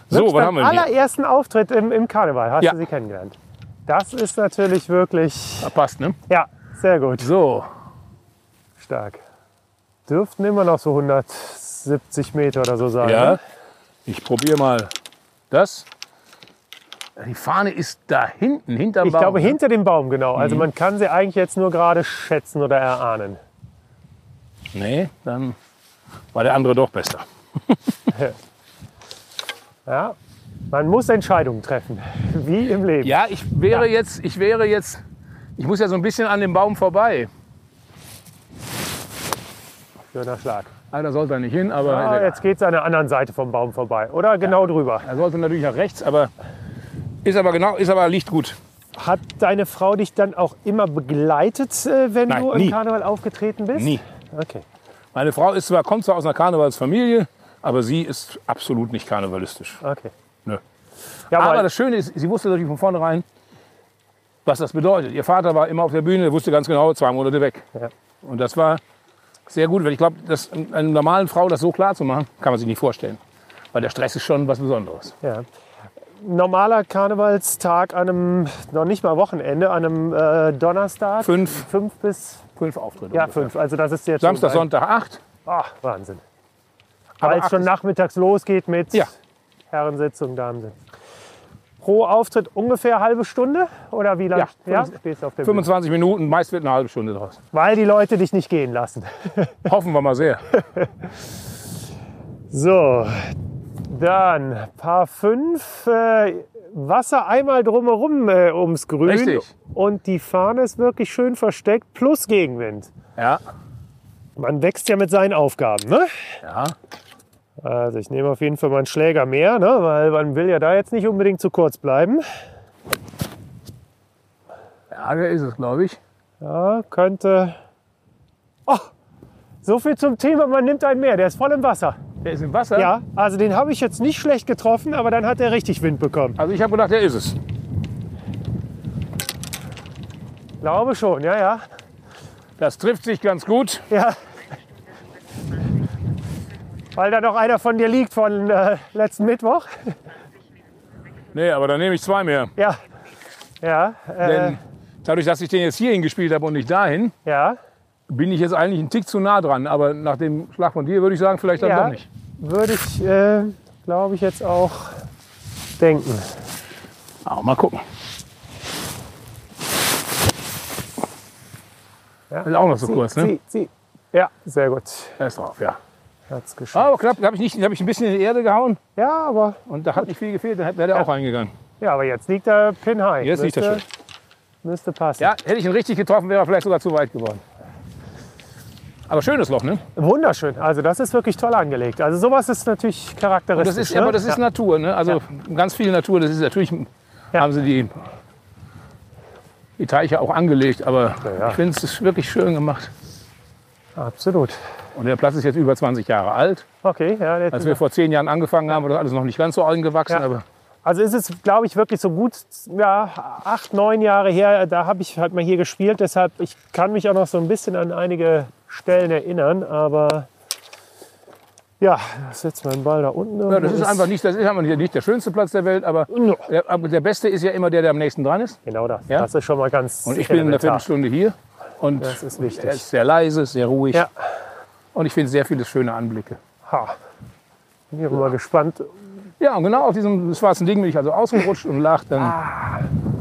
Speaker 1: So, was haben wir denn hier?
Speaker 4: allerersten Auftritt im, im Karneval hast
Speaker 1: Ja.
Speaker 4: du sie kennengelernt. Das ist natürlich wirklich,
Speaker 1: Ah, Passt, ne?
Speaker 4: ja, sehr gut,
Speaker 1: So,
Speaker 4: stark. Dürften immer noch so 170 Meter oder so sein.
Speaker 1: ja.
Speaker 4: ne?
Speaker 1: Ich probiere mal das. Die Fahne ist da hinten, hinterm
Speaker 4: Ich
Speaker 1: Baum.
Speaker 4: glaube
Speaker 1: ne?
Speaker 4: hinter dem Baum, genau. Also
Speaker 1: Mhm.
Speaker 4: man kann sie eigentlich jetzt nur gerade schätzen oder erahnen.
Speaker 1: Nee, dann war der andere doch besser.
Speaker 4: Ja, man muss Entscheidungen treffen, wie im Leben.
Speaker 1: Ja, ich wäre jetzt, ich wäre jetzt, ich muss ja so ein bisschen an dem Baum vorbei.
Speaker 4: Schöner Schlag.
Speaker 1: Ah, da sollte er nicht hin, aber
Speaker 4: Ah, jetzt geht es an der anderen Seite vom Baum vorbei. Oder genau drüber.
Speaker 1: er sollte natürlich nach rechts, aber ist aber genau, ist aber liegt gut.
Speaker 4: Hat deine Frau dich dann auch immer begleitet, äh, wenn
Speaker 1: Nein,
Speaker 4: du im
Speaker 1: nie.
Speaker 4: Karneval aufgetreten bist?
Speaker 1: Nie.
Speaker 4: Okay.
Speaker 1: Meine Frau ist zwar, kommt zwar aus einer Karnevalsfamilie, aber sie ist absolut nicht karnevalistisch.
Speaker 4: okay.
Speaker 1: Nö.
Speaker 4: Ja,
Speaker 1: Aber das Schöne ist, sie wusste natürlich von vornherein, was das bedeutet. Ihr Vater war immer auf der Bühne, wusste ganz genau, zwei Monate weg.
Speaker 4: Ja.
Speaker 1: Und das war sehr gut, weil ich glaube, einer normalen Frau das so klar zu machen, kann man sich nicht vorstellen. Weil der Stress ist schon was Besonderes.
Speaker 4: ja. Normaler Karnevalstag an einem, noch nicht mal Wochenende, an einem äh, Donnerstag.
Speaker 1: Fünf.
Speaker 4: Fünf bis,
Speaker 1: Fünf Auftritte.
Speaker 4: ja,
Speaker 1: ungefähr.
Speaker 4: fünf. Also das ist jetzt
Speaker 1: Samstag,
Speaker 4: schon
Speaker 1: Sonntag acht.
Speaker 4: Ach, Wahnsinn.
Speaker 1: Aber
Speaker 4: Weil es schon nachmittags losgeht mit
Speaker 1: Ja.
Speaker 4: Herrensitzung, Damensitzung. Pro Auftritt ungefähr halbe Stunde? Oder wie lange
Speaker 1: Ja,
Speaker 4: stehst du auf der Bühne?
Speaker 1: 25 Minuten, meist wird eine halbe Stunde draus.
Speaker 4: Weil die Leute dich nicht gehen lassen.
Speaker 1: Hoffen wir mal sehr.
Speaker 4: So, dann Paar 5. Äh, Wasser einmal drumherum äh, ums Grün.
Speaker 1: Richtig.
Speaker 4: Und die Fahne ist wirklich schön versteckt, plus Gegenwind.
Speaker 1: Ja.
Speaker 4: Man wächst ja mit seinen Aufgaben. Ne?
Speaker 1: Ja.
Speaker 4: Also ich nehme auf jeden Fall meinen Schläger mehr, ne? weil man will ja da jetzt nicht unbedingt zu kurz bleiben.
Speaker 1: Ja, der ist es, glaube ich.
Speaker 4: Ja, könnte... Oh, so viel zum Thema, man nimmt einen mehr. Der ist voll im Wasser.
Speaker 1: Der ist im Wasser.
Speaker 4: Ja, also den habe ich jetzt nicht schlecht getroffen, aber dann hat er richtig Wind bekommen.
Speaker 1: Also ich habe gedacht, der ist es.
Speaker 4: Glaube schon, ja, ja.
Speaker 1: Das trifft sich ganz gut.
Speaker 4: Ja, Weil da noch einer von dir liegt von äh, letzten Mittwoch.
Speaker 1: Nee, aber dann nehme ich zwei mehr.
Speaker 4: Ja. Ja. Äh,
Speaker 1: Denn dadurch, dass ich den jetzt hierhin gespielt habe und nicht dahin,
Speaker 4: ja.
Speaker 1: Bin ich jetzt eigentlich einen Tick zu nah dran. Aber nach dem Schlag von dir würde ich sagen, vielleicht dann
Speaker 4: Ja.
Speaker 1: doch nicht.
Speaker 4: Würde ich, äh, glaube ich, jetzt auch denken.
Speaker 1: Aber mal gucken.
Speaker 4: Ja.
Speaker 1: Ist auch noch so kurz, ne?
Speaker 4: Sie, sie. Ja, sehr gut.
Speaker 1: Er ist drauf, ja.
Speaker 4: Hat's geschafft.
Speaker 1: Aber knapp, habe ich, nicht- hab ich ein bisschen in die Erde gehauen
Speaker 4: Ja, aber,
Speaker 1: und da hat nicht viel gefehlt, dann wäre der auch reingegangen.
Speaker 4: ja, aber jetzt liegt der Pin high.
Speaker 1: Jetzt liegt er
Speaker 4: müsste, müsste passen.
Speaker 1: Ja, hätte ich ihn richtig getroffen, wäre er vielleicht sogar zu weit geworden. Aber schönes Loch, ne?
Speaker 4: Wunderschön. Also das ist wirklich toll angelegt. Also sowas ist natürlich
Speaker 1: Und
Speaker 4: charakteristisch.
Speaker 1: das ist,
Speaker 4: ne?
Speaker 1: aber das ist
Speaker 4: ja.
Speaker 1: Natur, ne? Also ganz viel Natur. Das ist natürlich,
Speaker 4: Ja.
Speaker 1: haben sie die, die Teiche auch angelegt, aber
Speaker 4: Ja, ja.
Speaker 1: ich finde es wirklich schön gemacht.
Speaker 4: Absolut.
Speaker 1: Und der Platz ist jetzt über 20 Jahre alt.
Speaker 4: Okay, ja,
Speaker 1: Als wir vor zehn Jahren angefangen haben, war das alles noch nicht ganz so angewachsen,
Speaker 4: Ja.
Speaker 1: aber
Speaker 4: Also ist es, glaube ich, wirklich so gut ja, acht, neun Jahre her. Da habe ich halt mal hier gespielt. Deshalb, ich kann mich auch noch so ein bisschen an einige Stellen erinnern. Aber ja, ich setze meinen Ball da unten.
Speaker 1: ja, das ist einfach nicht, das ist einfach nicht der schönste Platz der Welt, aber
Speaker 4: Ja.
Speaker 1: der, aber der beste ist ja immer der, der am nächsten dran ist.
Speaker 4: Genau das.
Speaker 1: Ja?
Speaker 4: Das ist schon mal ganz
Speaker 1: Und ich bin in
Speaker 4: elementar.
Speaker 1: Viertelstunde hier und
Speaker 4: Das ist wichtig.
Speaker 1: er ist sehr leise, sehr ruhig
Speaker 4: Ja.
Speaker 1: und ich finde sehr viele schöne Anblicke.
Speaker 4: Ha. Bin ich mal gespannt.
Speaker 1: Ja, und genau auf diesem schwarzen Ding bin ich also ausgerutscht und lag dann.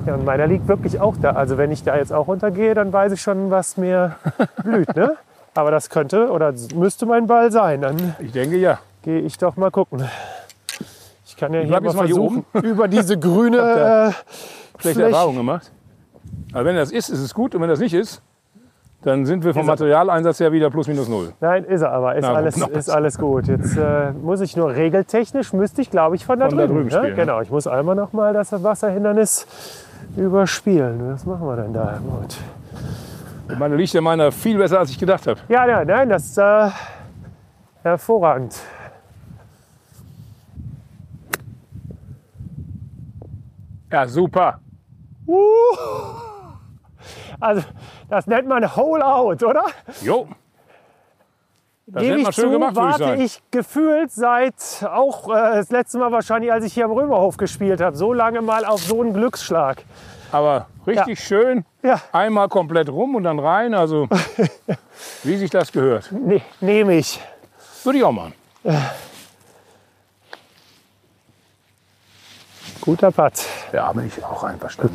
Speaker 4: Ja, und meiner liegt wirklich auch da. Also wenn ich da jetzt auch runtergehe, dann weiß ich schon, was mir blüht. Ne? Aber das könnte oder müsste mein Ball sein. Dann
Speaker 1: Ich denke ja.
Speaker 4: gehe ich doch mal gucken. Ich kann ja hier
Speaker 1: bleib
Speaker 4: mal
Speaker 1: mal hier
Speaker 4: versuchen, über diese grüne äh,
Speaker 1: Schlechte Erfahrungen gemacht. Aber wenn das ist, ist es gut. Und wenn das nicht ist, dann sind wir vom
Speaker 4: Ist er-
Speaker 1: Materialeinsatz her wieder plus minus null.
Speaker 4: Nein, ist er aber. Ist,
Speaker 1: Na
Speaker 4: alles, ist alles gut. Jetzt äh, muss ich nur regeltechnisch, müsste ich glaube ich von da
Speaker 1: Von da
Speaker 4: drüben.
Speaker 1: drüben spielen,
Speaker 4: ne? Genau, ich muss einmal noch mal das Wasserhindernis überspielen. Was machen wir denn da? Gut.
Speaker 1: Ich meine, liegt ja meiner viel besser, als ich gedacht habe.
Speaker 4: Ja, ja, nein, das ist äh, hervorragend.
Speaker 1: Ja, super.
Speaker 4: Also, das nennt man Hole Out, oder?
Speaker 1: Jo. Das
Speaker 4: Gebe ich
Speaker 1: schön
Speaker 4: zu,
Speaker 1: gemacht, ich
Speaker 4: warte
Speaker 1: sagen.
Speaker 4: ich gefühlt seit auch äh, das letzte Mal wahrscheinlich, als ich hier am Römerhof gespielt habe, so lange mal auf so einen Glücksschlag.
Speaker 1: Aber richtig schön.
Speaker 4: Ja,
Speaker 1: Einmal komplett rum und dann rein. Also, wie sich das gehört.
Speaker 4: ne, nehme ich.
Speaker 1: Würde ich auch machen.
Speaker 4: Guter Putt.
Speaker 1: Ja, bin ich auch einverstanden.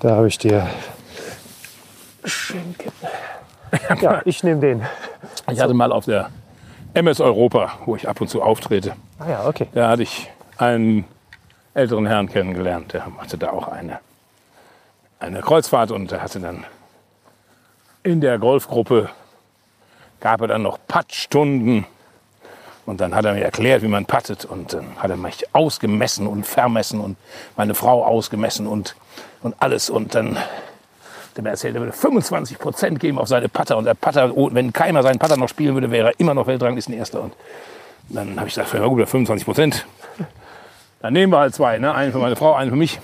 Speaker 4: Da habe ich dir Schinken. Ja, ich nehme den.
Speaker 1: Ich hatte mal auf der MS Europa, wo ich ab und zu auftrete,
Speaker 4: Ah ja, okay.
Speaker 1: da hatte ich einen älteren Herrn kennengelernt. Der machte da auch eine, eine Kreuzfahrt und der hatte dann in der Golfgruppe gab er dann noch Puttstunden. Und dann hat er mir erklärt, wie man puttet. Und dann hat er mich ausgemessen und vermessen und meine Frau ausgemessen und, und alles. Und dann hat er mir erzählt, er würde 25 Prozent geben auf seine Putter. Und der Putter, oh, wenn keiner seinen Putter noch spielen würde, wäre er immer noch Weltranglistenerster. Und dann habe ich gesagt, ja gut, 25 Prozent. Dann nehmen wir halt zwei, ne? einen für meine Frau, einen für mich.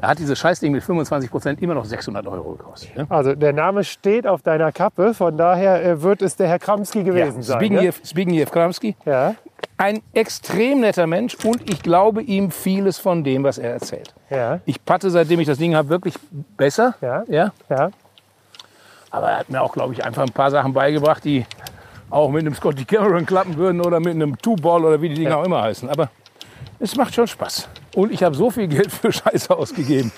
Speaker 1: Da hat dieses Scheißding mit 25 Prozent immer noch 600 Euro gekostet. Ne?
Speaker 4: Also der Name steht auf deiner Kappe, von daher äh, wird es der Herr Kramski gewesen sein. Ne?
Speaker 1: Zbigniew, Zbigniew Kramski.
Speaker 4: Ja,
Speaker 1: Ein extrem netter Mensch und ich glaube ihm vieles von dem, was er erzählt.
Speaker 4: ja,
Speaker 1: Ich patte, seitdem ich das Ding habe, wirklich besser.
Speaker 4: Ja.
Speaker 1: ja.
Speaker 4: ja.
Speaker 1: Aber er hat mir auch, glaube ich, einfach ein paar Sachen beigebracht, die auch mit einem Scotty Cameron klappen würden oder mit einem Two-Ball oder wie die Dinger auch immer heißen. Aber es macht schon Spaß. Und ich habe so viel Geld für Scheiße ausgegeben.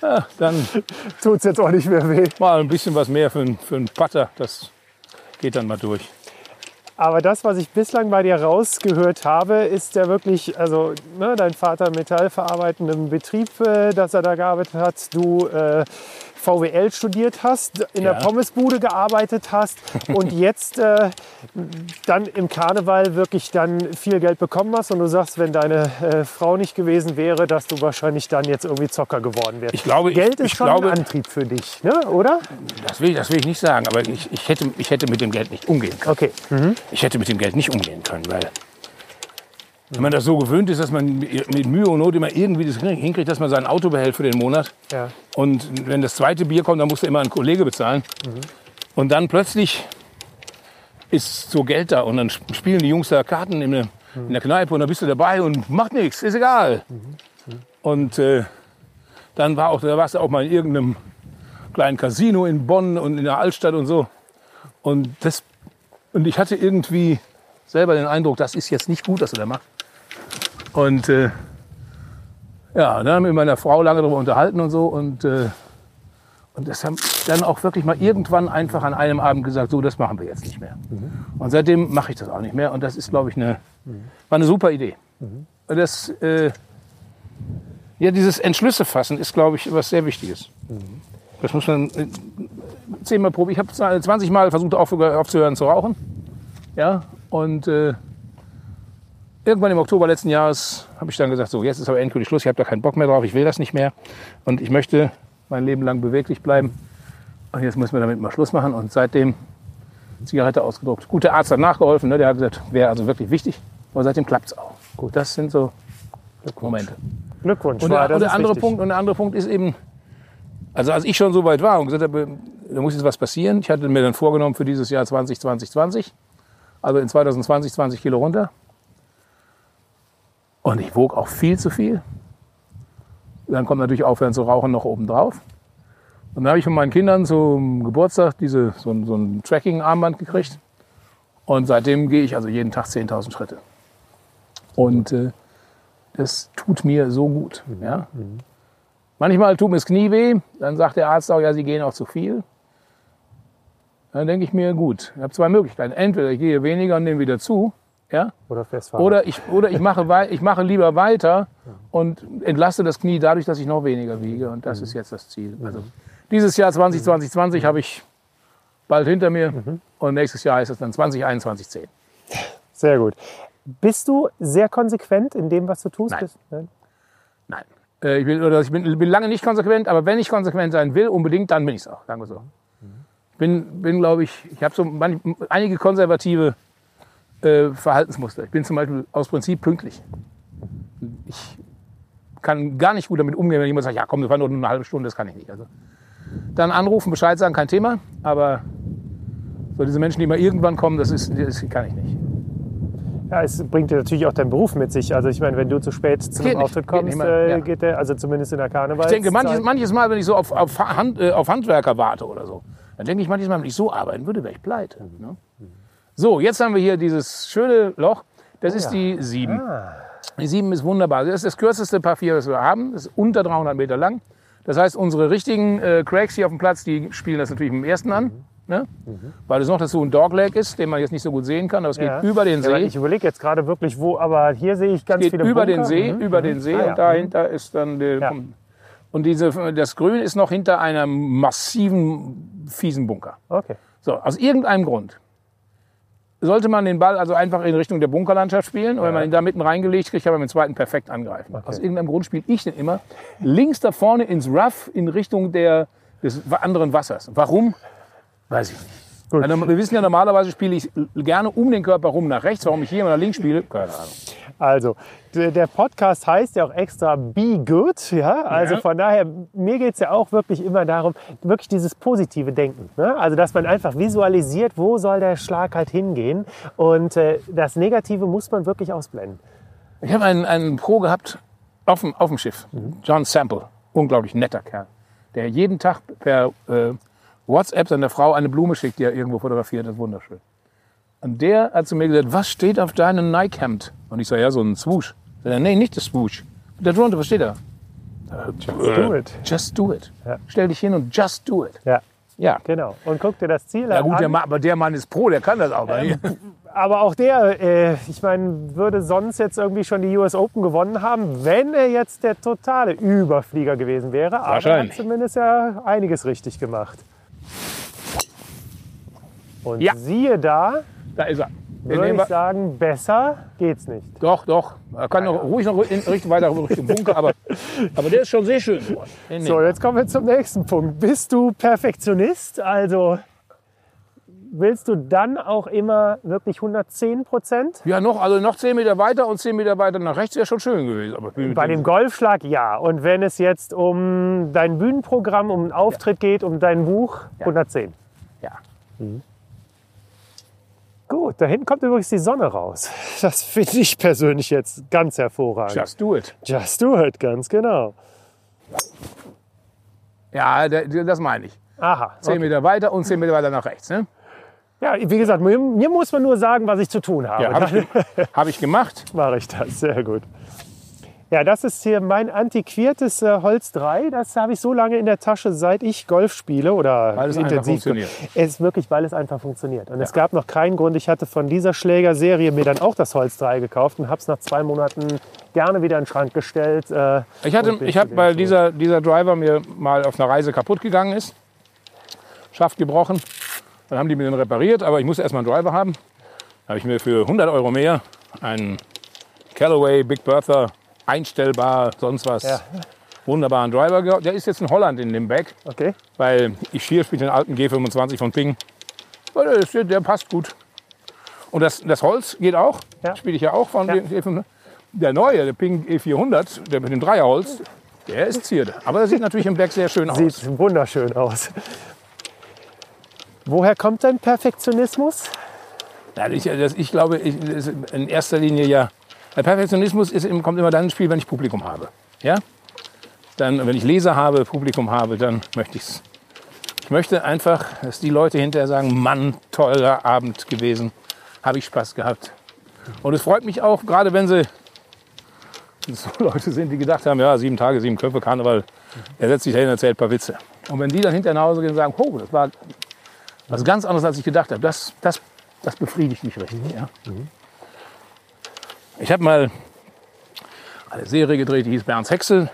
Speaker 1: Ja, dann
Speaker 4: Tut's jetzt auch nicht mehr weh.
Speaker 1: mal ein bisschen was mehr für, einen- für einen Putter. Das geht dann mal durch.
Speaker 4: Aber das, was ich bislang bei dir rausgehört habe, ist ja wirklich, also ne, dein Vater metallverarbeitendem Betrieb, äh, dass er da gearbeitet hat, du äh, VWL studiert hast, in
Speaker 1: Ja.
Speaker 4: der Pommesbude gearbeitet hast und jetzt äh, dann im Karneval wirklich dann viel Geld bekommen hast und du sagst, wenn deine äh, Frau nicht gewesen wäre, dass du wahrscheinlich dann jetzt irgendwie Zocker geworden wärst.
Speaker 1: Ich glaube, ich-
Speaker 4: Geld ist
Speaker 1: ich
Speaker 4: schon
Speaker 1: glaube-
Speaker 4: ein Antrieb für dich, ne? oder?
Speaker 1: Das will, das will ich nicht sagen, aber ich, ich, hätte, ich hätte mit dem Geld nicht umgehen können.
Speaker 4: Okay.
Speaker 1: Ich hätte mit dem Geld nicht umgehen können, weil wenn man das so gewöhnt ist, dass man mit Mühe und Not immer irgendwie das hinkriegt, dass man sein Auto behält für den Monat.
Speaker 4: Ja.
Speaker 1: Und wenn das zweite Bier kommt, dann musst du immer einen Kollege bezahlen. Und dann plötzlich ist so Geld da und dann spielen die Jungs da Karten in der, in der Kneipe und dann bist du dabei und macht nichts, ist egal. Und äh, dann war auch, da warst du auch mal in irgendeinem kleinen Casino in Bonn und in der Altstadt und so. Und, das, und ich hatte irgendwie selber den Eindruck, das ist jetzt nicht gut, was er da macht. Und äh, ja, dann haben wir mit meiner Frau lange darüber unterhalten und so. Und, äh, und das haben dann auch wirklich mal irgendwann einfach an einem Abend gesagt, so, das machen wir jetzt nicht mehr. Und seitdem mache ich das auch nicht mehr. Und das ist, glaube ich, eine, war eine super Idee. Und das, äh, ja, dieses Entschlüsse fassen ist, glaube ich, was sehr Wichtiges. Das muss man äh, zehnmal probieren. Ich habe 20 Mal versucht aufzuhören, aufzuhören zu rauchen. Ja, und äh, irgendwann im Oktober letzten Jahres habe ich dann gesagt, so jetzt ist aber endgültig Schluss. Ich habe da keinen Bock mehr drauf. Ich will das nicht mehr. Und ich möchte mein Leben lang beweglich bleiben. Und jetzt müssen wir damit mal Schluss machen. Und seitdem Zigarette ausgedruckt. Gut, der Arzt hat nachgeholfen. Ne? Der hat gesagt, wäre also wirklich wichtig. Aber seitdem klappt es auch. Gut, das sind so Momente.
Speaker 4: Glückwunsch.
Speaker 1: Und
Speaker 4: war,
Speaker 1: der,
Speaker 4: das
Speaker 1: und der
Speaker 4: ist
Speaker 1: andere
Speaker 4: wichtig.
Speaker 1: Punkt, und der andere Punkt ist eben, also als ich schon so weit war und gesagt habe, da muss jetzt was passieren. Ich hatte mir dann vorgenommen für dieses Jahr 2020, 20, also in 2020 20 Kilo runter. Und ich wog auch viel zu viel. Dann kommt natürlich Aufhören zu rauchen noch oben drauf. Und dann habe ich von meinen Kindern zum Geburtstag diese, so, ein- so ein Tracking-Armband gekriegt. Und seitdem gehe ich also jeden Tag 10.000 Schritte. Und äh, das tut mir so gut. Ja? Manchmal tut mir das Knie weh, dann sagt der Arzt auch, ja, Sie gehen auch zu viel. Dann denke ich mir, gut, ich habe zwei Möglichkeiten. Entweder ich gehe weniger und nehme wieder zu, ja,
Speaker 4: Oder festfahren.
Speaker 1: oder ich, oder ich, mache, ich mache lieber weiter und entlaste das Knie dadurch, dass ich noch weniger wiege. Und das ist jetzt das Ziel. Also dieses Jahr 2020, 20 habe ich bald hinter mir und nächstes Jahr heißt es dann 2021, 10.
Speaker 4: Sehr gut. Bist du sehr konsequent in dem, was du tust?
Speaker 1: Nein.
Speaker 4: Nein?
Speaker 1: Nein. Äh, Ich bin, oder ich bin, bin lange nicht konsequent, aber wenn ich konsequent sein will, unbedingt, dann bin ich es auch. Sagen wir so. Ich bin, bin glaube ich, ich habe so manch, einige konservative äh, Verhaltensmuster. Ich bin zum Beispiel aus Prinzip pünktlich. Ich kann gar nicht gut damit umgehen, wenn jemand sagt, ja komm, wir fahren nur eine halbe Stunde, das kann ich nicht. Also, dann anrufen, Bescheid sagen, kein Thema, aber so diese Menschen, die mal irgendwann kommen, das, ist, das kann ich nicht.
Speaker 4: Ja, es bringt dir natürlich auch deinen Beruf mit sich. Also ich meine, wenn du zu spät zu
Speaker 1: Geht
Speaker 4: einem
Speaker 1: nicht,
Speaker 4: Auftritt
Speaker 1: geht
Speaker 4: kommst,
Speaker 1: nicht mehr,
Speaker 4: äh,
Speaker 1: ja.
Speaker 4: geht der, also zumindest in der Karneval.
Speaker 1: Ich denke, manches, manches Mal, wenn ich so auf, auf, Hand, äh, auf Handwerker warte oder so, dann denke ich manches Mal, wenn ich so arbeiten würde, wäre ich pleite. Ne? So, jetzt haben wir hier dieses schöne Loch. Das ist die 7. Die 7 ist wunderbar. Das ist das kürzeste Paar 4, das wir haben. Das ist unter 300 Meter lang. Das heißt, unsere richtigen äh, Cracks hier auf dem Platz, die spielen das natürlich im ersten an. Ne? Weil es noch dazu ein Dogleg ist, den man jetzt nicht so gut sehen kann. Aber es geht
Speaker 4: Ja.
Speaker 1: über den
Speaker 4: Ja,
Speaker 1: See.
Speaker 4: ich überlege jetzt gerade wirklich, wo, aber hier sehe ich ganz
Speaker 1: geht
Speaker 4: viele
Speaker 1: über
Speaker 4: Bunker.
Speaker 1: den See,
Speaker 4: Mhm.
Speaker 1: über den See
Speaker 4: Ah, ja.
Speaker 1: und dahinter ist dann der,
Speaker 4: Ja.
Speaker 1: und diese, das Grün ist noch hinter einem massiven fiesen Bunker.
Speaker 4: Okay.
Speaker 1: So, aus irgendeinem Grund sollte man den Ball also einfach in Richtung der Bunkerlandschaft spielen. Und wenn man ihn da mitten reingelegt kriegt, kann man mit dem zweiten perfekt angreifen. Aus irgendeinem Grund spiele ich den immer links da vorne ins Rough in Richtung der, des anderen Wassers. Warum? Weiß ich nicht.
Speaker 4: Gut.
Speaker 1: Also, wir wissen ja, normalerweise spiele ich gerne um den Körper rum nach rechts. Warum ich hier immer nach links spiele? Keine Ahnung.
Speaker 4: Also, der Podcast heißt ja auch extra Be Good. Ja? Also
Speaker 1: Ja.
Speaker 4: von daher, mir geht es ja auch wirklich immer darum, wirklich dieses positive Denken. Ne? Also, dass man einfach visualisiert, wo soll der Schlag halt hingehen. Und äh, das Negative muss man wirklich ausblenden.
Speaker 1: Ich habe einen, einen Pro gehabt auf dem, auf dem Schiff. John Sample, unglaublich netter Kerl, der jeden Tag per äh, WhatsApp seiner Frau eine Blume schickt, die er irgendwo fotografiert. Das ist wunderschön. Und der hat zu mir gesagt, was steht auf deinem Nike-Hemd? Und ich sage, ja, so ein Swoosh. Sagt er, nee, nicht das Swoosh. Da drunter, was steht da?
Speaker 4: Just do it.
Speaker 1: Just do it.
Speaker 4: Ja.
Speaker 1: Stell dich hin und just do it.
Speaker 4: Ja,
Speaker 1: Ja.
Speaker 4: genau. Und guck dir das Ziel
Speaker 1: Ja gut,
Speaker 4: an.
Speaker 1: der Mann, aber der Mann ist Pro, der kann das auch.
Speaker 4: Aber auch der, äh, ich meine, würde sonst jetzt irgendwie schon die US Open gewonnen haben, wenn er jetzt der totale Überflieger gewesen wäre. Aber er hat
Speaker 1: Wahrscheinlich.
Speaker 4: zumindest ja einiges richtig gemacht. Und
Speaker 1: Ja.
Speaker 4: siehe da,
Speaker 1: Da ist er. Den
Speaker 4: würde ich sagen, besser geht's nicht.
Speaker 1: Doch, doch. Er kann noch, ruhig noch in Richtung, weiter Richtung Bunker, aber, aber der ist schon sehr schön
Speaker 4: So, jetzt kommen wir zum nächsten Punkt. Bist du Perfektionist? Also willst du dann auch immer wirklich 110 Prozent?
Speaker 1: Ja, noch, also noch 10 Meter weiter und 10 Meter weiter nach rechts wäre schon schön gewesen. Aber
Speaker 4: Bei
Speaker 1: dem-
Speaker 4: dem Golfschlag ja. Und wenn es jetzt um dein Bühnenprogramm, um einen Auftritt geht, um dein Buch, 110.
Speaker 1: Ja.
Speaker 4: Oh, da hinten kommt übrigens die Sonne raus. Das finde ich persönlich jetzt ganz hervorragend.
Speaker 1: Just do it.
Speaker 4: Just do it, ganz genau.
Speaker 1: Ja, das meine ich.
Speaker 4: Aha.
Speaker 1: Zehn
Speaker 4: Okay.
Speaker 1: Meter weiter und zehn Meter weiter nach rechts. Ne?
Speaker 4: Ja, wie gesagt, mir, mir muss man nur sagen, was ich zu tun habe.
Speaker 1: Ja, habe ich, hab ich gemacht.
Speaker 4: mache ich das. Sehr gut. Ja, das ist hier mein antiquiertes äh, Holz 3. Das habe ich so lange in der Tasche, seit ich Golf spiele oder
Speaker 1: Weil es
Speaker 4: intensiv.
Speaker 1: funktioniert.
Speaker 4: Es ist wirklich, weil es einfach funktioniert. Und es gab noch keinen Grund. Ich hatte von dieser Schlägerserie mir dann auch das Holz 3 gekauft und habe es nach zwei Monaten gerne wieder in den Schrank gestellt. Äh,
Speaker 1: Ich hatte, ich habe, weil dieser, dieser Driver mir mal auf einer Reise kaputt gegangen ist, Schaft gebrochen. Dann haben die mir den repariert, aber ich musste erstmal einen Driver haben. Da habe ich mir für 100 Euro mehr einen Callaway Big Bertha einstellbar, sonst was,
Speaker 4: Ja.
Speaker 1: wunderbaren Driver gekauft. Der ist jetzt in Holland in dem Bag,
Speaker 4: Okay.
Speaker 1: weil ich hier spiele den alten G25 von Ping. Der, der passt gut. Und das, das Holz geht auch,
Speaker 4: Ja.
Speaker 1: spiele ich ja auch von
Speaker 4: Ja.
Speaker 1: G500. Der neue, der Ping E400, der mit dem Dreierholz, der ist Zierde. Aber der sieht natürlich im Bag sehr schön aus.
Speaker 4: Sieht wunderschön aus. Woher kommt dein Perfektionismus?
Speaker 1: Ich, das, ich glaube, ich, in erster Linie ja. Der Perfektionismus ist, kommt immer dann ins Spiel, wenn ich Publikum habe. Ja? Dann, wenn ich Leser habe, Publikum habe, dann möchte ich es. Ich möchte einfach, dass die Leute hinterher sagen: Mann, toller Abend gewesen, habe ich Spaß gehabt. Und es freut mich auch, gerade wenn sie so Leute sind, die gedacht haben: Ja, sieben Tage, sieben Köpfe, Karneval, er setzt sich dahin und erzählt ein paar Witze. Und wenn die dann hinterher nach Hause gehen und sagen: Oh, das war was ganz anderes, als ich gedacht habe, das, das, das befriedigt mich richtig. Ja. Ich habe mal eine Serie gedreht, die hieß Bernds Hexe.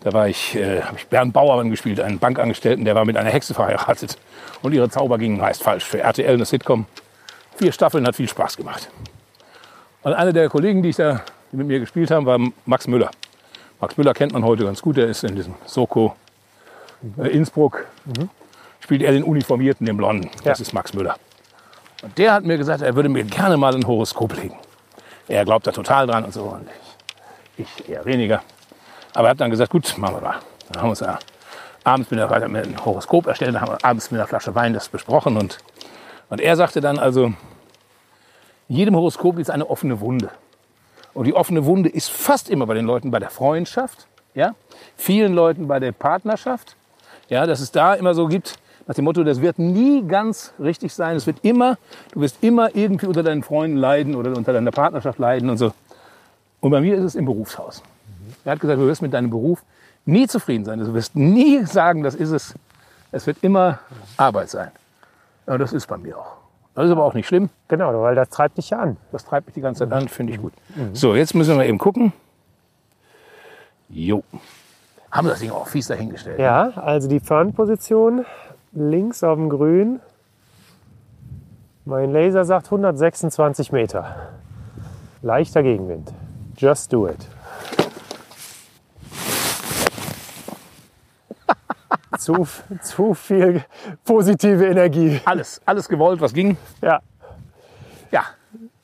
Speaker 1: Da war ich, äh, habe ich Bernd Bauermann gespielt, einen Bankangestellten, der war mit einer Hexe verheiratet. Und ihre Zauber gingen meist falsch. Für RTL eine Sitcom. Vier Staffeln hat viel Spaß gemacht. Und einer der Kollegen, die, ich da, die mit mir gespielt haben, war Max Müller. Max Müller kennt man heute ganz gut. Der ist in diesem Soko äh, Innsbruck. Spielt er den Uniformierten, den Blonden. Das
Speaker 4: Ja.
Speaker 1: ist Max Müller. Und der hat mir gesagt, er würde mir gerne mal ein Horoskop legen. Er glaubt da total dran und so. Und ich, eher weniger. Aber er hat dann gesagt, gut, machen wir mal. Dann haben wir uns ja abends mit, einer, mit einem Horoskop erstellt, dann haben wir abends mit einer Flasche Wein das besprochen. Und, und er sagte dann also, in jedem Horoskop ist eine offene Wunde. Und die offene Wunde ist fast immer bei den Leuten bei der Freundschaft, ja? vielen Leuten bei der Partnerschaft. Ja, dass es da immer so gibt, nach dem Motto, das wird nie ganz richtig sein. Es wird immer, du wirst immer irgendwie unter deinen Freunden leiden oder unter deiner Partnerschaft leiden und so. Und bei mir ist es im Berufshaus. Er hat gesagt, du wirst mit deinem Beruf nie zufrieden sein. Du wirst nie sagen, das ist es. Es wird immer Arbeit sein. Ja, das ist bei mir auch. Das ist aber auch nicht schlimm.
Speaker 4: Genau, weil das treibt dich ja an.
Speaker 1: Das treibt mich die ganze Zeit an, finde ich gut. So, jetzt müssen wir eben gucken. Jo. Haben wir das Ding auch fies dahingestellt.
Speaker 4: Ja, also die Fernposition links auf dem Grün. Mein Laser sagt 126 Meter. Leichter Gegenwind. Just do it. zu, zu viel positive Energie.
Speaker 1: Alles, alles gewollt, was ging.
Speaker 4: Ja.
Speaker 1: Ja.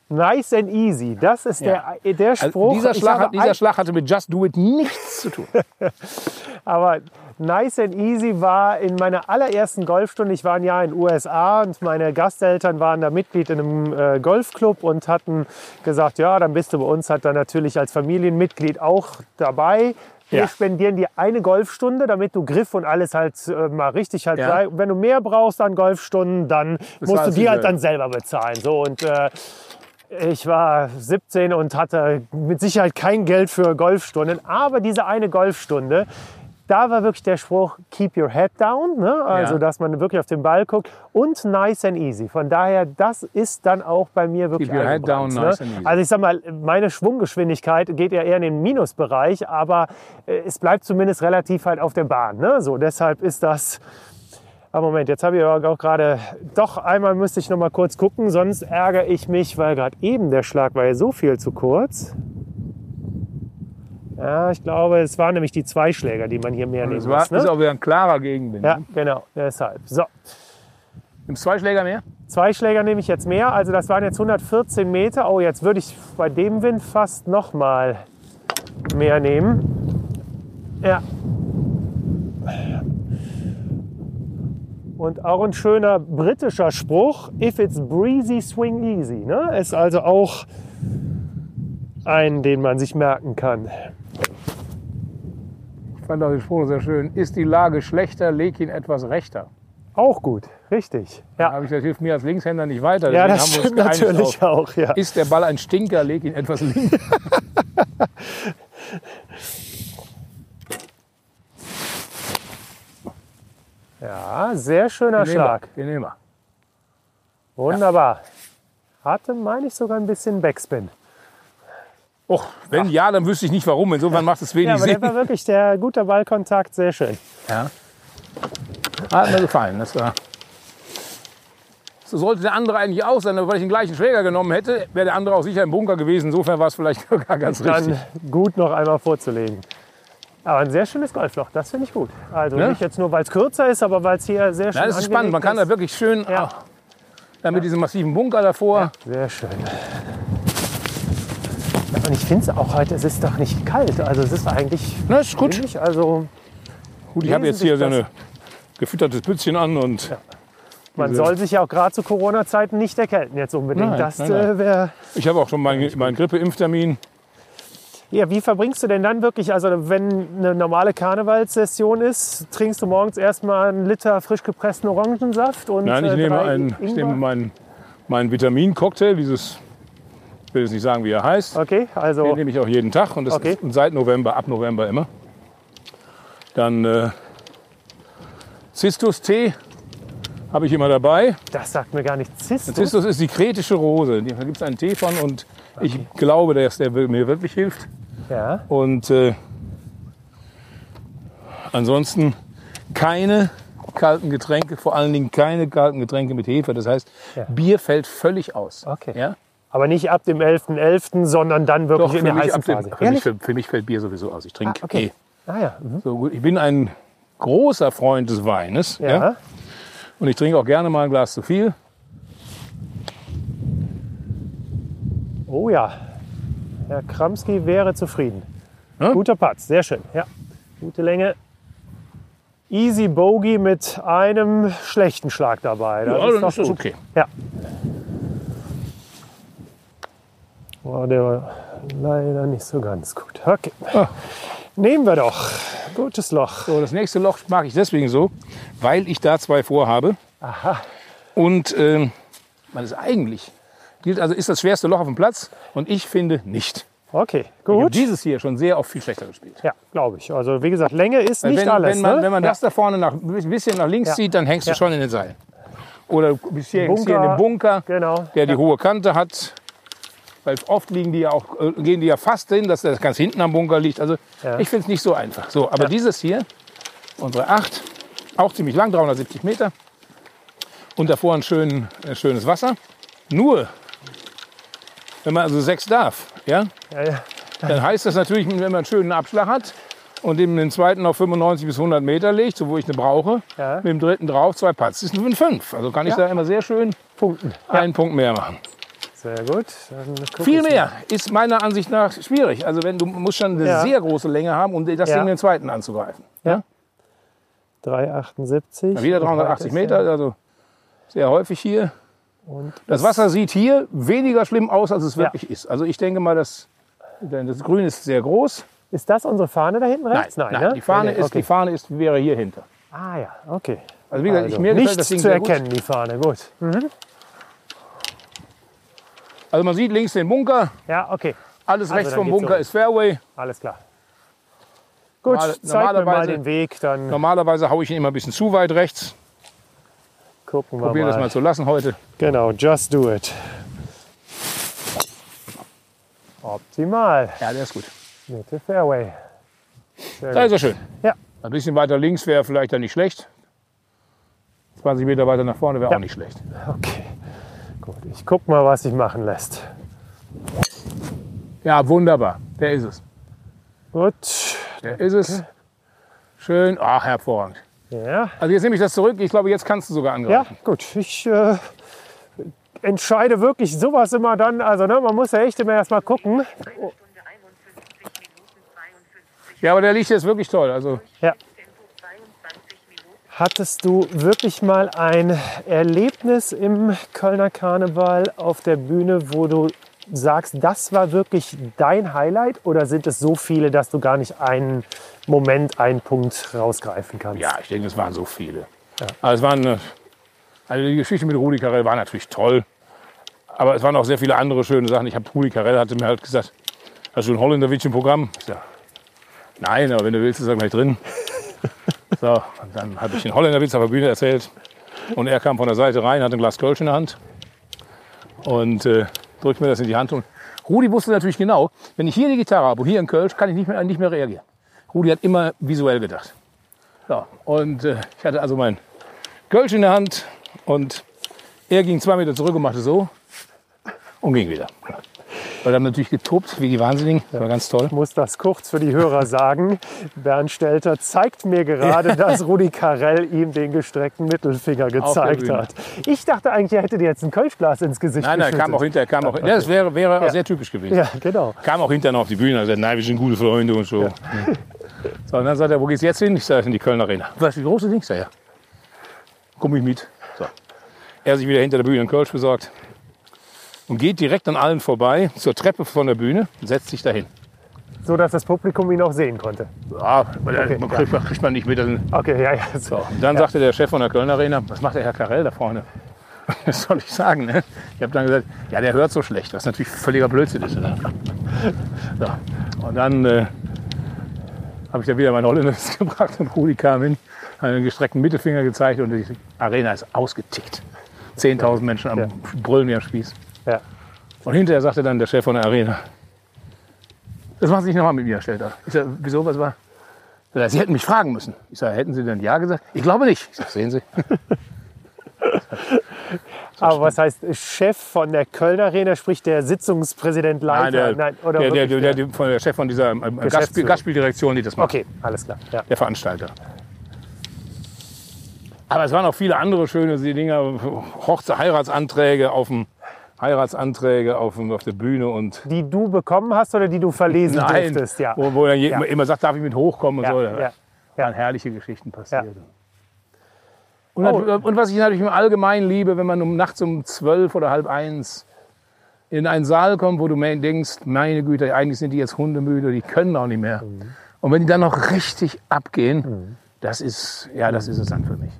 Speaker 4: Nice and easy. Das ist
Speaker 1: Ja.
Speaker 4: der, der
Speaker 1: Also
Speaker 4: Spruch.
Speaker 1: dieser,
Speaker 4: Ich
Speaker 1: Schlag, dieser Schlag hatte mit Just Do It nichts zu tun.
Speaker 4: Aber nice and easy war in meiner allerersten Golfstunde. Ich war ein Jahr in den USA und meine Gasteltern waren da Mitglied in einem äh, Golfclub und hatten gesagt, ja, dann bist du bei uns halt dann natürlich als Familienmitglied auch dabei. Wir
Speaker 1: Ja.
Speaker 4: spendieren dir eine Golfstunde, damit du Griff und alles halt äh, mal richtig halt
Speaker 1: Ja.
Speaker 4: sei. Und wenn du mehr brauchst an Golfstunden, dann musst du die halt dann selber bezahlen. So und äh, ich war 17 und hatte mit Sicherheit kein Geld für Golfstunden, aber diese eine Golfstunde, da war wirklich der Spruch, keep your head down, ne? also
Speaker 1: Ja.
Speaker 4: dass man wirklich auf den Ball guckt und nice and easy. Von daher, das ist dann auch bei mir wirklich
Speaker 1: Keep your head down,
Speaker 4: eingebrannt,
Speaker 1: nice
Speaker 4: ne?
Speaker 1: and easy.
Speaker 4: Also ich sag mal, meine Schwunggeschwindigkeit geht ja eher in den Minusbereich, aber äh, es bleibt zumindest relativ halt auf der Bahn. Ne? So, deshalb ist das... Aber Moment, jetzt habe ich aber auch gerade, doch einmal müsste ich noch mal kurz gucken, sonst ärgere ich mich, weil gerade eben der Schlag war ja so viel zu kurz. Ja, ich glaube, es waren nämlich die Zweischläger, die man hier mehr nehmen
Speaker 1: Das war,
Speaker 4: muss.
Speaker 1: ist
Speaker 4: Ne?
Speaker 1: auch wieder ein klarer Gegenwind.
Speaker 4: Ja, genau, deshalb. So,
Speaker 1: Nimmst zwei Schläger mehr?
Speaker 4: zwei Schläger nehme ich jetzt mehr, also das waren jetzt 114 Meter. Oh, jetzt würde ich bei dem Wind fast noch mal mehr nehmen. Ja. Und auch ein schöner britischer Spruch, if it's breezy, swing easy. Ne? Ist also auch ein, den man sich merken kann.
Speaker 1: Ich fand auch den Spruch sehr schön. Ist die Lage schlechter, leg ihn etwas rechter.
Speaker 4: Auch gut, richtig. Ja,
Speaker 1: habe ich, das hilft mir als Linkshänder nicht weiter.
Speaker 4: ja das stimmt natürlich auch. Ja.
Speaker 1: Ist der Ball ein Stinker, leg ihn etwas links.
Speaker 4: ja, sehr schöner
Speaker 1: Den.
Speaker 4: Schlag.
Speaker 1: Den nehmen wir.
Speaker 4: Wunderbar. Hatte, meine ich, sogar ein bisschen Backspin.
Speaker 1: Och, wenn ja, dann wüsste ich nicht warum. Insofern macht es wenig
Speaker 4: Ja, aber der
Speaker 1: Sinn.
Speaker 4: war wirklich der guter Ballkontakt, sehr schön.
Speaker 1: Ja. Hat mir gefallen. Das war so sollte der andere eigentlich auch sein, aber weil ich den gleichen Schläger genommen hätte, wäre der andere auch sicher im Bunker gewesen. Insofern war es vielleicht gar ganz richtig.
Speaker 4: Dann gut noch einmal vorzulegen. Aber ein sehr schönes Golfloch, das finde ich gut. Also
Speaker 1: Ne?
Speaker 4: nicht jetzt nur, weil es kürzer ist, aber weil es hier sehr schön
Speaker 1: Ja, das ist spannend. Man kann da wirklich schön,
Speaker 4: Ja.
Speaker 1: ah, dann mit diesem massiven Bunker davor.
Speaker 4: ist. Sehr schön. Ja, und ich finde es auch heute, es ist doch nicht kalt. Also es ist eigentlich,
Speaker 1: Na, ist gut.
Speaker 4: ich, also
Speaker 1: Gut, ich habe jetzt hier so ein gefüttertes Bützchen an und
Speaker 4: man
Speaker 1: Diese-
Speaker 4: soll sich ja auch gerade zu Corona-Zeiten nicht erkälten jetzt unbedingt.
Speaker 1: Nein,
Speaker 4: das äh, wäre
Speaker 1: ich habe auch schon meinen, meinen Grippeimpftermin.
Speaker 4: Ja, wie verbringst du denn dann wirklich, also wenn eine normale Karnevalssession ist, trinkst du morgens erstmal einen Liter frisch gepressten Orangensaft und
Speaker 1: Nein, ich
Speaker 4: äh,
Speaker 1: nehme, einen, ich nehme meinen, meinen Vitamincocktail, dieses, will jetzt nicht sagen, wie er heißt.
Speaker 4: Okay, also
Speaker 1: Den nehme ich auch jeden Tag und das
Speaker 4: Okay.
Speaker 1: ist seit November, ab November immer. Dann äh, Zistus-Tee habe ich immer dabei.
Speaker 4: das sagt mir gar nichts. Zistus?
Speaker 1: Zistus ist die kretische Rose. Da gibt es einen Tee von und ich glaube, dass der mir wirklich hilft.
Speaker 4: Ja,
Speaker 1: Und äh, ansonsten keine kalten Getränke, vor allen Dingen keine kalten Getränke mit Hefe. Das heißt,
Speaker 4: Ja.
Speaker 1: Bier fällt völlig aus.
Speaker 4: Okay.
Speaker 1: Ja?
Speaker 4: Aber nicht ab dem 11.11., sondern dann wirklich
Speaker 1: Doch,
Speaker 4: in der
Speaker 1: mich,
Speaker 4: heißen
Speaker 1: dem,
Speaker 4: Phase.
Speaker 1: für, mich, für, für mich fällt Bier sowieso aus. Ich trinke
Speaker 4: Ah, okay.
Speaker 1: eh.
Speaker 4: Ah ja, mhm.
Speaker 1: So gut. Ich bin ein großer Freund des Weines. Ja.
Speaker 4: ja.
Speaker 1: Und ich trinke auch gerne mal ein Glas zu viel.
Speaker 4: Oh ja, Herr Kramski wäre zufrieden.
Speaker 1: Ja?
Speaker 4: Guter Patz, sehr schön. Ja, gute Länge. Easy Bogey mit einem schlechten Schlag dabei. Das
Speaker 1: Ja,
Speaker 4: ist
Speaker 1: dann ist das okay.
Speaker 4: Ja. Oh, der war leider nicht so ganz gut. Okay.
Speaker 1: Ah.
Speaker 4: Nehmen wir doch. Gutes Loch.
Speaker 1: So, das nächste Loch mag ich deswegen so, weil ich da zwei vorhabe.
Speaker 4: Aha.
Speaker 1: Und ähm, man ist eigentlich, gilt also, ist das schwerste Loch auf dem Platz. Und ich finde nicht.
Speaker 4: Okay, gut.
Speaker 1: dieses hier schon sehr oft viel schlechter gespielt.
Speaker 4: Ja, glaube ich. Also wie gesagt, Länge ist
Speaker 1: Weil
Speaker 4: nicht
Speaker 1: wenn,
Speaker 4: alles.
Speaker 1: wenn man,
Speaker 4: ne?
Speaker 1: wenn man
Speaker 4: ja.
Speaker 1: das da vorne nach, ein bisschen nach links
Speaker 4: Ja.
Speaker 1: zieht, dann hängst du
Speaker 4: Ja.
Speaker 1: schon in den Seil. Oder du bist hier, hängst hier in
Speaker 4: Bunker.
Speaker 1: den Bunker,
Speaker 4: Genau.
Speaker 1: der die hohe Kante hat. Weil oft liegen die ja auch, äh, gehen die ja fast hin, dass das ganz hinten am Bunker liegt. Also
Speaker 4: Ja.
Speaker 1: ich finde es nicht so einfach. So, aber dieses hier, unsere 8, auch ziemlich lang, 370 Meter. Und davor ein, schön, ein schönes Wasser. Nur, wenn man also sechs darf, ja,
Speaker 4: Ja, ja.
Speaker 1: dann heißt das natürlich, wenn man einen schönen Abschlag hat und eben den zweiten auf 95 bis 100 Meter legt, so wo ich eine brauche,
Speaker 4: Ja.
Speaker 1: mit dem dritten drauf zwei Putts, das ist ein 5. Also kann ich
Speaker 4: Ja.
Speaker 1: da immer sehr schön
Speaker 4: Punkten.
Speaker 1: einen Punkt mehr machen.
Speaker 4: Sehr gut.
Speaker 1: Viel mehr ist meiner Ansicht nach schwierig. Also wenn du musst schon eine
Speaker 4: Ja.
Speaker 1: sehr große Länge haben, um das
Speaker 4: Ja.
Speaker 1: Ding den zweiten anzugreifen.
Speaker 4: mal. 378.
Speaker 1: Ja, wieder 380 Meter, also sehr häufig hier.
Speaker 4: Und
Speaker 1: Das Wasser sieht hier weniger schlimm aus, als es
Speaker 4: Ja.
Speaker 1: wirklich ist. Also ich denke mal, das, das Grün ist sehr groß.
Speaker 4: ist das unsere Fahne da hinten rechts?
Speaker 1: nein,
Speaker 4: ne?
Speaker 1: die Fahne,
Speaker 4: Nee,
Speaker 1: ist,
Speaker 4: okay.
Speaker 1: die Fahne ist, wäre hier hinter.
Speaker 4: Ah ja, okay.
Speaker 1: Also wie gesagt,
Speaker 4: Also,
Speaker 1: ich, mir das
Speaker 4: nichts
Speaker 1: Ding
Speaker 4: zu erkennen, die Fahne. Gut.
Speaker 1: Also man sieht links den Bunker,
Speaker 4: Ja, okay.
Speaker 1: alles
Speaker 4: Also
Speaker 1: rechts vom Bunker
Speaker 4: so.
Speaker 1: ist Fairway.
Speaker 4: Alles klar. Gut,
Speaker 1: Normal-
Speaker 4: zeig mir mal
Speaker 1: normalerweise-
Speaker 4: den Weg, dann
Speaker 1: Normalerweise haue ich ihn immer ein bisschen zu weit rechts.
Speaker 4: gucken wir
Speaker 1: Probiere
Speaker 4: mal.
Speaker 1: das mal zu lassen heute.
Speaker 4: Genau, just do it. Optimal.
Speaker 1: Ja, der ist gut.
Speaker 4: Mitte Fairway. Sehr
Speaker 1: Da
Speaker 4: gut.
Speaker 1: ist er schön.
Speaker 4: Ja.
Speaker 1: Ein bisschen weiter links wäre vielleicht dann nicht schlecht. 20 Meter weiter nach vorne wäre
Speaker 4: Ja.
Speaker 1: auch nicht schlecht.
Speaker 4: Okay. Gut, ich guck mal, was sich machen lässt.
Speaker 1: Ja, wunderbar. Der ist es.
Speaker 4: Gut.
Speaker 1: Der ist es. Schön. Ach, hervorragend.
Speaker 4: Ja,
Speaker 1: Also jetzt nehme ich das zurück. Ich glaube, jetzt kannst du sogar
Speaker 4: ja
Speaker 1: angreifen.
Speaker 4: gut. Ich äh, entscheide wirklich sowas immer dann. Also ne, man muss ja echt immer erst mal gucken.
Speaker 5: Stunde 51 Minuten 52
Speaker 1: Ja, aber der liegt jetzt wirklich toll. Also
Speaker 4: Ja,
Speaker 5: Tempo 22 Minuten
Speaker 4: Hattest du wirklich mal ein Erlebnis im Kölner Karneval auf der Bühne, wo du sagst, das war wirklich dein Highlight? Oder sind es so viele, dass du gar nicht einen Moment, einen Punkt rausgreifen kannst?
Speaker 1: Ja, ich denke, es waren so viele. Aber es waren, äh, also die Geschichte mit Rudi Carell war natürlich toll. Aber es waren auch sehr viele andere schöne Sachen. Ich habe Rudi Carell hatte mir halt gesagt, hast du ein Holländerwitsch im Programm? Sag, nein, aber wenn du willst, ist er gleich drin. So, und dann habe ich den Holländerwitz auf der Bühne erzählt. Und er kam von der Seite rein, hatte ein Glas Kölsch in der Hand und äh, drückt mir das in die Hand. Und Rudi wusste natürlich genau, wenn ich hier die Gitarre habe und hier ein Kölsch, kann ich nicht mehr, nicht mehr reagieren. Rudi hat immer visuell gedacht. So, und äh, ich hatte also mein Kölsch in der Hand und er ging zwei Meter zurück und machte so und ging wieder. Weil dann natürlich getobt wie die Wahnsinnigen. Das war ganz toll.
Speaker 4: Ich muss das kurz für die Hörer sagen. Bernd Stelter zeigt mir gerade, dass Rudi Carell ihm den gestreckten Mittelfinger gezeigt hat. Ich dachte eigentlich, er hätte dir jetzt ein Kölschglas ins Gesicht
Speaker 1: Nein, nein, kam auch hinterher, kam auch, ja, das wäre, wäre auch sehr typisch gewesen.
Speaker 4: Ja, genau.
Speaker 1: Kam auch hinterher noch auf die Bühne und gesagt, nein, wir sind gute Freunde und so. So, und dann sagt er, wo geht's jetzt hin? Ich sage, in die Kölner Arena. Was, wie groß ist Ding? Ich ja. Komm ich mit. So. Er sich wieder hinter der Bühne einen Kölsch besorgt und geht direkt an allen vorbei zur Treppe von der Bühne und setzt sich dahin.
Speaker 4: So, dass das Publikum ihn auch sehen konnte.
Speaker 1: Ja, weil
Speaker 4: Okay,
Speaker 1: man kriegt, kriegt man nicht mit.
Speaker 4: Okay, ja, ja.
Speaker 1: So, und dann sagte der Chef von der Kölner Arena, was macht der Herr Karell da vorne? Was soll ich sagen? Ne? Ich habe dann gesagt, ja, der hört so schlecht, was natürlich völliger Blödsinn ist. Ne? So. Und dann äh, habe ich da wieder mein Holländisch gebracht und Rudi kam hin, hat einen gestreckten Mittelfinger gezeigt und die Arena ist ausgetickt. 10.000 Menschen am
Speaker 4: Ja.
Speaker 1: Brüllen wie am Spieß.
Speaker 4: Ja.
Speaker 1: Und hinterher sagte dann der Chef von der Arena, das machen Sie nicht nochmal mit mir, Herr Stelter. Ich sage, wieso, was war? Er, Sie hätten mich fragen müssen. Ich sage, hätten Sie denn Ja gesagt? Ich glaube nicht. Ich sage, sehen Sie.
Speaker 4: Aber was heißt Chef von der Kölner Arena, sprich der Sitzungspräsident Leiter?
Speaker 1: Nein, der,
Speaker 4: oder
Speaker 1: der, der, der, von der Chef von dieser ähm, Gastspiel,
Speaker 4: Geschäftsführung.
Speaker 1: Gastspieldirektion, die das macht.
Speaker 4: Okay, alles klar. Ja.
Speaker 1: Der Veranstalter. Aber es waren auch viele andere schöne Dinge. Hochze Heiratsanträge auf dem Heiratsanträge auf, auf der Bühne und
Speaker 4: Die du bekommen hast oder die du verlesen
Speaker 1: Nein,
Speaker 4: durftest? Ja.
Speaker 1: wo, wo je-
Speaker 4: Ja.
Speaker 1: immer, sagt, darf ich mit hochkommen und
Speaker 4: Ja,
Speaker 1: so.
Speaker 4: ja,
Speaker 1: Da waren herrliche Geschichten passiert. Und,
Speaker 4: Oh.
Speaker 1: und was ich natürlich im Allgemeinen liebe, wenn man um nachts um zwölf oder halb eins in einen Saal kommt, wo du denkst, meine Güte, eigentlich sind die jetzt hundemüde, die können auch nicht mehr.
Speaker 4: Mhm.
Speaker 1: Und wenn die dann noch richtig abgehen, das ist, ja, das ist es dann für mich.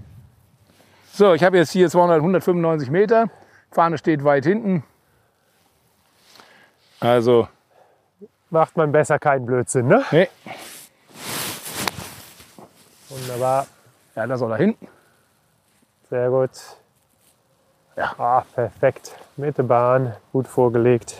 Speaker 1: So, ich habe jetzt hier 200, 195 Meter. Fahne steht weit hinten. Also,
Speaker 4: Macht man besser keinen Blödsinn, ne?
Speaker 1: nee,
Speaker 4: Wunderbar,
Speaker 1: ja, das soll da hinten.
Speaker 4: sehr gut.
Speaker 1: Ja.
Speaker 4: Ah, perfekt. Mitte Bahn, gut vorgelegt.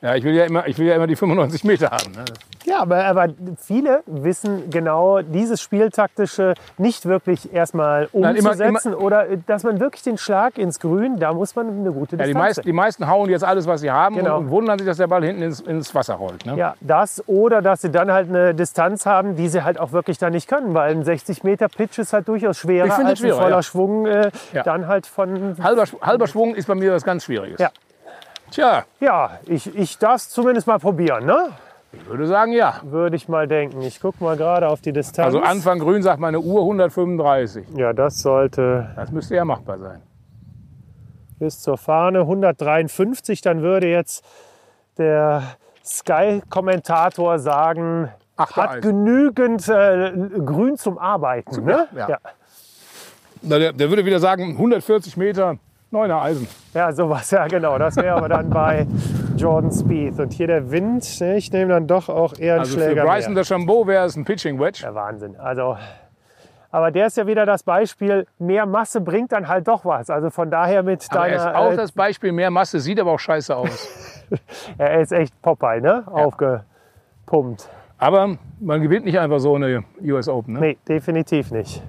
Speaker 1: Ja, ich will ja immer, ich will ja immer die 95 Meter haben. Ne?
Speaker 4: Ja, aber, aber viele wissen genau dieses Spieltaktische nicht wirklich erstmal
Speaker 1: Nein, immer-
Speaker 4: umzusetzen oder äh, dass man wirklich den Schlag ins Grün, da muss man eine gute
Speaker 1: Ja, die,
Speaker 4: Distanz
Speaker 1: meisten, die meisten hauen jetzt alles, was sie haben
Speaker 4: Genau.
Speaker 1: und, und wundern sich, dass der Ball hinten ins, ins Wasser rollt. Ne?
Speaker 4: Ja, das oder dass sie dann halt eine Distanz haben, die sie halt auch wirklich dann nicht können, weil ein 60 Meter Pitch ist halt durchaus schwerer
Speaker 1: Ich finde
Speaker 4: als
Speaker 1: es
Speaker 4: ein
Speaker 1: schwerer,
Speaker 4: voller
Speaker 1: ja.
Speaker 4: Schwung äh,
Speaker 1: Ja.
Speaker 4: dann halt von
Speaker 1: Halber, halber Schwung ist bei mir was ganz Schwieriges.
Speaker 4: Ja.
Speaker 1: Tja,
Speaker 4: ja, ich, ich darf es zumindest mal probieren, ne?
Speaker 1: Ich würde sagen ja.
Speaker 4: Würde ich mal denken. Ich gucke mal gerade auf die Distanz.
Speaker 1: Also Anfang grün sagt meine Uhr 135.
Speaker 4: Ja, das sollte
Speaker 1: Das müsste ja machbar sein.
Speaker 4: bis zur Fahne 153. Dann würde jetzt der Sky-Kommentator sagen,
Speaker 1: Achte
Speaker 4: hat
Speaker 1: Eisen.
Speaker 4: genügend äh, Grün zum Arbeiten. Ne?
Speaker 1: ja.
Speaker 4: Ja.
Speaker 1: Na, der, der würde wieder sagen 140 Meter, neuner Eisen.
Speaker 4: ja, sowas, ja genau. Das wäre aber dann bei Jordan Spieth. Und hier der Wind, ne, ich nehme dann doch auch eher einen
Speaker 1: Also für
Speaker 4: Schläger
Speaker 1: Bryson
Speaker 4: mehr.
Speaker 1: DeChambeau wäre es ein Pitching Wedge.
Speaker 4: Der Wahnsinn. Also, aber der ist ja wieder das Beispiel, mehr Masse bringt dann halt doch was. Also von daher mit
Speaker 1: Aber er ist
Speaker 4: deiner...
Speaker 1: auch
Speaker 4: äh,
Speaker 1: das Beispiel mehr Masse, sieht aber auch scheiße aus.
Speaker 4: er ist echt Popeye, ne? Aufgepumpt.
Speaker 1: aber man gewinnt nicht einfach so eine US Open. Ne?
Speaker 4: Nee, definitiv nicht.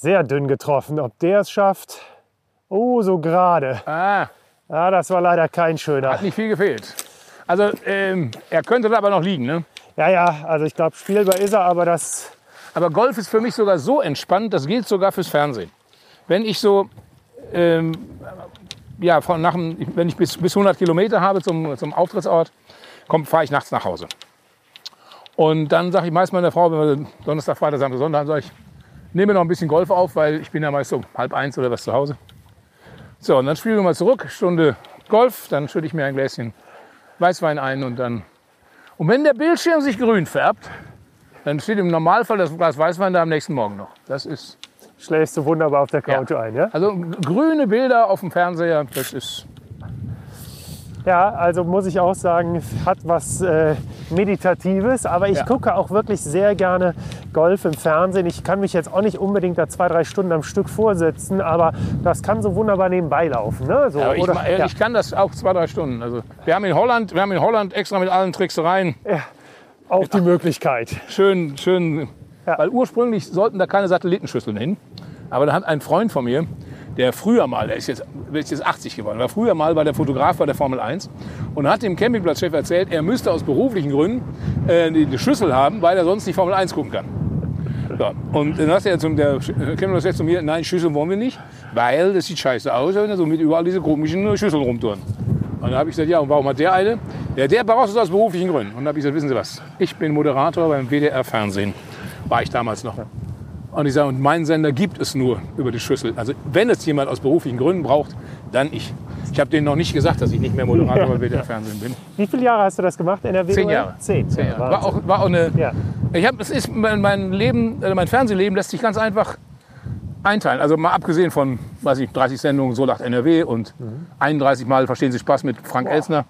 Speaker 4: Sehr dünn getroffen. Ob der es schafft? Oh, so gerade.
Speaker 1: Ah,
Speaker 4: Ja, das war leider kein schöner.
Speaker 1: hat nicht viel gefehlt. Also ähm, er könnte da aber noch liegen. Ne?
Speaker 4: Ja, ja, also ich glaube, spielbar ist er, aber das.
Speaker 1: Aber Golf ist für mich sogar so entspannt, das gilt sogar fürs Fernsehen. Wenn ich so, ähm, ja, von nach dem, wenn ich bis, bis 100 Kilometer habe zum, zum Auftrittsort, fahre ich nachts nach Hause. Und dann sage ich meist meiner Frau, wenn wir Donnerstag, Freitag, Samstag, Sonntag, sage ich, nehme noch ein bisschen Golf auf, weil ich bin ja meist so halb eins oder was zu Hause. So, und dann spielen wir mal zurück, Stunde Golf, dann schütte ich mir ein Gläschen Weißwein ein und dann. Und wenn der Bildschirm sich grün färbt, dann steht im Normalfall das Glas Weißwein da am nächsten Morgen noch. Das ist,
Speaker 4: Schläfst du wunderbar auf der
Speaker 1: Ja.
Speaker 4: Couch ein, ja?
Speaker 1: also grüne Bilder auf dem Fernseher, das ist,
Speaker 4: Ja, also muss ich auch sagen, es hat was äh, Meditatives, aber ich
Speaker 1: Ja.
Speaker 4: gucke auch wirklich sehr gerne Golf im Fernsehen. Ich kann mich jetzt auch nicht unbedingt da zwei, drei Stunden am Stück vorsitzen, aber das kann so wunderbar nebenbei laufen. Ne? So,
Speaker 1: aber ich,
Speaker 4: oder,
Speaker 1: ma-
Speaker 4: ja.
Speaker 1: ich kann das auch zwei, drei Stunden. Also wir haben in Holland, wir haben in Holland extra mit allen Tricksereien
Speaker 4: auch die Möglichkeit.
Speaker 1: schön, schön,
Speaker 4: Ja.
Speaker 1: weil ursprünglich sollten da keine Satellitenschüsseln hin. Aber da hat ein Freund von mir, der früher mal, der ist jetzt, der ist jetzt 80 geworden, war früher mal bei der Fotograf bei der Formel 1 und hat dem Campingplatzchef erzählt, er müsste aus beruflichen Gründen äh, die, Schlüssel haben, weil er sonst nicht Formel 1 gucken kann. So. Und dann sagt er zum der Campingplatzchef zu mir, nein, Schlüssel wollen wir nicht, weil das sieht scheiße aus, wenn er so mit überall diese komischen Schlüsseln rumtouren. Und dann habe ich gesagt, ja, und warum hat der eine? Der, der braucht es aus beruflichen Gründen. Und dann habe ich gesagt, wissen Sie was, ich bin Moderator beim WDR-Fernsehen. War ich damals noch. Und ich sage, und meinen Sender gibt es nur über die Schüssel. Also wenn es jemand aus beruflichen Gründen braucht, dann ich. Ich habe denen noch nicht gesagt, dass ich nicht mehr Moderator beim WDR-Fernsehen bin.
Speaker 4: Wie viele Jahre hast du das gemacht? NRW?
Speaker 1: Zehn? Jahre.
Speaker 4: Zehn.
Speaker 1: Zehn
Speaker 4: Ja,
Speaker 1: Jahre. War auch, war auch eine.
Speaker 4: Ja.
Speaker 1: Ich habe, es ist mein, Leben, äh, mein Fernsehleben lässt sich ganz einfach einteilen. Also mal abgesehen von, weiß ich, 30 Sendungen so lacht NRW und
Speaker 4: Mhm.
Speaker 1: 31 Mal verstehen Sie Spaß mit Frank Elsner.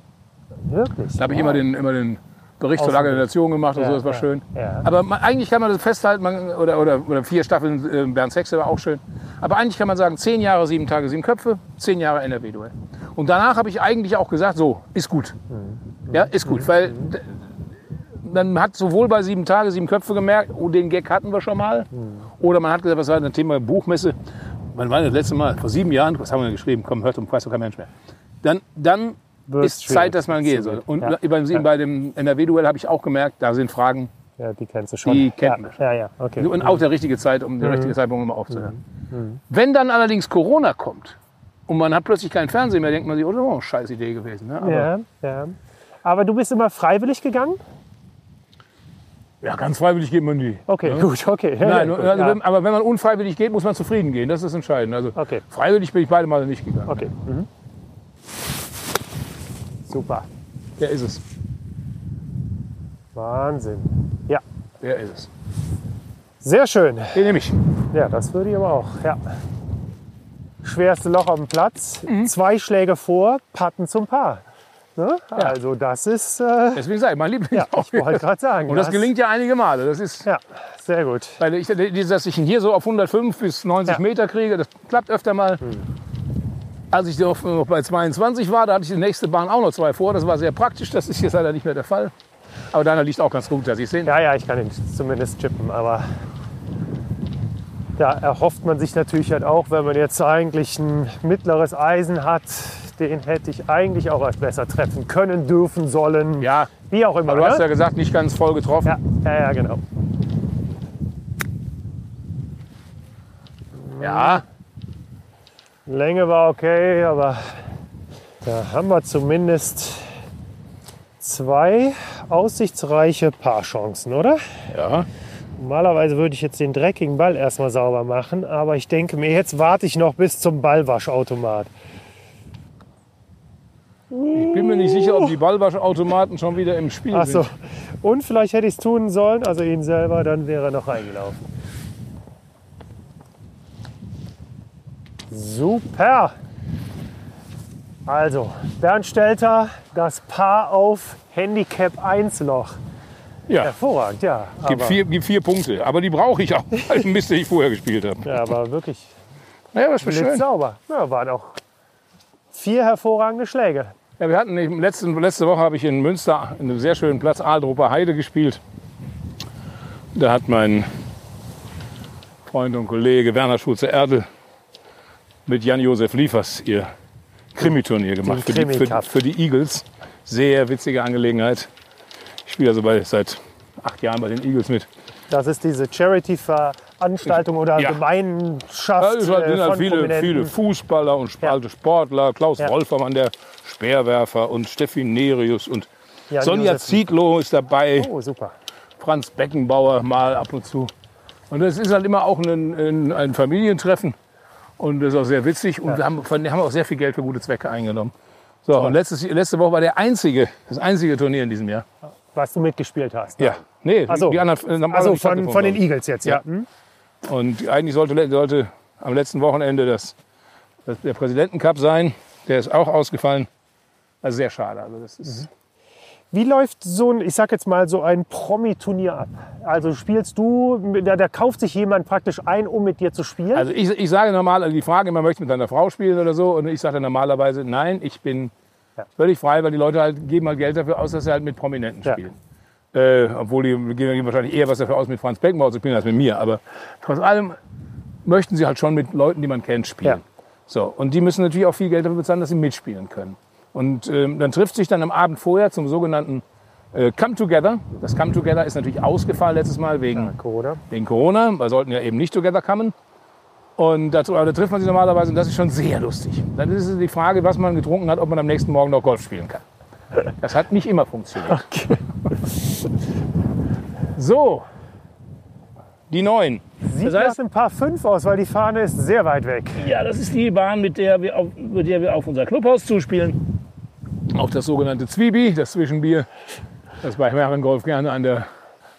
Speaker 4: Wirklich?
Speaker 1: Da habe ich immer den, immer den Bericht zur Lage der Nation gemacht und
Speaker 4: Ja,
Speaker 1: so, das war
Speaker 4: ja,
Speaker 1: schön.
Speaker 4: ja.
Speaker 1: Aber man, eigentlich kann man das festhalten, man, oder, oder, oder vier Staffeln äh, Bernd Sechse war auch schön. Aber eigentlich kann man sagen, zehn Jahre, sieben Tage, sieben Köpfe, zehn Jahre NRW-Duell. Und danach habe ich eigentlich auch gesagt, so, ist gut.
Speaker 4: Mhm.
Speaker 1: Ja, ist gut, weil d- man hat sowohl bei sieben Tage, sieben Köpfe gemerkt, oh, den Gag hatten wir schon mal.
Speaker 4: Mhm.
Speaker 1: Oder man hat gesagt, was war das Thema Buchmesse? Wann war das letzte Mal? Vor sieben Jahren, was haben wir denn geschrieben? Komm, hört und weiß doch kein Mensch mehr. Dann, dann ist
Speaker 4: schwierig
Speaker 1: Zeit, dass man gehen soll. Und
Speaker 4: Ja. Ja.
Speaker 1: bei dem NRW-Duell habe ich auch gemerkt, da sind Fragen
Speaker 4: Ja, die kennst du schon.
Speaker 1: Die kennt man
Speaker 4: ja, ja, ja, okay.
Speaker 1: und auch der richtige Zeit, um den richtigen Zeitpunkt um aufzuhören. Wenn dann allerdings Corona kommt und man hat plötzlich keinen Fernsehen mehr, denkt man sich, oh, eine scheiß Idee gewesen. Ne? Aber, ja.
Speaker 4: ja, ja. Aber du bist immer freiwillig gegangen?
Speaker 1: ganz freiwillig geht man nie.
Speaker 4: Okay, gut, okay.
Speaker 1: Nein,
Speaker 4: Gut,
Speaker 1: also,
Speaker 4: ja.
Speaker 1: aber wenn man unfreiwillig geht, muss man zufrieden gehen. Das ist entscheidend. Also
Speaker 4: Okay.
Speaker 1: freiwillig bin ich beide Male nicht gegangen.
Speaker 4: Okay. Mhm. Super.
Speaker 1: Der ist es.
Speaker 4: Wahnsinn. Ja,
Speaker 1: Der ist es.
Speaker 4: sehr schön.
Speaker 1: Den nehme ich.
Speaker 4: Ja, das würde ich aber auch. Ja. Schwerste Loch auf dem Platz.
Speaker 1: Mhm.
Speaker 4: Zwei Schläge vor, Patten zum Paar. Ne? Also das ist, äh,
Speaker 1: Deswegen sage ich, mein Liebling.
Speaker 4: ja, ich wollte gerade sagen.
Speaker 1: Und das gelingt ja einige Male. Das ist,
Speaker 4: Ja, sehr gut.
Speaker 1: weil ich, dass ich ihn hier so auf 105 bis 90
Speaker 4: Ja.
Speaker 1: Meter kriege, das klappt öfter mal. Als ich noch noch bei 22 war, da hatte ich die nächste Bahn auch noch zwei vor. Das war sehr praktisch. Das ist jetzt leider nicht mehr der Fall. Aber deiner liegt auch ganz gut, dass ich sehen.
Speaker 4: Ja, ja, ich kann ihn zumindest chippen, aber da erhofft man sich natürlich halt auch, wenn man jetzt eigentlich ein mittleres Eisen hat, den hätte ich eigentlich auch als besser treffen können, dürfen, sollen.
Speaker 1: Ja,
Speaker 4: Wie auch immer.
Speaker 1: aber du hast
Speaker 4: ne?
Speaker 1: ja gesagt, nicht ganz voll getroffen.
Speaker 4: ja, ja, ja, genau.
Speaker 1: Ja,
Speaker 4: Länge war okay, aber da haben wir zumindest zwei aussichtsreiche Paarchancen, oder?
Speaker 1: ja.
Speaker 4: Normalerweise würde ich jetzt den dreckigen Ball erstmal sauber machen, aber ich denke mir, jetzt warte ich noch bis zum Ballwaschautomat.
Speaker 1: Ich bin mir nicht sicher, ob die Ballwaschautomaten schon wieder im Spiel
Speaker 4: Ach so.
Speaker 1: sind.
Speaker 4: Und vielleicht hätte ich es tun sollen, also ihn selber, dann wäre er noch reingelaufen. Super. Also, Bernd Stelter, das Paar auf Handicap 1 Loch.
Speaker 1: Ja,
Speaker 4: Hervorragend, ja.
Speaker 1: gibt vier, gibt vier Punkte. Aber die brauche ich auch, weil Mist, den ich vorher gespielt habe.
Speaker 4: ja, aber wirklich
Speaker 1: Ja, das war schön.
Speaker 4: blitzsauber. Ja, waren auch vier hervorragende Schläge.
Speaker 1: Ja, wir hatten im letzten, letzte Woche habe ich in Münster in einem sehr schönen Platz Aaldrupper Heide gespielt. Da hat mein Freund und Kollege Werner Schulze-Erdel mit Jan-Josef Liefers ihr Krimi-Turnier gemacht für die, für, für die Eagles. Sehr witzige Angelegenheit. Ich spiele also bei, seit acht Jahren bei den Eagles mit.
Speaker 4: Das ist diese Charity-Veranstaltung oder
Speaker 1: Ja.
Speaker 4: Gemeinschaft
Speaker 1: Ja, es sind
Speaker 4: äh,
Speaker 1: halt
Speaker 4: von
Speaker 1: viele, viele Fußballer und
Speaker 4: Ja.
Speaker 1: alte Sportler. Klaus
Speaker 4: Ja.
Speaker 1: Wolfermann, der Speerwerfer und Steffi Nerius und
Speaker 4: Jan
Speaker 1: Sonja
Speaker 4: Josef.
Speaker 1: Zietlow ist dabei.
Speaker 4: Oh, super.
Speaker 1: Franz Beckenbauer mal ab und zu. Und das ist halt immer auch ein, ein Familientreffen. Und das ist auch sehr witzig. Und wir haben, von, haben auch sehr viel Geld für gute Zwecke eingenommen. So, und letztes, letzte Woche war der einzige, das einzige Turnier in diesem Jahr.
Speaker 4: Was du mitgespielt hast.
Speaker 1: Ja. Nee,
Speaker 4: so.
Speaker 1: die anderen. äh, normalerweise
Speaker 4: Also von, von den
Speaker 1: haben.
Speaker 4: Eagles jetzt, ja.
Speaker 1: Ja.
Speaker 4: Hm?
Speaker 1: Und eigentlich sollte, sollte am letzten Wochenende das, das, der Präsidentencup sein. Der ist auch ausgefallen. Also sehr schade. Also das ist,
Speaker 4: Wie läuft so ein, ich sag jetzt mal, so ein Promi-Turnier ab? Also spielst du, da, da kauft sich jemand praktisch ein, um mit dir zu spielen?
Speaker 1: Also ich, ich sage normal, also die Frage, man möchte mit deiner Frau spielen oder so. Und ich sage normalerweise, nein, ich bin
Speaker 4: Ja.
Speaker 1: völlig frei, weil die Leute halt geben halt Geld dafür aus, dass sie halt mit Prominenten
Speaker 4: Ja.
Speaker 1: spielen. Äh, obwohl die geben wahrscheinlich eher was dafür aus, mit Franz Beckenbauer zu spielen, als mit mir. Aber trotz allem möchten sie halt schon mit Leuten, die man kennt, spielen.
Speaker 4: Ja.
Speaker 1: So, und die müssen natürlich auch viel Geld dafür bezahlen, dass sie mitspielen können. Und ähm, dann trifft sich dann am Abend vorher zum sogenannten äh, Come Together. Das Come Together ist natürlich ausgefallen letztes Mal wegen
Speaker 4: Corona.
Speaker 1: wegen Corona. Wir sollten ja eben nicht together kommen. Und dazu, da trifft man sich normalerweise und das ist schon sehr lustig. Dann ist es die Frage, was man getrunken hat, ob man am nächsten Morgen noch Golf spielen kann. Das hat nicht immer funktioniert. So, die neun.
Speaker 4: Sieht
Speaker 1: Das heißt-
Speaker 4: nach ein paar fünf aus, weil die Fahne ist sehr weit weg.
Speaker 1: Ja, das ist die Bahn, mit der wir auf, mit der wir auf unser Clubhaus zuspielen. Auf das sogenannte Zwiebie, das Zwischenbier, das bei Herrengolf gerne an der,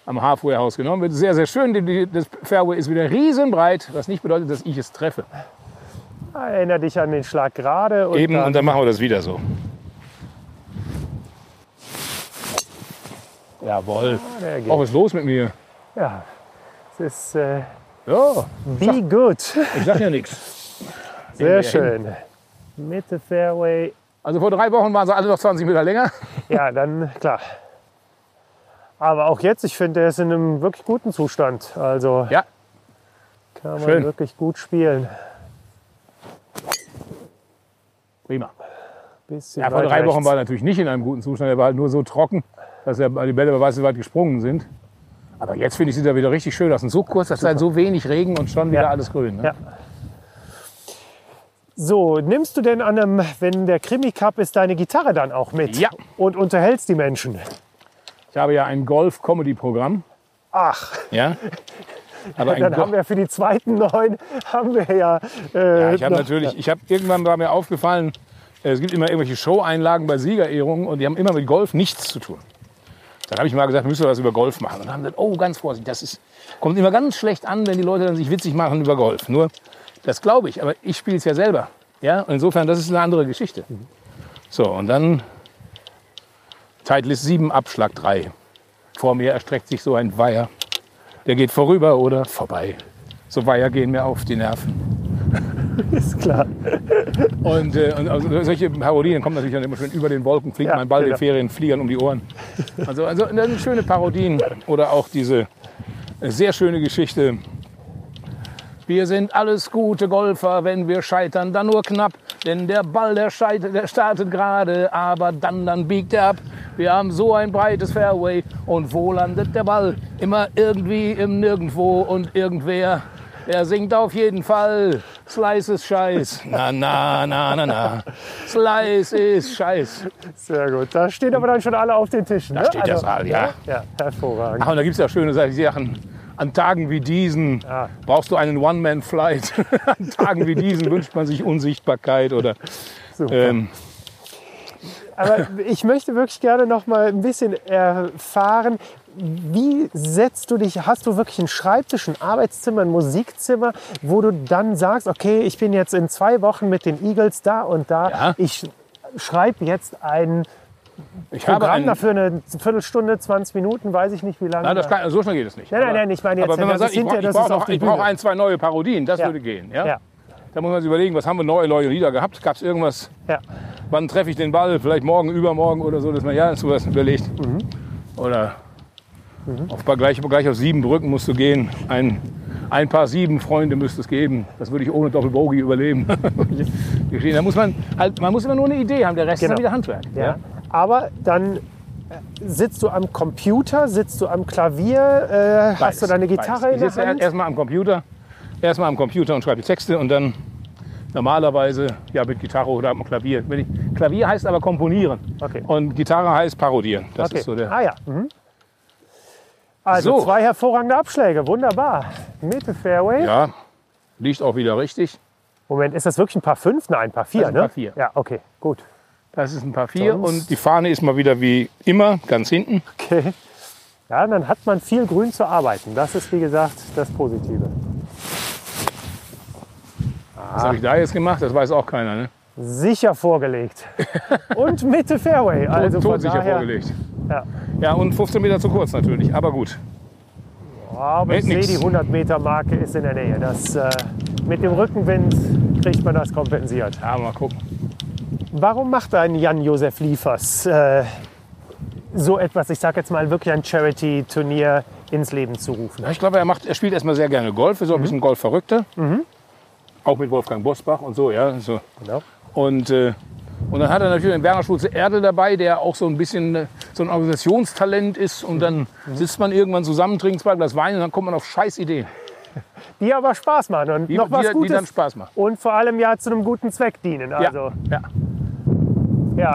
Speaker 1: am Halfway House genommen wird. Sehr, sehr schön. Das Fairway ist wieder riesenbreit, was nicht bedeutet, dass ich es treffe.
Speaker 4: Erinnere dich an den Schlag gerade. Und
Speaker 1: Eben,
Speaker 4: dann,
Speaker 1: und dann machen wir das wieder so. Jawohl.
Speaker 4: geht.
Speaker 1: Auch was ist los mit mir?
Speaker 4: Ja, es ist äh,
Speaker 1: Ja,
Speaker 4: be good.
Speaker 1: ich sag ja nichts.
Speaker 4: Sehr schön. Mitte Fairway.
Speaker 1: Also vor drei Wochen waren sie alle noch 20 Meter länger.
Speaker 4: Ja, dann klar. Aber auch jetzt, ich finde, der ist in einem wirklich guten Zustand. Also
Speaker 1: Ja,
Speaker 4: kann man
Speaker 1: schön.
Speaker 4: wirklich gut spielen.
Speaker 1: prima.
Speaker 4: Bisschen
Speaker 1: Ja, vor drei Wochen
Speaker 4: rechts.
Speaker 1: war er natürlich nicht in einem guten Zustand. Er war halt nur so trocken, dass er, die Bälle weiß wie weit gesprungen sind. Aber jetzt finde ich, sieht er wieder richtig schön aus. Und so kurz, das ist halt so wenig Regen und schon wieder
Speaker 4: Ja.
Speaker 1: alles grün. Ne?
Speaker 4: Ja. So, nimmst du denn an einem, wenn der Krimi Cup ist, deine Gitarre dann auch mit?
Speaker 1: Ja.
Speaker 4: Und unterhältst die Menschen?
Speaker 1: Ich habe ja ein Golf-Comedy-Programm.
Speaker 4: Ach,
Speaker 1: Ja? Aber
Speaker 4: dann haben wir für die zweiten neun haben wir ja. Äh,
Speaker 1: Ja, ich habe natürlich, ich habe irgendwann war mir aufgefallen, äh, es gibt immer irgendwelche Show-Einlagen bei Siegerehrungen und die haben immer mit Golf nichts zu tun. Dann habe ich mal gesagt, müssen wir was über Golf machen. Und dann haben gesagt, oh, ganz vorsichtig, das ist, kommt immer ganz schlecht an, wenn die Leute dann sich witzig machen über Golf. Nur, das glaube ich, aber ich spiele es ja selber. Ja, und insofern, das ist eine andere Geschichte. So, und dann Titleist 7, Abschlag 3. Vor mir erstreckt sich so ein Weiher. Der geht vorüber oder vorbei. So Weiher gehen mir auf die Nerven.
Speaker 4: Ist klar.
Speaker 1: Und, äh, und also solche Parodien kommen natürlich dann immer schön über den Wolken, fliegt
Speaker 4: Ja,
Speaker 1: mein Ball
Speaker 4: genau.
Speaker 1: den Ferienfliegern um die Ohren. Also, also das sind schöne Parodien. Oder auch diese äh, sehr schöne Geschichte. Wir sind alles gute Golfer, wenn wir scheitern, dann nur knapp. Denn der Ball, der, scheitert, der startet gerade, aber dann, dann biegt er ab. Wir haben so ein breites Fairway und wo landet der Ball? Immer irgendwie im Nirgendwo und irgendwer, der singt auf jeden Fall. Slice ist Scheiß. Na, na, na, na, na. Slice ist Scheiß.
Speaker 4: Sehr gut. Da stehen aber dann schon alle auf den Tischen.
Speaker 1: Da
Speaker 4: ne?
Speaker 1: steht der Saal, ja.
Speaker 4: Ja, hervorragend.
Speaker 1: Ach, und da gibt es ja schöne Sachen. An Tagen wie diesen
Speaker 4: Ja.
Speaker 1: brauchst du einen One-Man-Flight. An Tagen wie diesen wünscht man sich Unsichtbarkeit oder ähm,
Speaker 4: Aber ich möchte wirklich gerne noch mal ein bisschen erfahren, wie setzt du dich, hast du wirklich einen Schreibtisch, ein Arbeitszimmer, ein Musikzimmer, wo du dann sagst, okay, ich bin jetzt in zwei Wochen mit den Eagles da und da,
Speaker 1: Ja.
Speaker 4: ich schreibe jetzt ein
Speaker 1: ich habe
Speaker 4: Programm
Speaker 1: einen,
Speaker 4: dafür eine Viertelstunde, 20 Minuten, weiß ich nicht wie lange.
Speaker 1: Na, das kann, so schnell geht es nicht.
Speaker 4: Nein, nein, nein, ich meine jetzt,
Speaker 1: aber wenn man sagt, ich brauche brauch brauch ein, zwei neue Parodien, das
Speaker 4: Ja.
Speaker 1: würde gehen. Ja?
Speaker 4: Ja,
Speaker 1: Da muss man sich überlegen, was haben wir neue, neue Lieder gehabt? Gab es irgendwas?
Speaker 4: ja.
Speaker 1: Wann treffe ich den Ball? Vielleicht morgen, übermorgen oder so, dass man ja sowas überlegt.
Speaker 4: Mhm.
Speaker 1: Oder auf, gleich, gleich auf sieben Brücken musst du gehen. Ein, ein paar sieben Freunde müsste es geben. Das würde ich ohne Doppelbogie überleben. Da muss man halt, man muss immer nur eine Idee haben. Der Rest
Speaker 4: Genau.
Speaker 1: ist dann wieder Handwerk.
Speaker 4: Ja. Aber dann äh, sitzt du am Computer, sitzt du am Klavier, äh, hast du deine Gitarre
Speaker 1: Beides.
Speaker 4: in der Hand?
Speaker 1: erstmal am Computer, erstmal am Computer und schreibe die Texte und dann normalerweise ja mit Gitarre oder am Klavier. Klavier heißt aber komponieren
Speaker 4: Okay.
Speaker 1: und Gitarre heißt parodieren. Das
Speaker 4: Okay.
Speaker 1: ist so der.
Speaker 4: ah ja. Mhm. Also
Speaker 1: So.
Speaker 4: zwei hervorragende Abschläge, wunderbar. Mitte Fairway.
Speaker 1: Ja, liegt auch wieder richtig.
Speaker 4: Moment, ist das wirklich ein Paar 5? Nein, ein Paar 4,
Speaker 1: Das ist ein
Speaker 4: ne?
Speaker 1: Paar vier.
Speaker 4: Ja, okay, gut.
Speaker 1: Das ist ein paar vier
Speaker 4: Sonst-
Speaker 1: und die Fahne ist mal wieder wie immer ganz hinten.
Speaker 4: Okay. Ja, dann hat man viel Grün zu arbeiten. Das ist, wie gesagt, das Positive.
Speaker 1: Was habe ich da jetzt gemacht? Das weiß auch keiner. Ne?
Speaker 4: Sicher vorgelegt. Und Mitte Fairway. Also von
Speaker 1: Todsicher
Speaker 4: daher,
Speaker 1: vorgelegt.
Speaker 4: Ja.
Speaker 1: Ja, und 15 Meter zu kurz natürlich, aber gut.
Speaker 4: Aber ich sehe, die 100 Meter Marke ist in der Nähe. Das, äh, mit dem Rückenwind kriegt man das kompensiert.
Speaker 1: Ja, mal gucken.
Speaker 4: Warum macht ein Jan-Josef Liefers äh, so etwas, ich sage jetzt mal wirklich ein Charity-Turnier ins Leben zu rufen?
Speaker 1: Ja, Ich glaube, er, macht, er spielt erstmal sehr gerne Golf, ist so ein bisschen Golfverrückter. Auch mit Wolfgang Bosbach und so, ja. So.
Speaker 4: Genau.
Speaker 1: Und, äh, und dann hat er natürlich den Werner Schulze Erde dabei, der auch so ein bisschen äh, so ein Organisationstalent ist. Und dann sitzt man irgendwann zusammen, trinkt zwei Glas Wein und dann kommt man auf scheiß Ideen,
Speaker 4: Die aber Spaß machen und
Speaker 1: die,
Speaker 4: noch was
Speaker 1: die, die
Speaker 4: Gutes
Speaker 1: dann Spaß machen.
Speaker 4: und vor allem ja zu einem guten Zweck dienen. Also,
Speaker 1: ja.
Speaker 4: ja,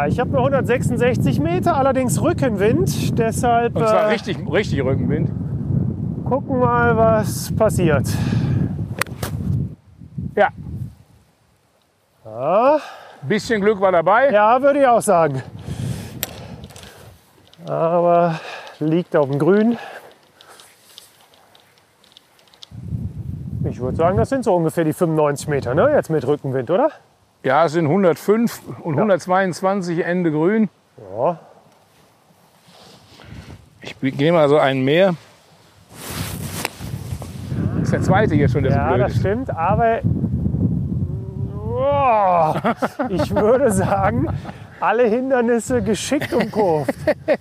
Speaker 4: ich habe nur 166 Meter, allerdings Rückenwind. Deshalb
Speaker 1: Und zwar
Speaker 4: äh,
Speaker 1: richtig, richtig Rückenwind.
Speaker 4: gucken mal, was passiert.
Speaker 1: Ja,
Speaker 4: Ja,
Speaker 1: bisschen Glück war dabei.
Speaker 4: ja würde ich auch sagen. Aber liegt auf dem Grün. Ich würde sagen, das sind so ungefähr die 95 Meter, ne? Jetzt mit Rückenwind, oder?
Speaker 1: Ja, es sind 105 und 122 Ende grün.
Speaker 4: Ja.
Speaker 1: Ich gehe mal so einen mehr. Das ist der zweite hier schon, der so
Speaker 4: Ja,
Speaker 1: blöd
Speaker 4: das
Speaker 1: ist.
Speaker 4: stimmt, aber oh, ich würde sagen, alle Hindernisse geschickt umkurvt.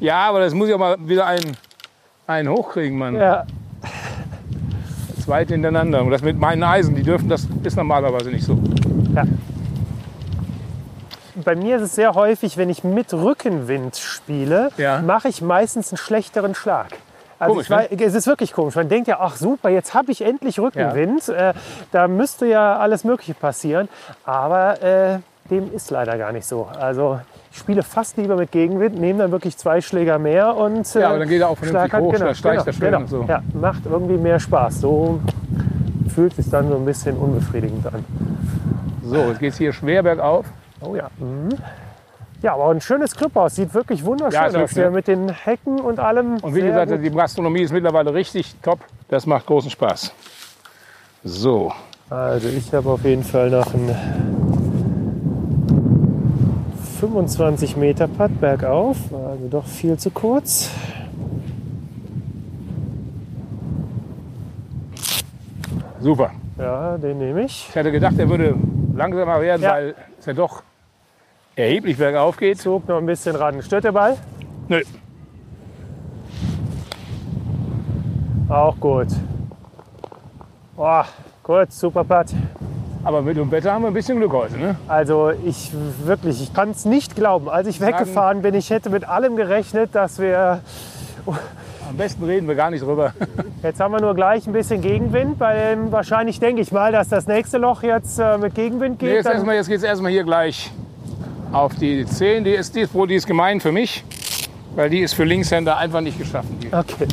Speaker 1: Ja, aber das muss ich auch mal wieder einen, einen hochkriegen, Mann.
Speaker 4: Ja,
Speaker 1: Zweite hintereinander. Und das mit meinen Eisen, die dürfen, das ist normalerweise nicht so.
Speaker 4: ja. Bei mir ist es sehr häufig, wenn ich mit Rückenwind spiele,
Speaker 1: Ja.
Speaker 4: mache ich meistens einen schlechteren Schlag. Also
Speaker 1: Komisch,
Speaker 4: ich weiß, Es ist wirklich komisch. Man denkt ja, ach super, jetzt habe ich endlich Rückenwind. Äh, da müsste ja alles Mögliche passieren. Aber äh, dem ist leider gar nicht so. Also spiele fast lieber mit Gegenwind, nehme dann wirklich zwei Schläger mehr und äh,
Speaker 1: Ja, aber dann geht er auch vernünftig
Speaker 4: hat-
Speaker 1: hoch,
Speaker 4: genau,
Speaker 1: steigt
Speaker 4: genau,
Speaker 1: schön
Speaker 4: genau.
Speaker 1: so.
Speaker 4: Ja, macht irgendwie mehr Spaß. So fühlt sich dann so ein bisschen unbefriedigend an.
Speaker 1: So, jetzt geht es hier schwer bergauf.
Speaker 4: Oh ja. Mhm. Ja, aber ein schönes Clubhaus. Sieht wirklich wunderschön
Speaker 1: Ja,
Speaker 4: aus. hier
Speaker 1: ne?
Speaker 4: mit den Hecken und allem.
Speaker 1: Und wie gesagt,
Speaker 4: gut.
Speaker 1: die Gastronomie ist mittlerweile richtig top. Das macht großen Spaß. So,
Speaker 4: Also ich habe auf jeden Fall noch einen 25 Meter Putt bergauf. Also doch viel zu kurz.
Speaker 1: super.
Speaker 4: Ja, den nehme ich.
Speaker 1: Ich hatte gedacht, er würde langsamer werden,
Speaker 4: Ja.
Speaker 1: weil es ja doch erheblich bergauf geht.
Speaker 4: Zog noch ein bisschen ran. Stört der Ball?
Speaker 1: Nö.
Speaker 4: Auch gut. Oh, kurz, super Putt.
Speaker 1: Aber mit dem Wetter haben wir ein bisschen Glück heute. Ne?
Speaker 4: Also ich wirklich, ich kann es nicht glauben. Als ich weggefahren bin, ich hätte mit allem gerechnet, dass wir
Speaker 1: Am besten reden wir gar nicht drüber.
Speaker 4: Jetzt haben wir nur gleich ein bisschen Gegenwind. Beim, wahrscheinlich denke ich mal, dass das nächste Loch jetzt äh, mit Gegenwind
Speaker 1: Nee,
Speaker 4: geht.
Speaker 1: jetzt
Speaker 4: Dann-
Speaker 1: erstmal, jetzt geht es erstmal hier gleich auf die 10. Die ist, die ist, die ist gemein für mich, weil die ist für Linkshänder einfach nicht geschaffen. Die.
Speaker 4: okay.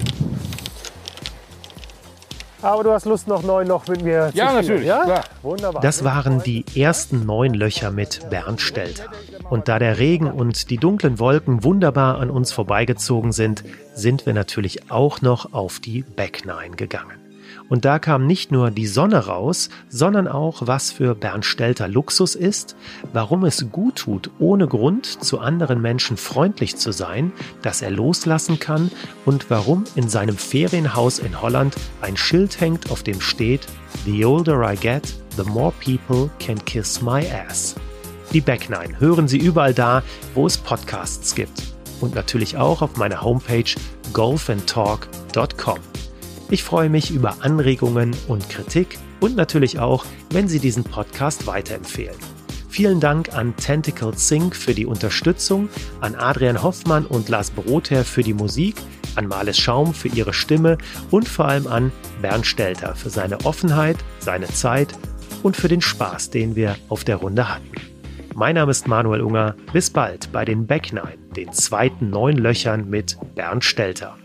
Speaker 4: Aber du hast Lust, noch neun Loch mit mir zu
Speaker 1: Ja,
Speaker 4: spielen,
Speaker 1: natürlich,
Speaker 4: Ja?
Speaker 1: klar.
Speaker 4: Wunderbar.
Speaker 2: Das waren die ersten neun Löcher mit Bernd Stelter. Und da der Regen und die dunklen Wolken wunderbar an uns vorbeigezogen sind, sind wir natürlich auch noch auf die Back Nine gegangen. Und da kam nicht nur die Sonne raus, sondern auch, was für Bernd Stelter Luxus ist, warum es gut tut, ohne Grund zu anderen Menschen freundlich zu sein, dass er loslassen kann und warum in seinem Ferienhaus in Holland ein Schild hängt, auf dem steht The older I get, the more people can kiss my ass. Die Back Nine hören Sie überall da, wo es Podcasts gibt. Und natürlich auch auf meiner Homepage golfandtalk.com. Ich freue mich über Anregungen und Kritik und natürlich auch, wenn Sie diesen Podcast weiterempfehlen. Vielen Dank an Tentacle Sync für die Unterstützung, an Adrian Hoffmann und Lars Brother für die Musik, an Males Schaum für ihre Stimme und vor allem an Bernd Stelter für seine Offenheit, seine Zeit und für den Spaß, den wir auf der Runde hatten. Mein Name ist Manuel Unger. Bis bald bei den Back Nine, den zweiten neun Löchern mit Bernd Stelter.